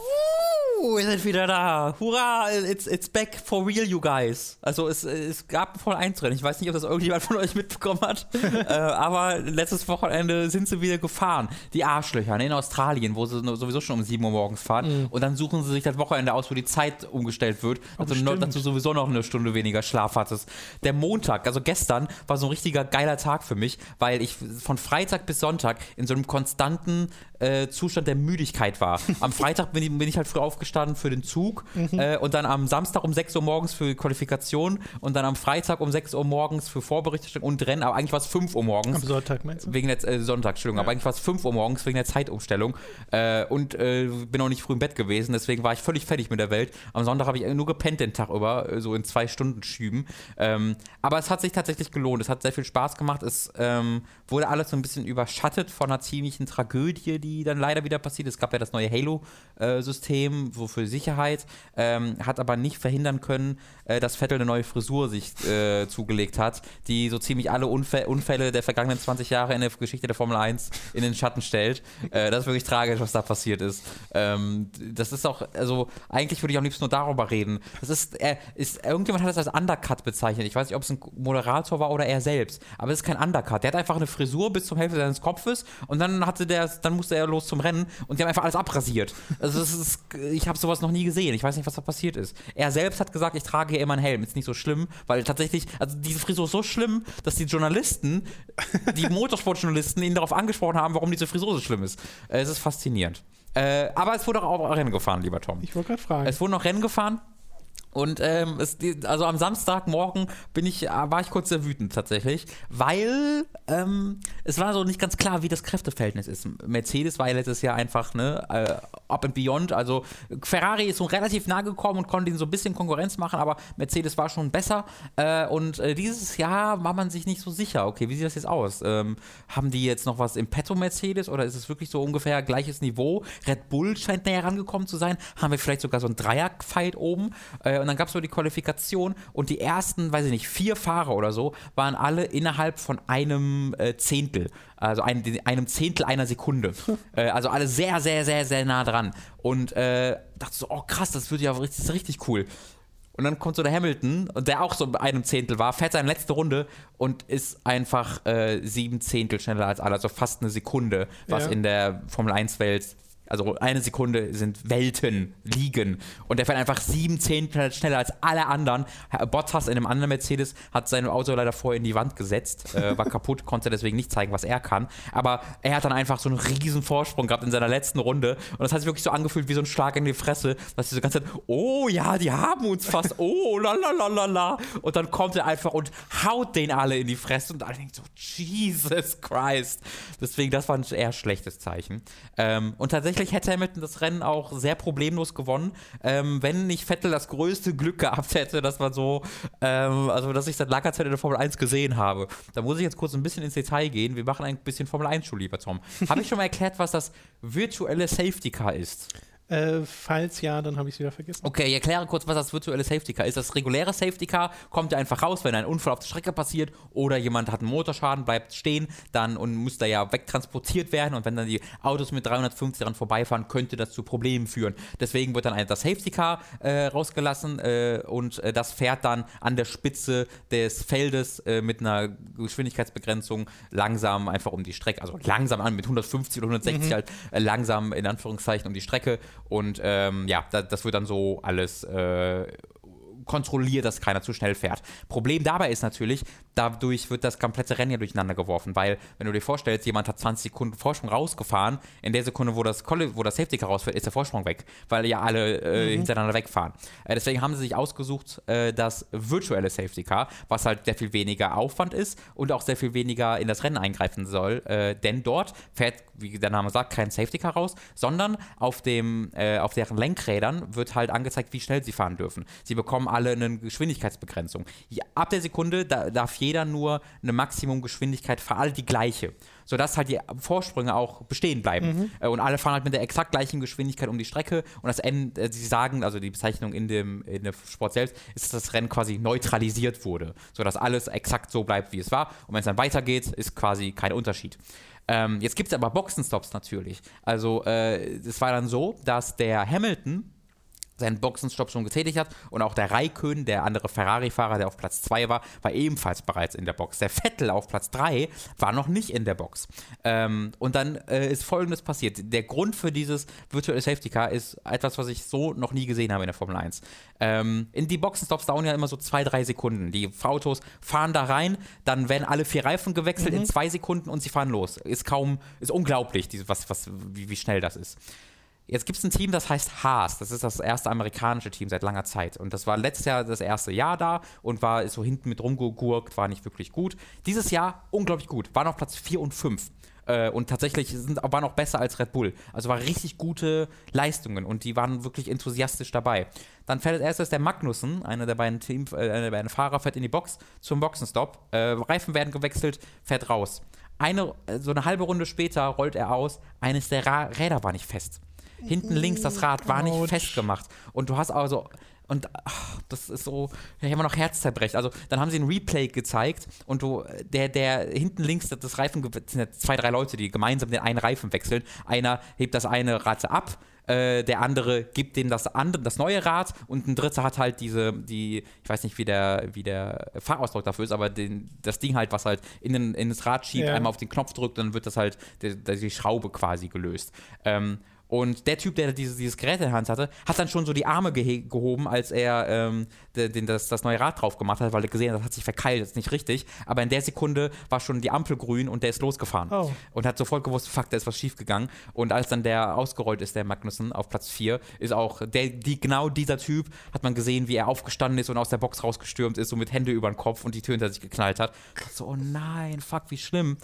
Uh, wir sind wieder da. Hurra, it's, it's back for real, you guys. Also es, es gab ein Formel 1 Rennen. Ich weiß nicht, ob das irgendjemand von euch mitbekommen hat. äh, aber letztes Wochenende sind sie wieder gefahren. Die Arschlöcher ne, in Australien, wo sie sowieso schon um 7 Uhr morgens fahren. Und dann suchen sie sich das Wochenende aus, wo die Zeit umgestellt wird. Also stimmt. dass du sowieso noch eine Stunde weniger Schlaf hattest. Der Montag, also gestern, war so ein richtiger geiler Tag für mich, weil ich von Freitag bis Sonntag in so einem konstanten äh, Zustand der Müdigkeit war. Am Freitag bin ich, bin ich halt früh aufgestanden für den Zug äh, und dann am Samstag um 6 Uhr morgens für Qualifikation und dann am Freitag um 6 Uhr morgens für Vorberichterstattung und Rennen, aber eigentlich war es 5 Uhr morgens. Am Sonntag meinst du? Wegen der äh, Sonntag, Entschuldigung, aber eigentlich war es 5 Uhr morgens wegen der Zeitumstellung äh, und äh, bin auch nicht früh im Bett gewesen, deswegen war ich völlig fertig mit der Welt. Am Sonntag habe ich nur gepennt den Tag über, so in zwei Stunden Schüben. Ähm, aber es hat sich tatsächlich gelohnt, es hat sehr viel Spaß gemacht, es ähm, wurde alles so ein bisschen überschattet von einer ziemlichen Tragödie, die die dann leider wieder passiert. Es gab ja das neue Halo-System, so für Sicherheit, ähm, hat aber nicht verhindern können, äh, dass Vettel eine neue Frisur sich äh, zugelegt hat, die so ziemlich alle Unfä Unfälle der vergangenen 20 Jahre in der Geschichte der Formel 1 in den Schatten stellt. Äh, das ist wirklich tragisch, was da passiert ist. Ähm, das ist auch, also eigentlich würde ich am liebsten nur darüber reden. Das ist, er ist, irgendjemand hat das als Undercut bezeichnet. Ich weiß nicht, ob es ein Moderator war oder er selbst, aber es ist kein Undercut. Der hat einfach eine Frisur bis zum Hälfte seines Kopfes und dann hatte der, dann musste er los zum Rennen und die haben einfach alles abrasiert. Also ist, ich habe sowas noch nie gesehen. Ich weiß nicht, was da passiert ist. Er selbst hat gesagt, ich trage hier immer einen Helm. Ist nicht so schlimm, weil tatsächlich, also diese Frisur ist so schlimm, dass die Journalisten, die Motorsportjournalisten ihn darauf angesprochen haben, warum diese Frisur so schlimm ist. Es ist faszinierend. Äh, aber es wurde auch Rennen gefahren, lieber Tom. Ich wollte gerade fragen. Es wurden noch Rennen gefahren. Und ähm, es, also am Samstagmorgen bin ich, äh, war ich kurz sehr wütend tatsächlich, weil ähm, es war so nicht ganz klar, wie das Kräfteverhältnis ist. Mercedes war ja letztes Jahr einfach ne, äh, up and beyond. Also Ferrari ist so relativ nah gekommen und konnte ihnen so ein bisschen Konkurrenz machen, aber Mercedes war schon besser. Äh, und äh, dieses Jahr war man sich nicht so sicher. Okay, wie sieht das jetzt aus? Ähm, haben die jetzt noch was im Petto Mercedes oder ist es wirklich so ungefähr gleiches Niveau? Red Bull scheint näher rangekommen zu sein. Haben wir vielleicht sogar so ein Dreier-Fight oben? Äh, und dann gab es so die Qualifikation und die ersten, weiß ich nicht, vier Fahrer oder so waren alle innerhalb von einem äh, Zehntel. Also ein, einem Zehntel einer Sekunde. äh, also alle sehr, sehr, sehr, sehr nah dran. Und äh, dachte so, oh krass, das wird ja richtig, richtig cool. Und dann kommt so der Hamilton, der auch so bei einem Zehntel war, fährt seine letzte Runde und ist einfach äh, sieben Zehntel schneller als alle, also fast eine Sekunde, was ja. in der Formel 1-Welt also eine Sekunde sind Welten liegen. Und der fährt einfach sieben Zehntel schneller als alle anderen. Bottas in einem anderen Mercedes hat sein Auto leider vorher in die Wand gesetzt, äh, war kaputt, konnte deswegen nicht zeigen, was er kann. Aber er hat dann einfach so einen riesen Vorsprung gehabt in seiner letzten Runde. Und das hat sich wirklich so angefühlt wie so ein Schlag in die Fresse, dass sie so ganze Zeit, oh ja, die haben uns fast, oh la la la la la. Und dann kommt er einfach und haut den alle in die Fresse und alle denken so, Jesus Christ. Deswegen, das war ein eher schlechtes Zeichen. Ähm, und tatsächlich tatsächlich hätte Hamilton das Rennen auch sehr problemlos gewonnen, ähm, wenn nicht Vettel das größte Glück gehabt hätte, dass man so, ähm, also dass ich seit langer Zeit in der Formel 1 gesehen habe. Da muss ich jetzt kurz ein bisschen ins Detail gehen. Wir machen ein bisschen Formel 1 Schule, lieber Tom. Habe ich schon mal erklärt, was das virtuelle Safety Car ist? Äh, falls ja, dann habe ich es wieder vergessen. Okay, ich erkläre kurz, was das virtuelle Safety Car ist. Das reguläre Safety Car kommt ja einfach raus, wenn ein Unfall auf der Strecke passiert oder jemand hat einen Motorschaden, bleibt stehen, dann und muss da ja wegtransportiert werden und wenn dann die Autos mit 350 daran vorbeifahren, könnte das zu Problemen führen. Deswegen wird dann ein, das Safety Car äh, rausgelassen äh, und äh, das fährt dann an der Spitze des Feldes äh, mit einer Geschwindigkeitsbegrenzung langsam einfach um die Strecke, also langsam an mit 150 oder 160 mhm. halt langsam in Anführungszeichen um die Strecke und ähm, ja, das, das, wird dann so alles äh, kontrolliert, dass keiner zu schnell fährt. Problem dabei ist natürlich, dadurch wird das komplette Rennen ja durcheinander geworfen, weil, wenn du dir vorstellst, jemand hat 20 Sekunden Vorsprung rausgefahren, in der Sekunde, wo das, wo das Safety Car rausfährt, ist der Vorsprung weg, weil ja alle äh, mhm. hintereinander wegfahren. Äh, deswegen haben sie sich ausgesucht, äh, das virtuelle Safety Car, was halt sehr viel weniger Aufwand ist und auch sehr viel weniger in das Rennen eingreifen soll, äh, denn dort fährt, wie der Name sagt, kein Safety Car raus, sondern auf, dem, äh, auf deren Lenkrädern wird halt angezeigt, wie schnell sie fahren dürfen. Sie bekommen alle eine Geschwindigkeitsbegrenzung. Ab der Sekunde da darf jeder nur eine Maximumgeschwindigkeit für alle die gleiche, sodass halt die Vorsprünge auch bestehen bleiben. Mhm. Äh, und alle fahren halt mit der exakt gleichen Geschwindigkeit um die Strecke und das Ende, äh, sie sagen, also die Bezeichnung in dem, in dem Sport selbst, ist, dass das Rennen quasi neutralisiert wurde, sodass alles exakt so bleibt, wie es war. Und wenn es dann weitergeht, ist quasi kein Unterschied. Ähm, jetzt gibt es aber Boxenstops natürlich. Also äh, es war dann so, dass der Hamilton seinen Boxenstopp schon getätigt hat. Und auch der Raikön, der andere Ferrari-Fahrer, der auf Platz 2 war, war ebenfalls bereits in der Box. Der Vettel auf Platz 3 war noch nicht in der Box. Ähm, und dann äh, ist Folgendes passiert. Der Grund für dieses Virtual Safety Car ist etwas, was ich so noch nie gesehen habe in der Formel 1. Ähm, in die Boxenstops dauern ja immer so zwei, drei Sekunden. Die Autos fahren da rein, dann werden alle vier Reifen gewechselt mhm. in zwei Sekunden und sie fahren los. Ist kaum, ist unglaublich, was, was, wie, wie schnell das ist. Jetzt gibt es ein Team, das heißt Haas. Das ist das erste amerikanische Team seit langer Zeit. Und das war letztes Jahr das erste Jahr da und war so hinten mit rumgegurkt, war nicht wirklich gut. Dieses Jahr unglaublich gut. War noch Platz 4 und 5. Äh, und tatsächlich sind, waren auch besser als Red Bull. Also war richtig gute Leistungen und die waren wirklich enthusiastisch dabei. Dann fährt als erstes der Magnussen, einer der beiden Team, äh, einer der beiden Fahrer, fährt in die Box zum Boxenstopp. Äh, Reifen werden gewechselt, fährt raus. eine, äh, so eine halbe Runde später rollt er aus, eines der Ra Räder war nicht fest. Hinten links das Rad war nicht festgemacht. Und du hast also. Und ach, das ist so, ich habe noch Herzzerbrech. Also dann haben sie ein Replay gezeigt und du, der, der hinten links das- das Reifen, das sind ja zwei, drei Leute, die gemeinsam den einen Reifen wechseln. Einer hebt das eine Rad ab, äh, der andere gibt dem das andere, das neue Rad und ein dritter hat halt diese, die, ich weiß nicht, wie der, wie der Fahrausdruck dafür ist, aber den, das Ding halt, was halt in, den, in das Rad schiebt, Ja. einmal auf den Knopf drückt, dann wird das halt, die, die Schraube quasi gelöst. Ähm, und der Typ, der dieses, dieses Gerät in der Hand hatte, hat dann schon so die Arme gehe- gehoben, als er ähm, de- den, das, das neue Rad drauf gemacht hat, weil er gesehen hat, das hat sich verkeilt, das ist nicht richtig. Aber in der Sekunde war schon die Ampel grün und der ist losgefahren. Oh. Und hat sofort gewusst, fuck, da ist was schiefgegangen. Und als dann der ausgerollt ist, der Magnussen, auf Platz 4, ist auch der, die, genau dieser Typ, hat man gesehen, wie er aufgestanden ist und aus der Box rausgestürmt ist, so mit Hände über den Kopf und die Tür hinter sich geknallt hat. So, oh nein, fuck, wie schlimm.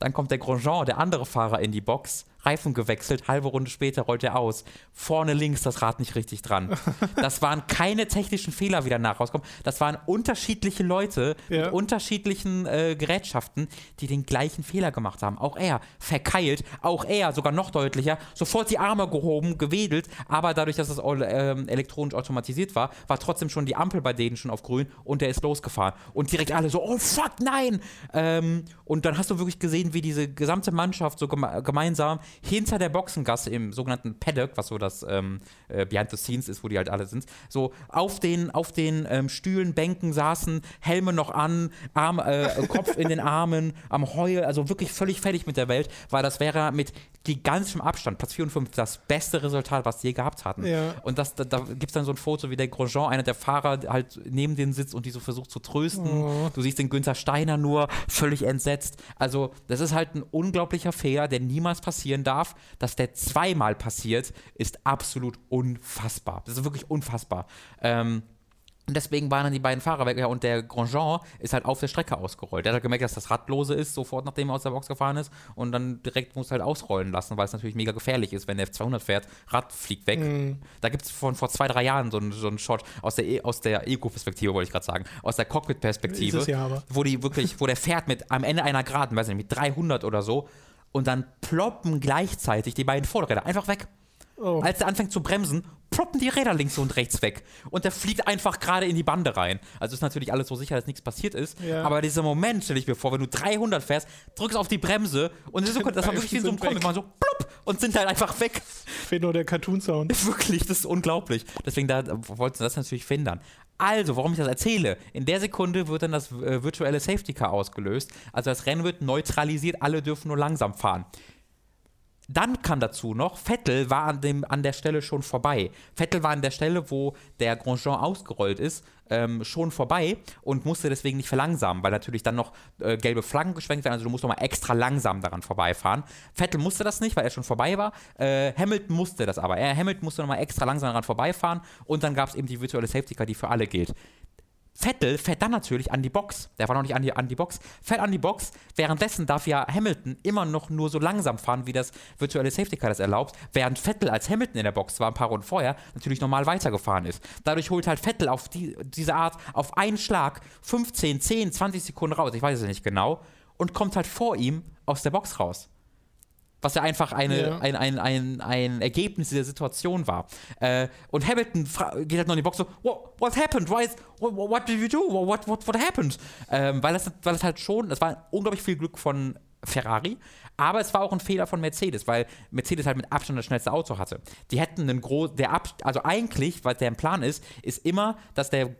Dann kommt der Grosjean, der andere Fahrer, in die Box. Reifen gewechselt, halbe Runde später rollt er aus. Vorne links das Rad nicht richtig dran. Das waren keine technischen Fehler, wie danach rauskommen. Das waren unterschiedliche Leute Ja. mit unterschiedlichen äh, Gerätschaften, die den gleichen Fehler gemacht haben. Auch er verkeilt, auch er sogar noch deutlicher, sofort die Arme gehoben, gewedelt, aber dadurch, dass es all, ähm, elektronisch automatisiert war, war trotzdem schon die Ampel bei denen schon auf grün und der ist losgefahren. Und direkt alle so, oh fuck, nein! Ähm, und dann hast du wirklich gesehen, wie diese gesamte Mannschaft so geme gemeinsam hinter der Boxengasse im sogenannten Paddock, was so das ähm, äh, Behind the Scenes ist, wo die halt alle sind, so auf den, auf den ähm, Stühlen, Bänken saßen, Helme noch an, Arm, äh, Kopf in den Armen, am Heulen, also wirklich völlig fertig mit der Welt, weil das wäre mit gigantischem Abstand, Platz 4 und 5, das beste Resultat, was sie je gehabt hatten. Ja. Und das, da, da gibt es dann so ein Foto, wie der Grosjean, einer der Fahrer, halt neben denen sitzt und die so versucht zu trösten. Oh. Du siehst den Günther Steiner nur völlig entsetzt. Also, das ist halt ein unglaublicher Fehler, der niemals passieren darf. Dass der zweimal passiert, ist absolut unfassbar. Das ist wirklich unfassbar. Ähm, und deswegen waren dann die beiden Fahrer weg. Ja, und der Grosjean ist halt auf der Strecke ausgerollt. Der hat halt gemerkt, dass das Rad lose ist, sofort nachdem er aus der Box gefahren ist. Und dann direkt muss halt ausrollen lassen, weil es natürlich mega gefährlich ist, wenn der F200 fährt, Rad fliegt weg. Mhm. Da gibt es von vor zwei, drei Jahren so einen, so einen Shot aus der, E- aus der Eco-Perspektive, wollte ich gerade sagen, aus der Cockpit-Perspektive, ja aber. wo die wirklich, wo der fährt mit am Ende einer Geraden, weiß ich nicht, mit 300 oder so. Und dann ploppen gleichzeitig die beiden Vorderräder einfach weg. Oh. Als er anfängt zu bremsen, ploppen die Räder links und rechts weg. Und der fliegt einfach gerade in die Bande rein. Also ist natürlich alles so sicher, dass nichts passiert ist. Ja. Aber dieser Moment, stelle ich mir vor, wenn du 300 fährst, drückst auf die Bremse und so, das war wirklich wie so sind Comic, so plupp und sind halt einfach weg. Fehlt nur der Cartoon-Sound. Wirklich, das ist unglaublich. Deswegen da wollten sie das natürlich verhindern. Also, warum ich das erzähle? In der Sekunde wird dann das äh, virtuelle Safety Car ausgelöst. Also das Rennen wird neutralisiert, alle dürfen nur langsam fahren. Dann kam dazu noch, Vettel war an, dem, an der Stelle schon vorbei. Vettel war an der Stelle, wo der Grosjean ausgerollt ist, ähm, schon vorbei und musste deswegen nicht verlangsamen, weil natürlich dann noch äh, gelbe Flaggen geschwenkt werden. Also du musst nochmal extra langsam daran vorbeifahren. Vettel musste das nicht, weil er schon vorbei war. Äh, Hamilton musste das aber. Er, Hamilton musste nochmal extra langsam daran vorbeifahren und dann gab es eben die virtuelle Safety Car, die für alle gilt. Vettel fährt dann natürlich an die Box. Der war noch nicht an die, an die Box. Fährt an die Box. Währenddessen darf ja Hamilton immer noch nur so langsam fahren, wie das virtuelle Safety Car das erlaubt. Während Vettel als Hamilton in der Box war, ein paar Runden vorher, natürlich normal weitergefahren ist. Dadurch holt halt Vettel auf die, diese Art auf einen Schlag 15, 10, 20 Sekunden raus. Ich weiß es nicht genau. Und kommt halt vor ihm aus der Box raus. Was ja einfach eine, Ja. ein, ein, ein, ein Ergebnis dieser Situation war. Äh, und Hamilton geht halt noch in die Box so, what, what happened? Why is, what, what did you do? What, what, what happened? Ähm, weil, das, weil das halt schon, es war unglaublich viel Glück von Ferrari, aber es war auch ein Fehler von Mercedes, weil Mercedes halt mit Abstand das schnellste Auto hatte. Die hätten einen großen, der Ab also eigentlich, was deren Plan ist, ist immer, dass der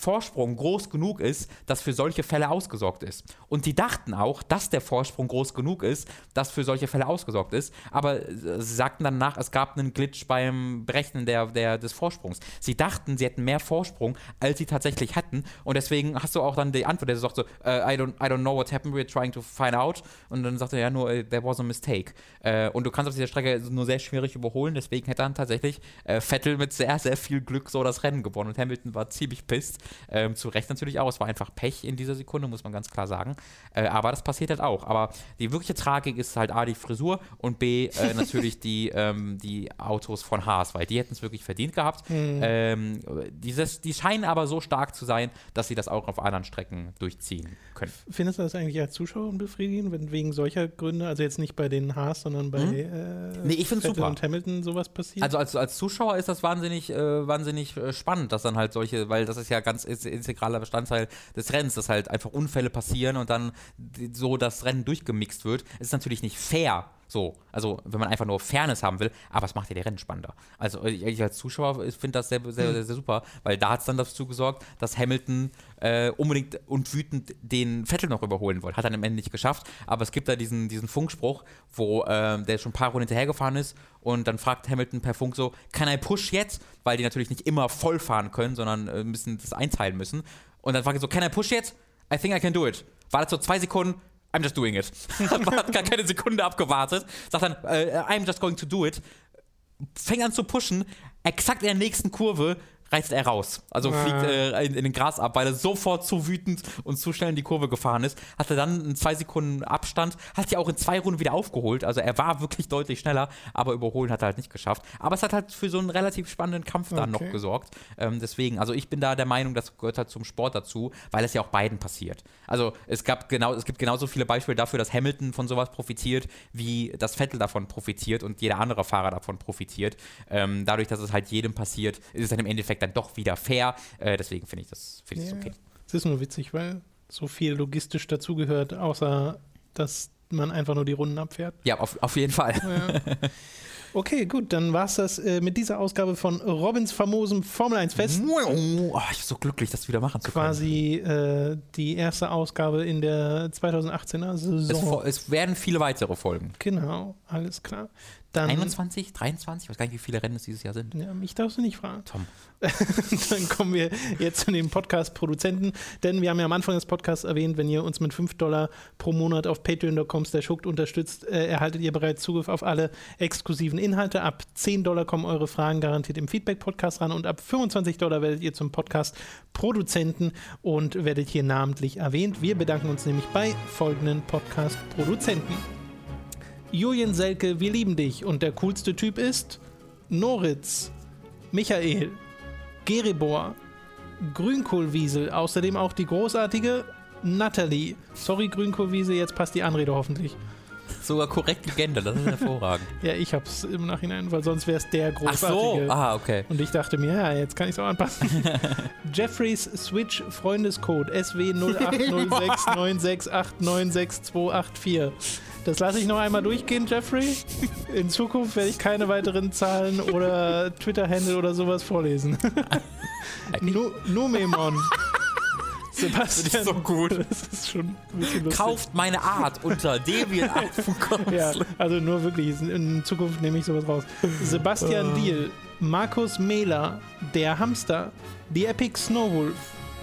Vorsprung groß genug ist, dass für solche Fälle ausgesorgt ist. Und die dachten auch, dass der Vorsprung groß genug ist, dass für solche Fälle ausgesorgt ist. Aber sie sagten dann nach, es gab einen Glitch beim Berechnen der, der, des Vorsprungs. Sie dachten, sie hätten mehr Vorsprung, als sie tatsächlich hatten. Und deswegen hast du auch dann die Antwort, der sagt so, äh, I, don't, I don't know what happened, we're trying to find out. Und dann sagt er ja nur, äh, there was a mistake. Äh, und du kannst auf dieser Strecke nur sehr schwierig überholen. Deswegen hätte dann tatsächlich Vettel mit sehr, sehr viel Glück so das Rennen gewonnen. Und Hamilton war ziemlich pisst. Ähm, zu Recht natürlich auch. Es war einfach Pech in dieser Sekunde, muss man ganz klar sagen. Äh, aber das passiert halt auch. Aber die wirkliche Tragik ist halt A, die Frisur und B, äh, natürlich die, ähm, die Autos von Haas, weil die hätten es wirklich verdient gehabt. Mhm. Ähm, dieses, die scheinen aber so stark zu sein, dass sie das auch auf anderen Strecken durchziehen können. Findest du das eigentlich als Zuschauer unbefriedigend, wenn wegen solcher Gründe, also jetzt nicht bei den Haas, sondern bei mhm. äh, nee, ich Vettel super. und Hamilton sowas passiert? Also als, als Zuschauer ist das wahnsinnig, äh, wahnsinnig äh, spannend, dass dann halt solche, weil das ist ja ganz integraler Bestandteil des Rennens, dass halt einfach Unfälle passieren und dann so das Rennen durchgemixt wird. Ist natürlich nicht fair so, also wenn man einfach nur Fairness haben will, aber es macht ja die Rennen spannender. Also ich als Zuschauer finde das sehr, sehr, sehr, sehr, super, weil da hat es dann dazu gesorgt, dass Hamilton äh, unbedingt und wütend den Vettel noch überholen wollte. Hat er am Ende nicht geschafft, aber es gibt da diesen, diesen Funkspruch, wo äh, der schon ein paar Runden hinterhergefahren ist und dann fragt Hamilton per Funk so, kann I push jetzt? Weil die natürlich nicht immer voll fahren können, sondern äh, müssen das einteilen müssen. Und dann fragt er so, can I push jetzt? I think I can do it. Wartet so zwei Sekunden, I'm just doing it. hat gar keine Sekunde abgewartet. Sagt dann, uh, I'm just going to do it. Fängt an zu pushen. Exakt in der nächsten Kurve reißt er raus. Also ja. fliegt äh, in, in, den Gras ab, weil er sofort zu wütend und zu schnell in die Kurve gefahren ist. Hatte dann einen zwei Sekunden Abstand, hat ja auch in zwei Runden wieder aufgeholt. Also er war wirklich deutlich schneller, aber überholen hat er halt nicht geschafft. Aber es hat halt für so einen relativ spannenden Kampf dann okay. noch gesorgt. Ähm, deswegen, also ich bin da der Meinung, das gehört halt zum Sport dazu, weil es ja auch beiden passiert. Also es gab genau, es gibt genauso viele Beispiele dafür, dass Hamilton von sowas profitiert, wie das Vettel davon profitiert und jeder andere Fahrer davon profitiert. Ähm, dadurch, dass es halt jedem passiert, ist es dann im Endeffekt dann doch wieder fair. Äh, deswegen finde ich das, find ja. okay. Es ist nur witzig, weil so viel logistisch dazugehört, außer dass man einfach nur die Runden abfährt. Ja, auf, auf jeden Fall. Ja. Okay, gut, dann war es das äh, mit dieser Ausgabe von Robins famosem Formel 1 Fest. Oh, ich bin so glücklich, das wieder machen zu können. Quasi äh, die erste Ausgabe in der 2018er Saison. Es, es, werden viele weitere folgen. Genau, alles klar. Dann, 21, 23, ich weiß gar nicht, wie viele Rennen es dieses Jahr sind. Ja, mich darfst du nicht fragen. Tom. Dann kommen wir jetzt zu den Podcast-Produzenten, denn wir haben ja am Anfang des Podcasts erwähnt, wenn ihr uns mit 5 Dollar pro Monat auf patreon.com hooked unterstützt, äh, erhaltet ihr bereits Zugriff auf alle exklusiven Inhalte. Ab 10 Dollar kommen eure Fragen garantiert im Feedback-Podcast ran und ab 25 Dollar werdet ihr zum Podcast-Produzenten und werdet hier namentlich erwähnt. Wir bedanken uns nämlich bei folgenden Podcast-Produzenten. Julian Selke, wir lieben dich. Und der coolste Typ ist Noritz, Michael, Geribor, Grünkohlwiesel, außerdem auch die großartige Natalie. Sorry, Grünkohlwiesel, jetzt passt die Anrede hoffentlich. Sogar korrekt gegendert, das ist hervorragend. ja, ich hab's im Nachhinein, weil sonst wäre es der großartige. Ach so, ah, okay. Und ich dachte mir, ja, jetzt kann ich es auch anpassen. Jeffreys Switch Freundescode SW 080696896284. Das lasse ich noch einmal durchgehen, Jeffrey. In Zukunft werde ich keine weiteren Zahlen oder Twitter-Handle oder sowas vorlesen. nu Numemon. Sebastian. Das ist so gut. Das ist schon ein bisschen lustig. Kauft meine Art unter deviantart.com. ja, also nur wirklich, in Zukunft nehme ich sowas raus. Sebastian uh. Diel, Markus Mehler, Der Hamster, The Epic Snowwolf,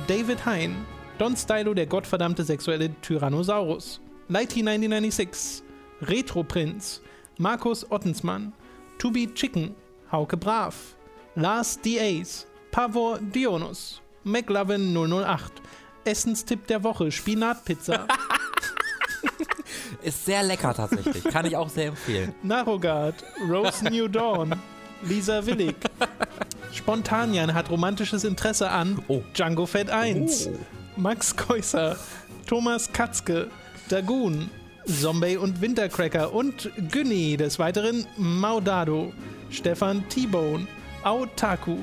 David Hein, Don Stylo, der gottverdammte sexuelle Tyrannosaurus, Lighty 1996, Retro Prinz, Markus Ottensmann, To Be Chicken, Hauke Brav, Lars D. Ace, Pavor Dionus, McLovin 008, Essenstipp der Woche, Spinatpizza. Ist sehr lecker tatsächlich. Kann ich auch sehr empfehlen. Narogard, Rose New Dawn, Lisa Willig. Spontanian hat romantisches Interesse an oh. Django Fett 1. Oh. Max Keusser, Thomas Katzke, Dagoon, Zombie und Wintercracker und Günni, des Weiteren Maudado, Stefan T-Bone, Autaku,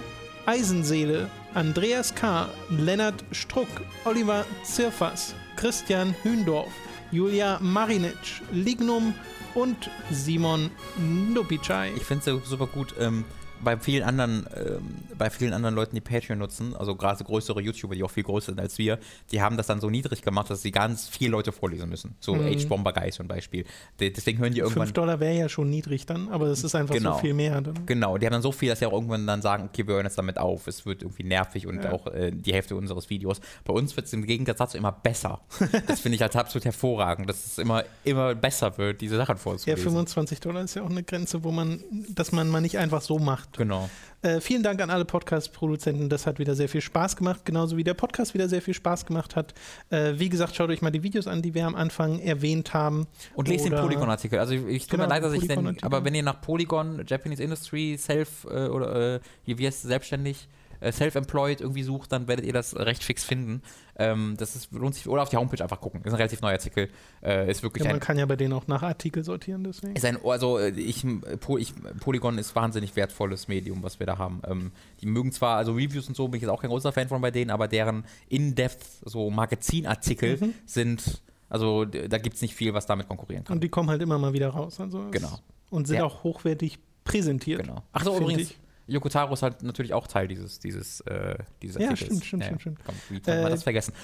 Eisenseele, Andreas K., Lennart Struck, Oliver Zirfas, Christian Hündorf, Julia Marinic, Lignum und Simon Nupicai. Ich finde es super gut. Ähm bei vielen anderen, ähm, bei vielen anderen Leuten, die Patreon nutzen, also gerade größere YouTuber, die auch viel größer sind als wir, die haben das dann so niedrig gemacht, dass sie ganz viele Leute vorlesen müssen. So mhm. H-Bomber Guy zum Beispiel. deswegen hören die irgendwann. 5 Dollar wäre ja schon niedrig dann, aber das ist einfach genau. so viel mehr. Dann. Genau, die haben dann so viel, dass sie auch irgendwann dann sagen, okay, wir hören jetzt damit auf. Es wird irgendwie nervig und ja. auch äh, die Hälfte unseres Videos. Bei uns wird es im Gegensatz dazu immer besser. das finde ich halt absolut hervorragend, dass es immer, immer besser wird, diese Sachen vorzulesen. Ja, 25 Dollar ist ja auch eine Grenze, wo man, dass man mal nicht einfach so macht Genau. Äh, vielen Dank an alle Podcast-Produzenten. Das hat wieder sehr viel Spaß gemacht, genauso wie der Podcast wieder sehr viel Spaß gemacht hat. Äh, wie gesagt, schaut euch mal die Videos an, die wir am Anfang erwähnt haben. Und lest den Polygon-Artikel. Also ich, ich tut Genau, mir leid, dass ich den, aber wenn ihr nach Polygon, Japanese Industry, Self äh, oder äh, wie heißt es, selbstständig, äh, Self-Employed irgendwie sucht, dann werdet ihr das recht fix finden. Ähm, das ist, lohnt sich, oder auf die Homepage einfach gucken. Ist ein relativ neuer Artikel. Äh, ist wirklich Ja, ein man kann ja bei denen auch nach Artikel sortieren, deswegen. ist ein, also äh, ich, ich, Polygon ist wahnsinnig wertvolles Medium, was wir da haben. Ähm, die mögen zwar, also Reviews und so, bin ich jetzt auch kein großer Fan von bei denen, aber deren In-Depth, so Magazinartikel Mhm. sind, also da gibt es nicht viel, was damit konkurrieren kann. Und die kommen halt immer mal wieder raus. Also Genau. Und sind Ja. auch hochwertig präsentiert. Genau. Ach so, Find übrigens, ich. Yoko Taro ist halt natürlich auch Teil dieses, dieses, äh, dieses Ja, stimmt, stimmt, stimmt, stimmt. Komm, wie kann man Äh, das vergessen?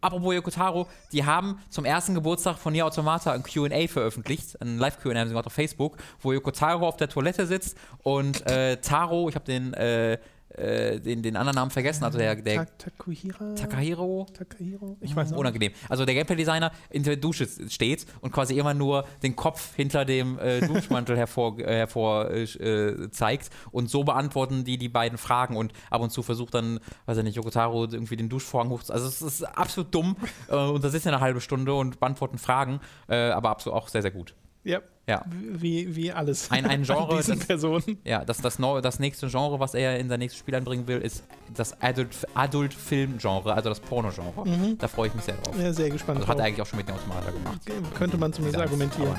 Apropos Yoko Taro, die haben zum ersten Geburtstag von Nier Automata ein Q&A veröffentlicht, ein Live-Q&A haben sie gemacht auf Facebook, wo Yoko Taro auf der Toilette sitzt und äh, Taro, ich habe den, äh, äh, den, den anderen Namen vergessen, also der, der Ta- Takuhira? Takahiro, Takahiro? Ich weiß nicht. unangenehm. Also der Gameplay-Designer in der Dusche steht und quasi immer nur den Kopf hinter dem äh, Duschmantel hervor, äh, hervor äh, äh, zeigt und so beantworten die die beiden Fragen und ab und zu versucht dann, weiß ich nicht, Yokotaro irgendwie den Duschvorhang hoch. Also es ist absolut dumm und da sitzen eine halbe Stunde und beantworten Fragen, aber absolut auch sehr, sehr gut. Ja, Ja. wie, wie alles. Ein- ein Genre, An diesen das- Personen. Ja, das, das, neu- das nächste Genre, was er in sein nächstes Spiel einbringen will, ist das Adult- Adult-Film-Genre, also das Porno-Genre. Da freue ich mich sehr drauf. Ja, sehr gespannt. Also hat er eigentlich auch schon mit dem Automata gemacht. Könnte man zumindest Ganz, argumentieren.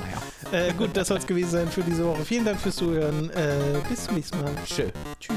naja. Äh, gut, das soll es gewesen sein für diese Woche. Vielen Dank fürs Zuhören. Äh, bis zum nächsten Mal. Tschö. Tschüss.